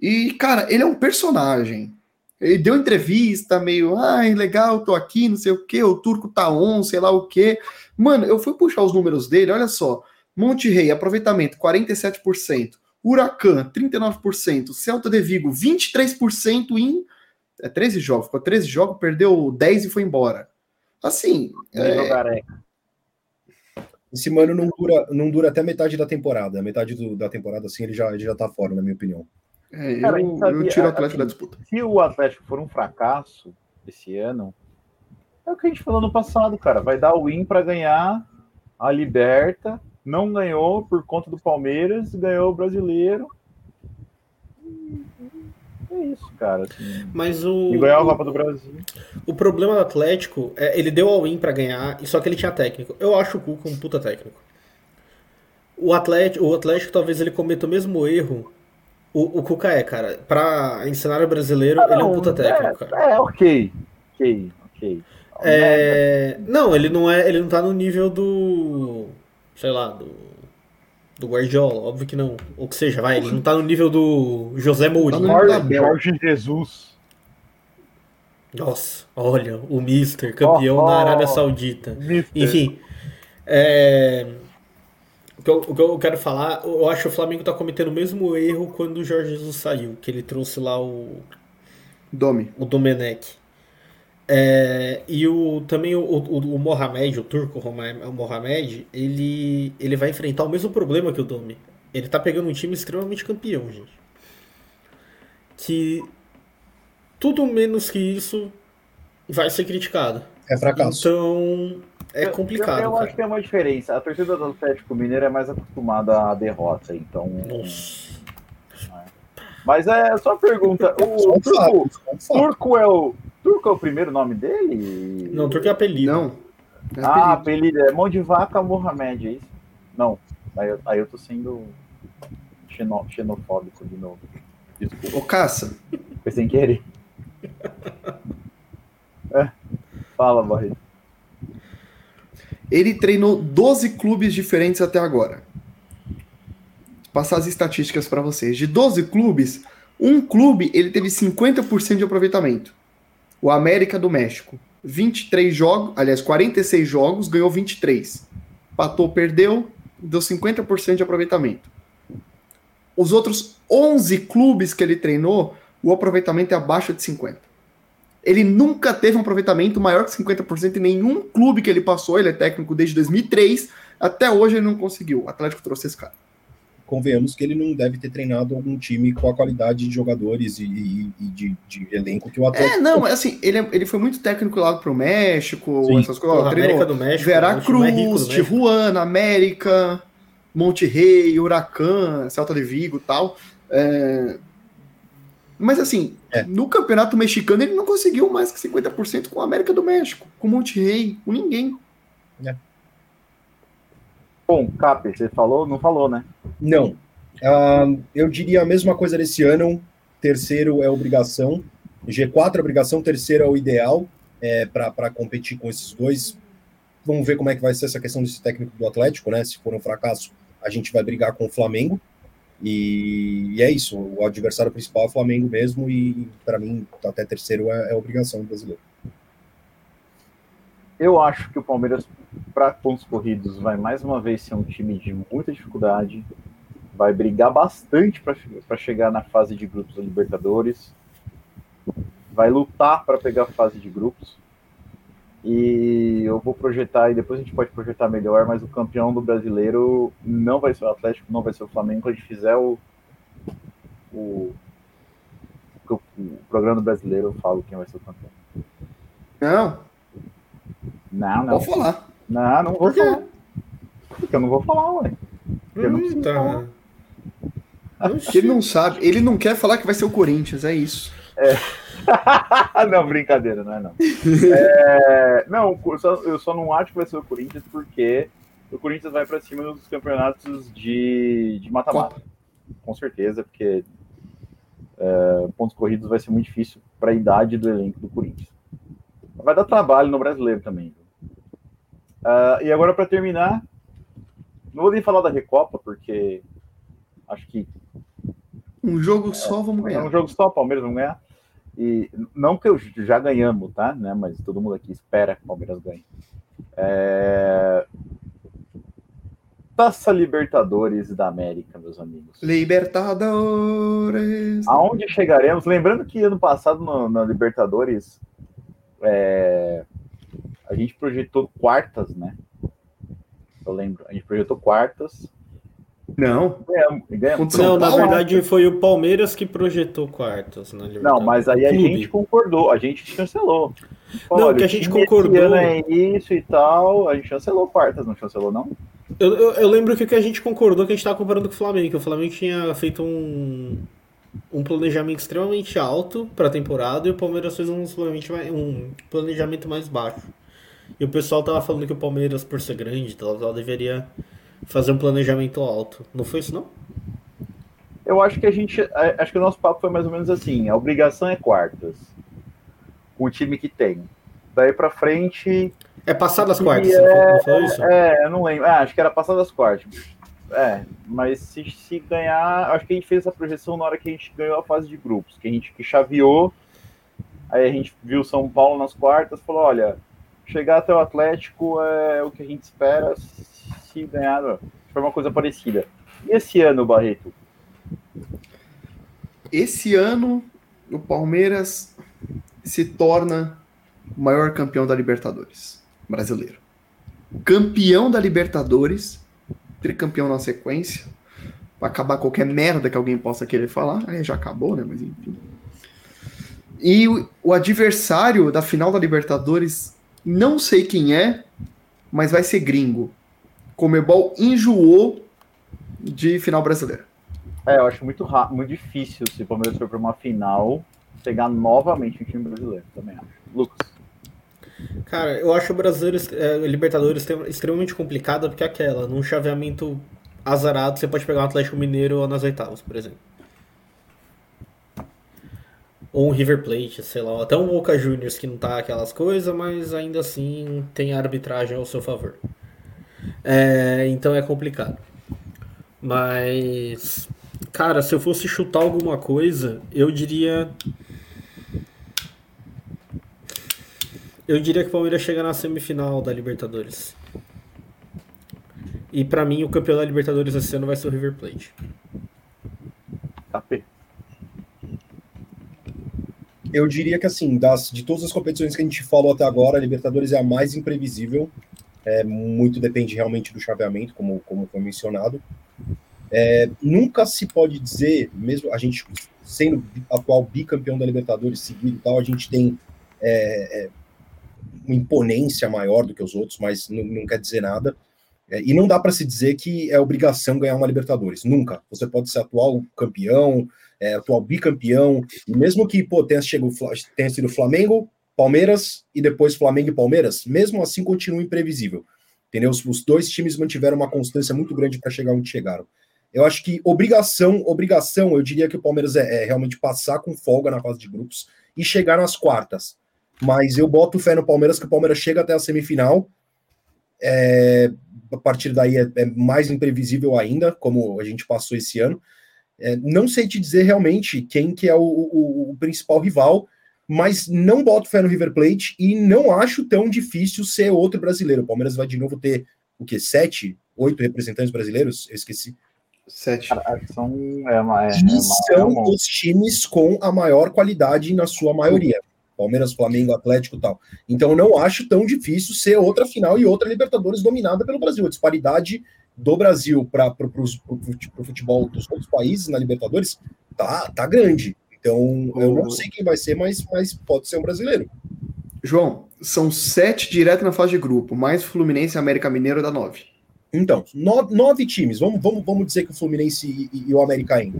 E, cara, ele é um personagem. Ele deu entrevista meio, ai, legal, tô aqui, não sei o quê, o Turco tá on, sei lá o quê. Mano, eu fui puxar os números dele, olha só. Monte Rei, aproveitamento 47%. Huracan, 39%. Celta de Vigo, 23% em é 13 jogos, ficou 13 jogos, perdeu 10 e foi embora. Assim, é, careca. Esse mano não dura, não dura até metade da temporada. Metade do- da temporada, assim, ele já, ele já tá fora, na minha opinião. É, Cara, a eu, sabia, eu tiro o Atlético assim, da disputa. Se o Atlético for um fracasso esse ano, é o que a gente falou no passado, cara. Vai dar o win para ganhar a Liberta. Não ganhou por conta do Palmeiras, ganhou o brasileiro. É isso, cara. assim. Mas o. E ganhou a Copa do Brasil. O problema do Atlético é ele deu all-in pra ganhar, e só que ele tinha técnico. Eu acho o Cuca um puta técnico. O Atlético, o Atlético talvez ele cometa o mesmo erro. O, o Cuca é, cara. Pra em cenário brasileiro, ele é um puta técnico, cara. É, é, ok. Ok, ok. É, não, ele não é, ele não tá no nível do, sei lá, do do Guardiola, óbvio que não. Ou que seja, vai, ele não tá no nível do José Mourinho. Tá Jorge, Jorge Jesus. Nossa, olha, o Mister, campeão Oh, oh. da Arábia Saudita. Mister. Enfim, é, O que, eu, o que eu quero falar, eu acho que o Flamengo tá cometendo o mesmo erro quando o Jorge Jesus saiu, que ele trouxe lá o. Domi. O Domenech. É, e o, também o, o, o Mohamed, o turco o Mohamed, ele, ele vai enfrentar o mesmo problema que o Domi. Ele tá pegando um time extremamente campeão, gente. Que tudo menos que isso vai ser criticado. É fracasso. Então, é complicado. Eu, eu acho que tem uma diferença. A torcida do Atlético Mineiro é mais acostumada à derrota, então. Nossa. Mas é só pergunta. O Turco, Turco é o. Turco é o primeiro nome dele? Não, Turco é apelido. Não. É ah, apelido. É mão de vaca Mohamed, é isso? Não. Aí eu, aí eu tô sendo xeno, xenofóbico de novo. Desculpa. Ô, Caça. Foi sem querer. É. Fala, Barreto. Ele treinou 12 clubes diferentes até agora. Vou passar as estatísticas para vocês. De 12 clubes, um clube ele teve 50% de aproveitamento. O América do México. 23 jogos, aliás, 46 jogos, ganhou 23. Patou, perdeu, deu 50% de aproveitamento. Os outros 11 clubes que ele treinou, o aproveitamento é abaixo de 50%. Ele nunca teve um aproveitamento maior que 50% em nenhum clube que ele passou. Ele é técnico desde 2003. Até hoje ele não conseguiu. O Atlético trouxe esse cara. Convenhamos que ele não deve ter treinado algum time com a qualidade de jogadores e, e, e de, de, elenco que o Atlético. É, não, assim, ele, é, ele foi muito técnico lá pro México, Sim. essas coisas. Porra, América do México. Veracruz, Tijuana, América, Monte Rei, Huracan, Celta de Vigo e tal. É, mas assim, é. no campeonato mexicano ele não conseguiu mais que 50% com a América do México, com o Monterrey, com ninguém. É. Bom, Cap, você falou? Não falou, né? Não. Uh, eu diria a mesma coisa desse ano. Terceiro é obrigação. G4 é obrigação, terceiro é o ideal é, para competir com esses dois. Vamos ver como é que vai ser essa questão desse técnico do Atlético, né? Se for um fracasso, a gente vai brigar com o Flamengo. E, e, é isso, o adversário principal é o Flamengo mesmo, e para mim, até terceiro é, é obrigação do brasileiro. Eu acho que o Palmeiras, para pontos corridos, vai mais uma vez ser um time de muita dificuldade, vai brigar bastante para chegar na fase de grupos da Libertadores, vai lutar para pegar a fase de grupos. E eu vou projetar, e depois a gente pode projetar melhor, mas o campeão do brasileiro não vai ser o Atlético, não vai ser o Flamengo. Quando a gente fizer o, o, o, o programa do brasileiro, eu falo quem vai ser o campeão. Não. Não, não. Vou falar. Não, não vou falar. Porque eu não vou falar, ué. Eu não preciso tá. Ele não sabe, ele não quer falar que vai ser o Corinthians, é isso. É. não, brincadeira, não é não. É, não, eu só, eu só, não acho que vai ser o Corinthians porque o Corinthians vai para cima nos campeonatos de mata-mata. Com certeza, porque é, pontos corridos vai ser muito difícil para a idade do elenco do Corinthians. Vai dar trabalho no brasileiro também. Uh, e agora, para terminar, não vou nem falar da Recopa, porque acho que. Um jogo só vamos ganhar. É um jogo só, Palmeiras vamos ganhar. E não que eu já ganhamos, tá? Né? Mas todo mundo aqui espera que o Palmeiras ganhe. É... Taça Libertadores da América, meus amigos. Libertadores. Aonde chegaremos? Lembrando que ano passado no, na Libertadores é... a gente projetou quartas, né? Eu lembro. A gente projetou quartas não. Ganhamos, ganhamos. Não, na verdade foi o Palmeiras que projetou quartos na Não, mas aí a Clube. gente concordou, a gente chancelou. Não, que a gente concordou. É isso e tal, a gente chancelou quartas, não chancelou, não? Eu, eu, eu lembro que o que a gente concordou que a gente estava comparando com o Flamengo, que o Flamengo tinha feito um, um planejamento extremamente alto para a temporada e o Palmeiras fez um, um planejamento mais baixo. E o pessoal tava falando que o Palmeiras, por ser grande, tal, tal, deveria fazer um planejamento alto. Não foi isso, não? Eu acho que a gente. Acho que o nosso papo foi mais ou menos assim: a obrigação é quartas. Com o time que tem. Daí pra frente. É passar das quartas, é, não foi isso? É, eu não lembro. Ah, acho que era passar das quartas. É, mas se, se ganhar. Acho que a gente fez essa projeção na hora que a gente ganhou a fase de grupos, que a gente que chaveou. Aí a gente viu São Paulo nas quartas falou: olha, chegar até o Atlético é o que a gente espera se ganhar. foi uma coisa parecida. E esse ano, Barreto? Esse ano, o Palmeiras se torna o maior campeão da Libertadores brasileiro. Campeão da Libertadores, tricampeão na sequência, para acabar qualquer merda que alguém possa querer falar. Aí já acabou, né? Mas enfim. E o, o adversário da final da Libertadores, não sei quem é, mas vai ser gringo. Comebol enjoou de final brasileira. É, eu acho muito, muito difícil se o Palmeiras for para uma final pegar novamente um time brasileiro, também acho. Lucas. Cara, eu acho o brasileiro, é, Libertadores extremamente complicada porque é aquela, num chaveamento azarado, você pode pegar um Atlético Mineiro nas oitavas, por exemplo. Ou um River Plate, sei lá, até um Boca Juniors que não tá aquelas coisas, mas ainda assim tem a arbitragem ao seu favor. É, então é complicado. Mas, cara, se eu fosse chutar alguma coisa, eu diria. Eu diria que o Palmeiras chega na semifinal da Libertadores. E para mim, o campeão da Libertadores esse ano vai ser o River Plate. AP. Eu diria que, assim, das, de todas as competições que a gente falou até agora, a Libertadores é a mais imprevisível. É, muito depende realmente do chaveamento, como, como foi mencionado. É, nunca se pode dizer, mesmo a gente sendo atual bicampeão da Libertadores seguido e tal, a gente tem é, é, uma imponência maior do que os outros, mas não, não quer dizer nada. É, e não dá para se dizer que é obrigação ganhar uma Libertadores. Nunca. Você pode ser atual campeão, é, atual bicampeão, e mesmo que pô, tenha, chegado, tenha sido Flamengo, Palmeiras e depois Flamengo e Palmeiras, mesmo assim continua imprevisível. Entendeu? Os, dois times mantiveram uma constância muito grande para chegar onde chegaram. Eu acho que obrigação, obrigação, eu diria que o Palmeiras é, é realmente passar com folga na fase de grupos e chegar nas quartas. Mas eu boto fé no Palmeiras que o Palmeiras chega até a semifinal. É, a partir daí é, é, mais imprevisível ainda, como a gente passou esse ano. É, não sei te dizer realmente quem que é o, o, o, principal rival, mas não boto fé no River Plate e não acho tão difícil ser outro brasileiro. O Palmeiras vai de novo ter o que sete, oito representantes brasileiros? Eu esqueci. Sete. São, é uma, é, e são é os times com a maior qualidade na sua maioria. Palmeiras, Flamengo, Atlético e tal. Então eu não acho tão difícil ser outra final e outra Libertadores dominada pelo Brasil. A disparidade do Brasil para o futebol dos outros países na Libertadores tá, tá grande. Então eu não sei quem vai ser, mas, mas pode ser um brasileiro. João, são sete direto na fase de grupo, mais Fluminense e América Mineiro dá nove. Então, nove, nove times. Vamos, vamos, vamos dizer que o Fluminense e, e, o América ainda.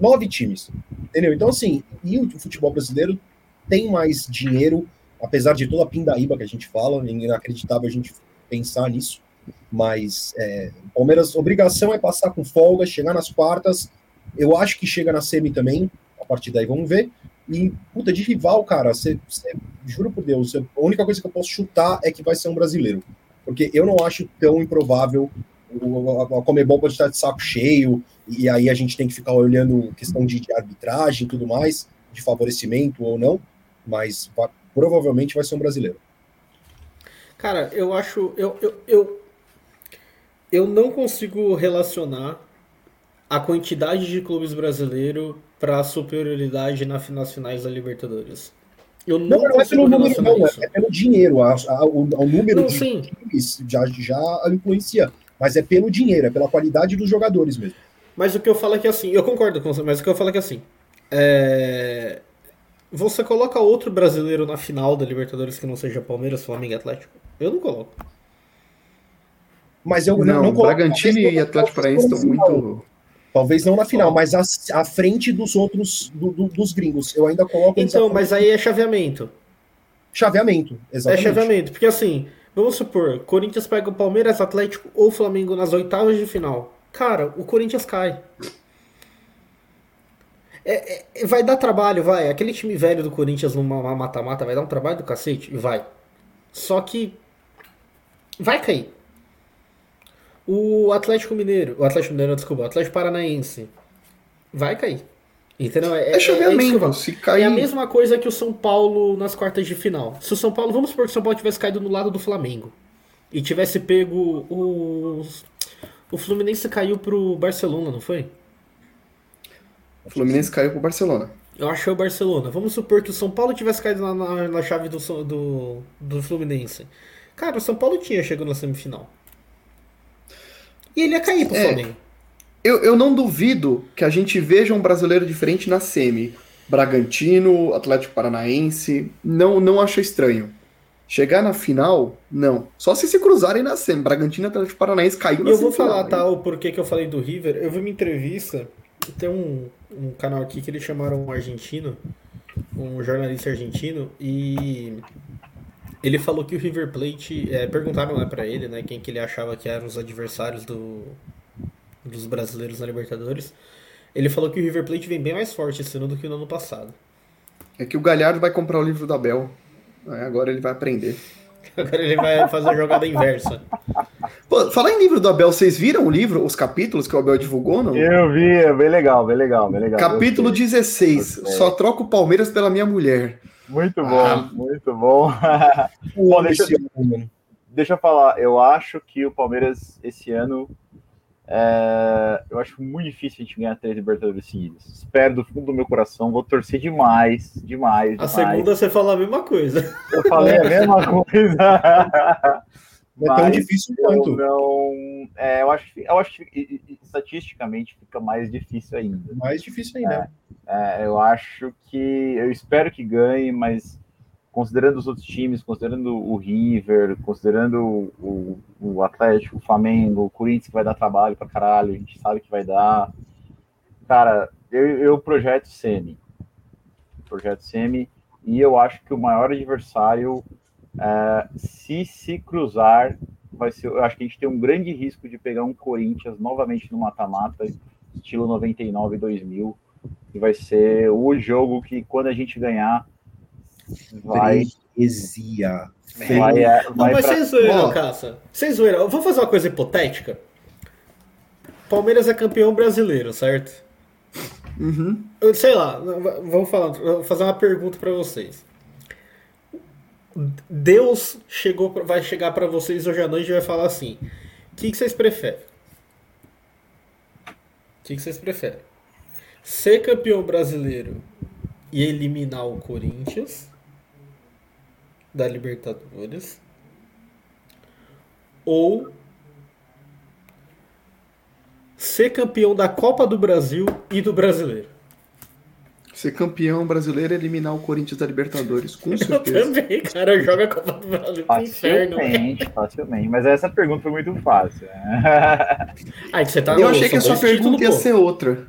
Nove times. Entendeu? Então, assim, e o futebol brasileiro tem mais dinheiro, apesar de toda a pindaíba que a gente fala, é inacreditável a gente pensar nisso, mas é, Palmeiras, obrigação é passar com folga, chegar nas quartas, eu acho que chega na semi também, partir daí vamos ver, e, puta, de rival, cara, você, juro por Deus, a única coisa que eu posso chutar é que vai ser um brasileiro, porque eu não acho tão improvável a Comebol pode estar de saco cheio, e aí a gente tem que ficar olhando questão de, de arbitragem e tudo mais, de favorecimento ou não mas provavelmente vai ser um brasileiro. Cara, eu acho. Eu, eu, eu, eu não consigo relacionar a quantidade de clubes brasileiros para a superioridade nas finais da Libertadores. Eu não, não, não é pelo número, não, é, é pelo dinheiro. A, a, o, o, número não, de sim. times já, já influencia. Mas é pelo dinheiro, é pela qualidade dos jogadores mesmo. Mas o que eu falo é que assim, eu concordo com você, mas o que eu falo é que assim. É, você coloca outro brasileiro na final da Libertadores que não seja Palmeiras, Flamengo e Atlético? Eu não coloco. Mas eu não, não, não coloco. Bragantino e Atlético Paranaense estão muito. Talvez não na final, mas à, frente dos outros, do, do, dos gringos. Eu ainda coloco. Então, mas aí é chaveamento. Chaveamento, exatamente. É chaveamento, porque assim, vamos supor, Corinthians pega o Palmeiras, Atlético ou Flamengo nas oitavas de final. Cara, o Corinthians cai. É, é, vai dar trabalho, vai. Aquele time velho do Corinthians numa mata-mata vai dar um trabalho do cacete? Vai. Só que vai cair. O Atlético Mineiro, o Atlético Mineiro, desculpa, o Atlético Paranaense vai cair. Entendeu? É, é, é chaveamento, é se cair... é a mesma coisa que o São Paulo nas quartas de final. Se o São Paulo, vamos supor que o São Paulo tivesse caído no lado do Flamengo e tivesse pego os O Fluminense caiu pro Barcelona, não foi? O Fluminense caiu pro Barcelona. Eu acho que é o Barcelona. Vamos supor que o São Paulo tivesse caído na, na, na chave do, do, do Fluminense. Cara, o São Paulo tinha chegado na semifinal. E ele ia cair pro É. Flamengo. Eu, eu não duvido que a gente veja um brasileiro diferente na semi. Bragantino, Atlético Paranaense, não, não acho estranho. Chegar na final, não. Só se se cruzarem na semi. Bragantino e Atlético Paranaense caiu E na eu vou falar, tá, o porquê que eu falei do River. Eu vi uma entrevista, tem um, um canal aqui que eles chamaram um argentino, um jornalista argentino, e ele falou que o River Plate, é, perguntaram né, pra ele, né, quem que ele achava que eram os adversários do, dos brasileiros na Libertadores. Ele falou que o River Plate vem bem mais forte esse ano do que no ano passado. É que o Galhardo vai comprar o livro da Bel. Aí agora ele vai aprender. Agora ele vai fazer a jogada inversa. Pô, falar em livro do Abel, vocês viram o livro, os capítulos que o Abel divulgou, não? Eu vi, é bem legal, bem legal, bem legal. Capítulo Gostei. 16. Gostei. Só troca o Palmeiras pela minha mulher. Muito bom, Ah. muito bom. Bom, deixa-. Deixa eu falar, eu acho que o Palmeiras esse ano. é, eu acho muito difícil a gente ganhar três Libertadores seguidas. Espero do fundo do meu coração, vou torcer demais, demais. A demais. segunda você fala a mesma coisa. Eu falei a mesma coisa. Não é tão difícil quanto. não. é, eu acho que, eu acho que estatisticamente fica mais difícil ainda. Mais difícil ainda. É, eu acho que. Eu espero que ganhe, mas considerando os outros times, considerando o River, considerando o, o Atlético, o Flamengo, o Corinthians que vai dar trabalho pra caralho, a gente sabe que vai dar. Cara, eu, eu projeto Semi. Projeto Semi. E eu acho que o maior adversário, é, se se cruzar, vai ser. Eu acho que a gente tem um grande risco de pegar um Corinthians novamente no mata-mata, estilo 99 e 2000 que vai ser o jogo que quando a gente ganhar vai Freguesia. vai, é, Não, vai mas pra- sem zoeira, Ó. Caça. Sem zoeira. Eu vou fazer uma coisa hipotética. Palmeiras é campeão brasileiro, certo? Uhum. Eu sei lá, vamos falar, vou fazer uma pergunta pra vocês. Deus chegou, vai chegar pra vocês hoje à noite e vai falar assim: o que, que vocês preferem? O que, que vocês preferem? Ser campeão brasileiro e eliminar o Corinthians da Libertadores? Ou ser campeão da Copa do Brasil e do Brasileiro? Ser campeão brasileiro e eliminar o Corinthians da Libertadores, com Eu certeza. também, cara, joga a Copa do Brasil pro inferno. facilmente, facilmente. Mas essa pergunta foi muito fácil. né? Ai, você tá Eu no- achei que a sua pergunta ia ser outra.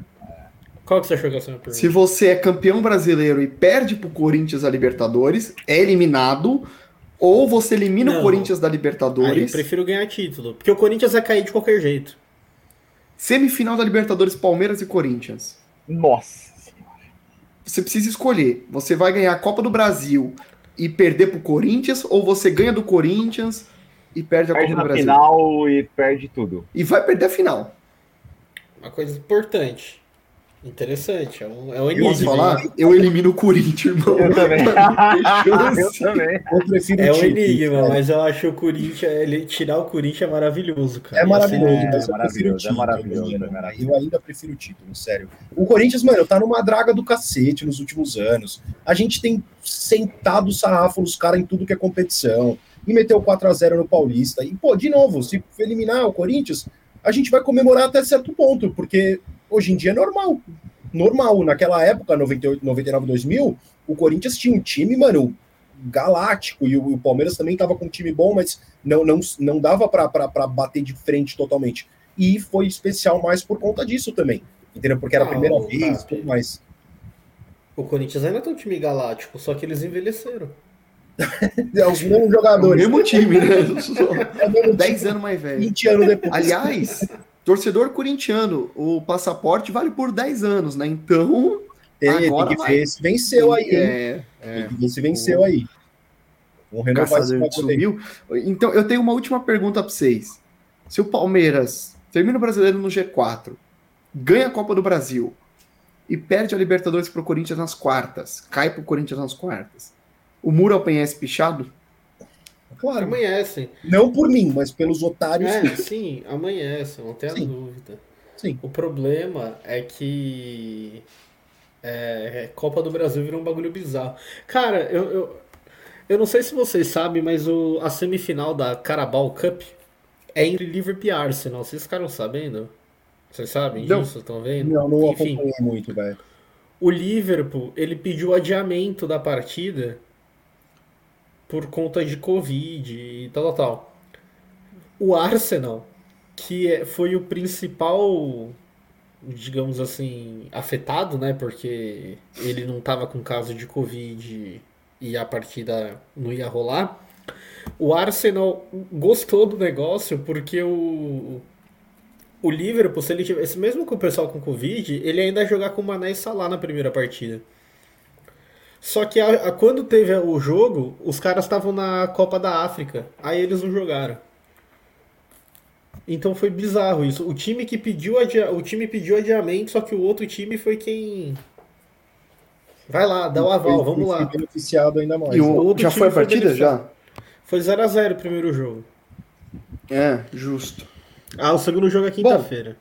Qual que você achou que ia ser a pergunta? Se você é campeão brasileiro e perde pro Corinthians da Libertadores, é eliminado, ou você elimina Não. o Corinthians da Aí eu Libertadores, prefiro ganhar título. Porque o Corinthians vai cair de qualquer jeito. semifinal da Libertadores, Palmeiras e Corinthians. Nossa. Você precisa escolher. Você vai ganhar a Copa do Brasil e perder pro Corinthians, ou você ganha do Corinthians e perde a Perde Copa do na Brasil. final e perde tudo. E vai perder a final. Uma coisa importante. Interessante. É um, é um Eu posso enigma. falar? Eu elimino o Corinthians, irmão. Eu também. eu também. Eu É o um enigma, cara. mas eu acho o Corinthians. Ele, tirar o Corinthians é maravilhoso, cara. É maravilhoso, Assim, mas eu maravilhoso, é título. maravilhoso, mano. é maravilhoso. Eu ainda prefiro o título, sério. O Corinthians, mano, tá numa draga do cacete nos últimos anos. A gente tem sentado o sarrafo nos caras em tudo que é competição. E meteu 4x0 no Paulista. E, pô, de novo, se eliminar o Corinthians, a gente vai comemorar até certo ponto, porque hoje em dia é normal. Normal. Naquela época, 98, 99, 2000, o Corinthians tinha um time, mano, galáctico. E o, o Palmeiras também tava com um time bom, mas não, não, não dava pra bater de frente totalmente. E foi especial mais por conta disso também. Entendeu? Porque era a Ah, primeira o- vez, ah, tudo mais. O Corinthians ainda tem um time galáctico, só que eles envelheceram. É os mesmos É o jogadores. mesmo time, né? É o mesmo 10 anos mais velho. 20 anos depois. Aliás, torcedor corintiano, o passaporte vale por 10 anos, né? Então. tem agora que vai. ver se venceu aí? É, Tem que ver se venceu aí. Vamos renovar esse subiu. Então, eu tenho uma última pergunta para vocês. Se o Palmeiras termina o brasileiro no G4, ganha a Copa do Brasil e perde a Libertadores pro Corinthians nas quartas, cai pro Corinthians nas quartas, o Muro apanha esse pichado? Claro. Amanhece. Não por mim, mas pelos otários. É, sim, amanhece, não tenha Sim. dúvida. Sim. O problema é que é, Copa do Brasil virou um bagulho bizarro. Cara, eu, eu, eu não sei se vocês sabem, mas o, a semifinal da Carabao Cup é entre Liverpool e Arsenal. Vocês ficaram sabendo? Vocês sabem Não. disso? Estão vendo? Não, não Enfim, acompanhei muito, velho. o Liverpool, ele pediu adiamento da partida por conta de Covid e tal, tal, tal. O Arsenal, que é- foi o principal, digamos assim, afetado, né? Porque ele não tava com caso de Covid e a partida não ia rolar. O Arsenal gostou do negócio porque o, o Liverpool, se ele tivesse, mesmo com o pessoal com Covid, ele ainda ia jogar com o Mané e Salah na primeira partida. Só que a- a- quando teve o jogo, os caras estavam na Copa da África, aí eles não jogaram. Então foi bizarro isso. O time que pediu adia... o time pediu adiamento, só que o outro time foi quem vai lá, dá o aval, vamos lá. beneficiado ainda mais. E né? o, outro já time foi a foi partida? Já? Foi 0 a 0 o primeiro jogo. É, justo. Ah, o segundo jogo é quinta-feira.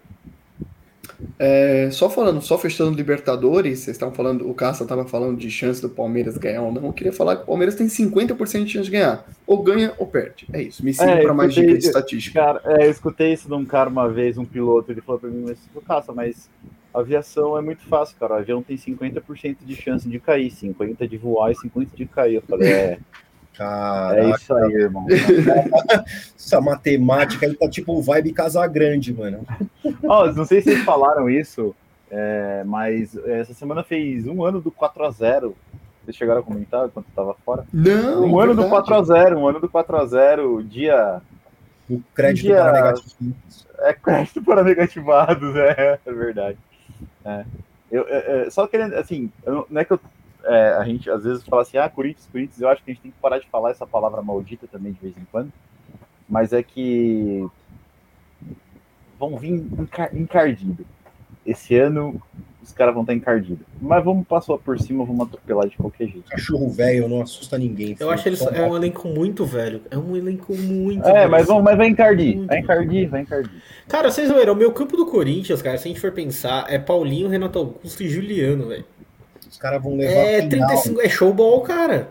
É, só falando, só fechando Libertadores, vocês estavam falando, o Cassa estava falando de chance do Palmeiras ganhar ou não. Eu queria falar que o Palmeiras tem 50% de chance de ganhar. Ou ganha ou perde. É isso. Me siga É, para mais dicas de estatística. Cara, é, eu escutei isso de um cara uma vez, um piloto, ele falou pra mim, mas caça, mas aviação é muito fácil, cara. O avião tem 50% de chance de cair, 50% de voar e 50% de cair. Eu falei, é, Caraca, é isso aí, irmão. essa matemática aí tá tipo vibe Casagrande, mano. Ó, não sei se vocês falaram isso, é, mas essa semana fez um ano do 4x0. Vocês chegaram a comentar enquanto eu tava fora? Não, Um ano do verdade. 4x0, um ano do 4x0, dia. O crédito Dia- para negativo. É crédito para negativados, é, é verdade. É. Eu, é, é, só querendo, assim, eu não não é que eu. É, a gente às vezes fala assim, ah, Corinthians, Corinthians, eu acho que a gente tem que parar de falar essa palavra maldita também de vez em quando. Mas é que vão vir encar- encardido. Esse ano os caras vão estar encardidos. Mas vamos passar por cima, vamos atropelar de qualquer jeito. Cachorro velho não assusta ninguém. Eu acho que eles é um elenco muito velho. É um elenco muito É, velho. mas, vamos, mas vai encardir. Muito Vai encardir, vai encardir. Cara, vocês viram, o meu campo do Corinthians, cara, se a gente for pensar, é Paulinho, Renato Augusto e Juliano, velho. Os caras vão levar É final, 35, é showball, cara.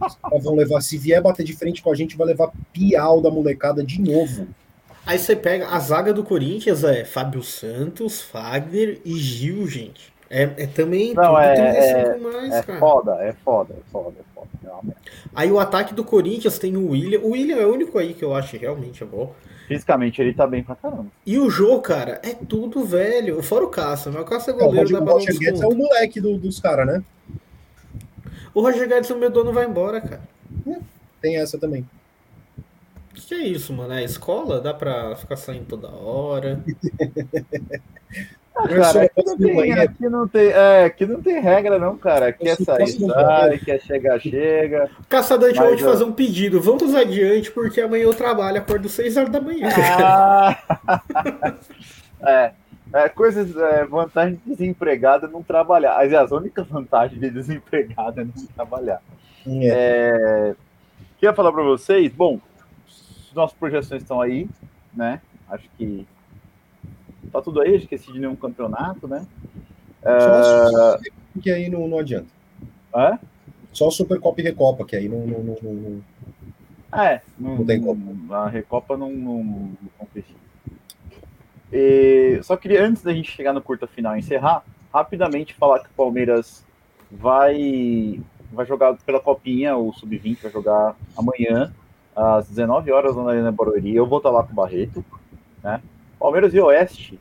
os caras vão levar. Se vier bater de frente com a gente, vai levar piau da molecada de novo. Aí você pega a zaga do Corinthians, é Fábio Santos, Fagner e Gil, gente. É, é também Não, tudo é- 35 mais, É cara. foda, é foda, é foda, é foda. É. Aí o ataque do Corinthians tem o William. O William é o único aí que eu acho realmente é bom. Fisicamente ele tá bem pra caramba. E o Jô, cara, é tudo velho. Fora o Caça, mas o Caça é É, o goleiro, Roger, dá o pra dar um Roger Guedes é o moleque do- dos caras, né? O Roger Guedes, o meu dono, vai embora, cara. Tem essa também. O que, que é isso, mano? É escola? Dá pra ficar saindo toda hora? Ah, cara, aqui não, tem, banheiro. aqui, não tem, é, aqui não tem regra, não, cara. Quer Eu sou sair, sai, quer chegar, chega. Caçador, eu vou te fazer um pedido. Vamos adiante, porque amanhã eu trabalho, acordo 6 horas da manhã. Ah! é, é, coisas, é, vantagem de desempregado é não trabalhar. Aliás, a única vantagem de desempregado é não trabalhar. É. É, queria falar para vocês, bom, nossas projeções estão aí, né? Acho que tá tudo aí, esqueci de nenhum campeonato, né? Só que aí não, não adianta. É? Só Supercopa e Recopa, que aí não, não, não, não- não- É, não, Não tem não- A Recopa não, não, não. E, só queria, antes da gente chegar no curta final e encerrar, rapidamente falar que o Palmeiras vai, vai jogar pela Copinha, o Sub-20 vai jogar amanhã, às 19 horas na Arena Barueri. Eu vou estar lá com o Barreto, né? Palmeiras e Oeste.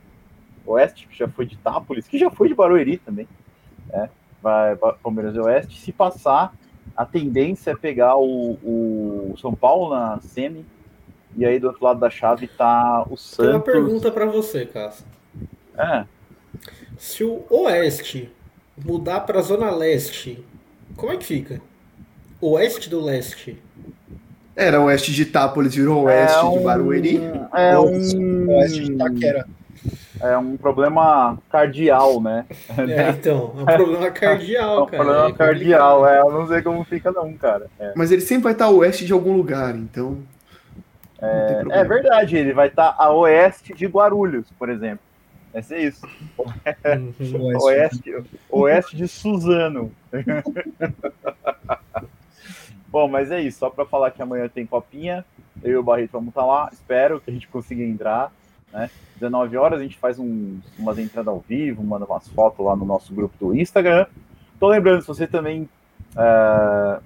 Oeste, que já foi de Tápolis, que já foi de Barueri também. Né? Vai, Palmeiras e Oeste. Se passar, a tendência é pegar o, o São Paulo na semi. E aí do outro lado da chave tá o Tem uma Santos. pergunta pra você, Caça. É, Se o Oeste mudar pra Zona Leste, como é que fica? Oeste do Leste. Era oeste de Itápolis, virou oeste é de Barueri. É Oeste um. Oeste de Itaquera. é um problema cardial, né? É, então, é um problema cardial, É um cara. problema é cardial, é. Eu não sei como fica, não, cara. É, Mas ele sempre vai estar a oeste de algum lugar, então. é problema. verdade, ele vai estar a oeste de Guarulhos, por exemplo. Vai ser isso. Uhum. Oeste, oeste de Suzano. Bom, mas é isso. Só para falar que amanhã tem copinha. Eu e o Barreto vamos estar lá. Espero que a gente consiga entrar. Né? 19 horas a gente faz um, umas entradas ao vivo, manda umas fotos lá no nosso grupo do Instagram. Tô lembrando, se você também ah,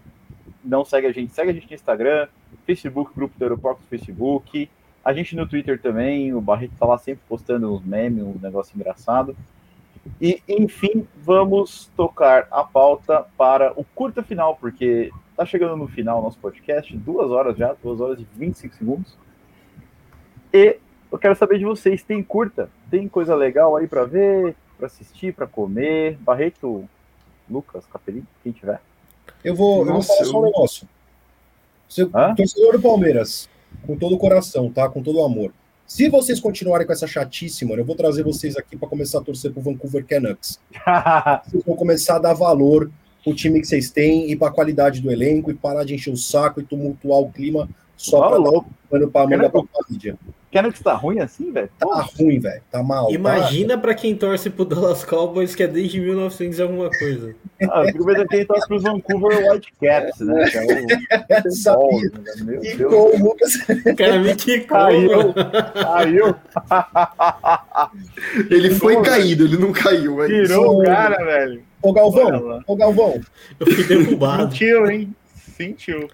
não segue a gente, segue a gente no Instagram, Facebook, grupo do Aeroporto no Facebook. A gente no Twitter também, o Barreto tá lá sempre postando uns memes, um negócio engraçado. E, enfim, vamos tocar a pauta para o curta final, porque tá chegando no final o nosso podcast, duas horas já, duas horas e 25 segundos. E eu quero saber de vocês, tem curta? Tem coisa legal aí para ver, para assistir, para comer? Barreto, Lucas, Capelli, quem tiver. Eu vou, eu vou falar só um negócio. Você, torcedor do Palmeiras, com todo o coração, tá? Com todo o amor. Se vocês continuarem com essa chatice, mano, eu vou trazer vocês aqui para começar a torcer pro Vancouver Canucks. Vocês vão começar a dar valor pro time que vocês têm e pra qualidade do elenco e parar de encher o saco e tumultuar o clima só Ó, pra dar louco. pano pra manga pra Quero- mídia. Quero que tá ruim assim, velho? Tá ruim, velho. Tá mal. tá? Imagina pra quem torce pro Dallas Cowboys que é desde 1900 e alguma coisa. Ah, eu fico vendo aqui torce pros Vancouver Whitecaps, né? Que é o Sabia. né? Meu E Deus. com o Lucas. O cara me quicou, Caiu, caiu, Ele foi caído, ele não caiu. É isso. tirou o cara, velho. Ô, Galvão, ô, Galvão. Eu fui derrubado. Sentiu, hein? Sentiu.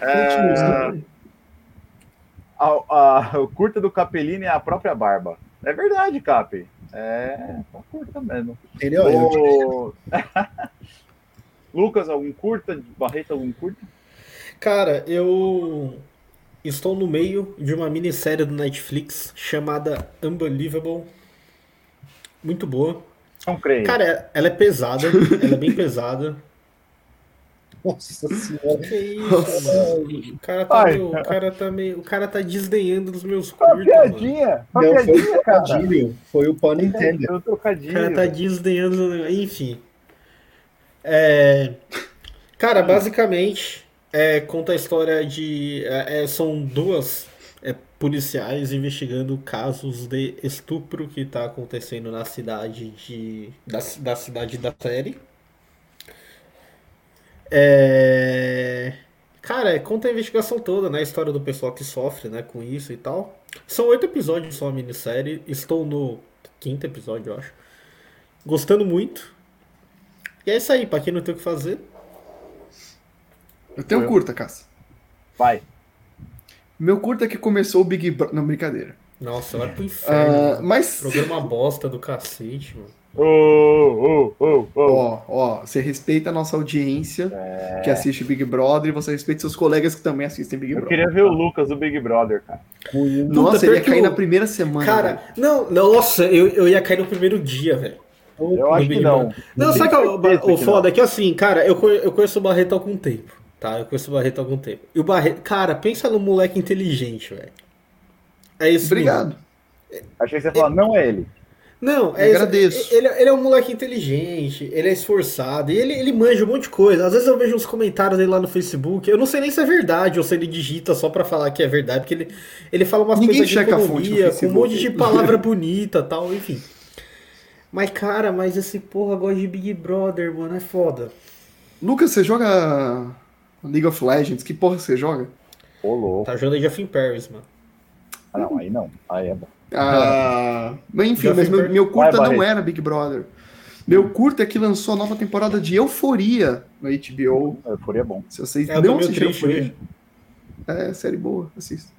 É, Sentiu, a- a- o curta do Capelini é a própria barba. É verdade, Cap. É, tá curta mesmo. Ele, ó, eu- Ô, Lucas, algum curta? Barreto, algum curta? Cara, eu estou no meio de uma minissérie do Netflix chamada Unbelievable. Muito boa. Não creio. Cara, ela é pesada, ela é bem pesada. Nossa senhora. Que isso, mano? O cara tá Ai. meio, o cara tá meio, o cara tá desdenhando dos meus curtos, piadinha, uma Não, foi piadinha, o cara. trocadilho. Foi o pun intended. Foi um O cara tá desdenhando, enfim. É, cara, basicamente é, conta a história de é, é, são duas é, policiais investigando casos de estupro que tá acontecendo na cidade de da, da cidade da série. É, cara, é, conta a investigação toda, né? A história do pessoal que sofre, né, com isso e tal. São oito episódios só a minissérie. Estou no quinto episódio, eu acho. Gostando muito. E é isso aí, pra quem não tem o que fazer. Eu tenho Eu. curta, Cássio. Vai. Meu curta é que começou o Big Brother. Não, brincadeira. Nossa, vai pro inferno. Ah, mano. mas, Programa bosta do cacete, mano. Ô, ô, ô, ô. ó, ó, você respeita a nossa audiência que assiste Big Brother e você respeita seus colegas que também assistem Big Eu Brother. queria ver o Lucas do Big Brother, cara. Nossa, Puta, ele pior ia que cair o- na primeira semana. Cara, não, não, nossa, eu, eu ia cair no primeiro dia, velho. Eu acho que Big não. Não, sabe que é o, certeza o que foda é que assim, cara, eu, eu conheço o Barreto há algum tempo, tá? Eu conheço o Barreto há algum tempo. E o Barreto, cara, pensa no moleque inteligente, velho. É isso Obrigado. Achei que você ia falar, não é ele. Não, é Eu agradeço. Ele, ele é um moleque inteligente, ele é esforçado, e ele, ele manja um monte de coisa. Às vezes eu vejo uns comentários dele lá no Facebook, eu não sei nem se é verdade ou se ele digita só pra falar que é verdade, porque ele, ele fala umas Ninguém coisas de economia, com um monte de palavra bonita tal, enfim. Mas, cara, mas esse porra gosta de Big Brother, mano, é foda. Lucas, você joga League of Legends? Que porra você joga? Ô, louco. Tá jogando Age of Empires, mano. Ah, não, aí não. Aí é bom. Ah, mas enfim, mas meu, meu curta Vai, não era Big Brother. Meu curta é que lançou a nova temporada de Euforia no HBO. Euforia é bom. Se vocês É, não assistiram Euforia, hoje. é série boa, assista.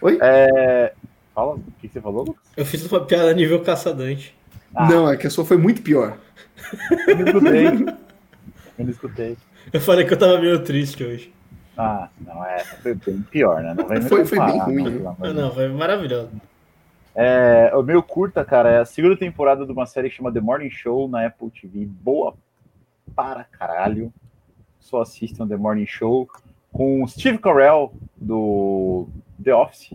Oi? É... Fala, o que você falou, Lucas? Eu fiz uma piada nível caçadante. Ah. Não, é que a sua foi muito pior. Eu não escutei. Eu não escutei. Eu falei que eu tava meio triste hoje. Ah, não, é. Foi bem pior, né? Não vai me Foi- foi bem comparar, ruim, né, né? Ah, não, foi maravilhoso. É, o meu curta, cara, é a segunda temporada de uma série que chama The Morning Show na Apple TV. Boa para caralho. Só assistam The Morning Show com o Steve Carell do The Office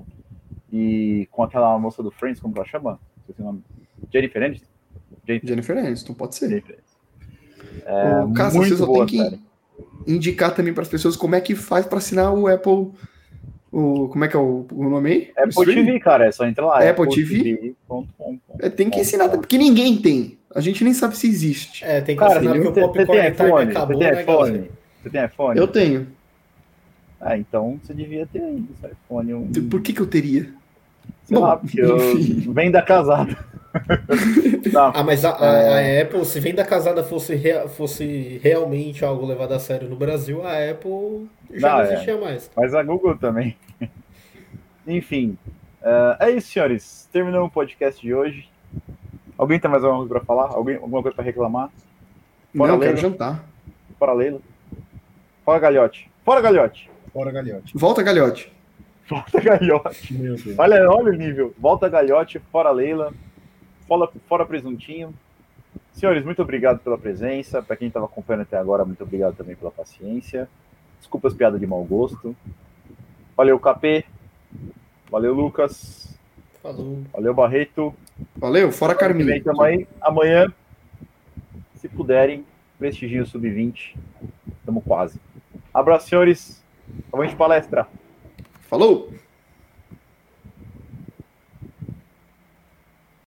e com aquela moça do Friends, como ela chama? O. Jennifer Aniston? Jennifer Aniston, pode ser. Jennifer. É, Ô, Cássio, muito você só boa tem que série. Indicar também para as pessoas como é que faz para assinar o Apple. O, como é que é o, o nome aí? Apple? TV, cara, é só entrar lá. Apple TV? TV.com. É, tem que ensinar, porque ninguém tem. A gente nem sabe se existe. É, tem que Cara, assinar você, porque o Popcorn Time iPhone? acabou, você tem né, iPhone? galera? Você tem iPhone? Eu tenho. Ah, então você devia ter aí esse iPhone. Um... Por que, que eu teria? Sei Bom, lá, porque eu... vem da casada. Não, Ah, mas a, a- É. a Apple, se vem da casada fosse, rea- fosse realmente algo levado a sério no Brasil, a Apple já Não, não é. existia mais. mas a Google também. Enfim, é, é isso, senhores. Terminamos o podcast de hoje. Alguém tem mais alguma coisa para falar? Alguém, alguma coisa para reclamar? Fora não, eu quero jantar. Fora Leila. Fora Galhote. Fora Galhote. Fora galhote. Volta, galhote. Volta Galhote. Meu Deus. Olha, olha o nível. Volta Galhote, fora Leila. Fora, fora Presuntinho. Senhores, muito obrigado pela presença. Para quem estava acompanhando até agora, muito obrigado também pela paciência. Desculpa as piadas de mau gosto. Valeu, KP. Valeu, Lucas. Falou. Valeu, Barreto. Valeu, fora Carminho. Também. Amanhã, se puderem, prestigiem o Sub-20. Estamos quase. Abraço, senhores. Vamos de palestra. Falou!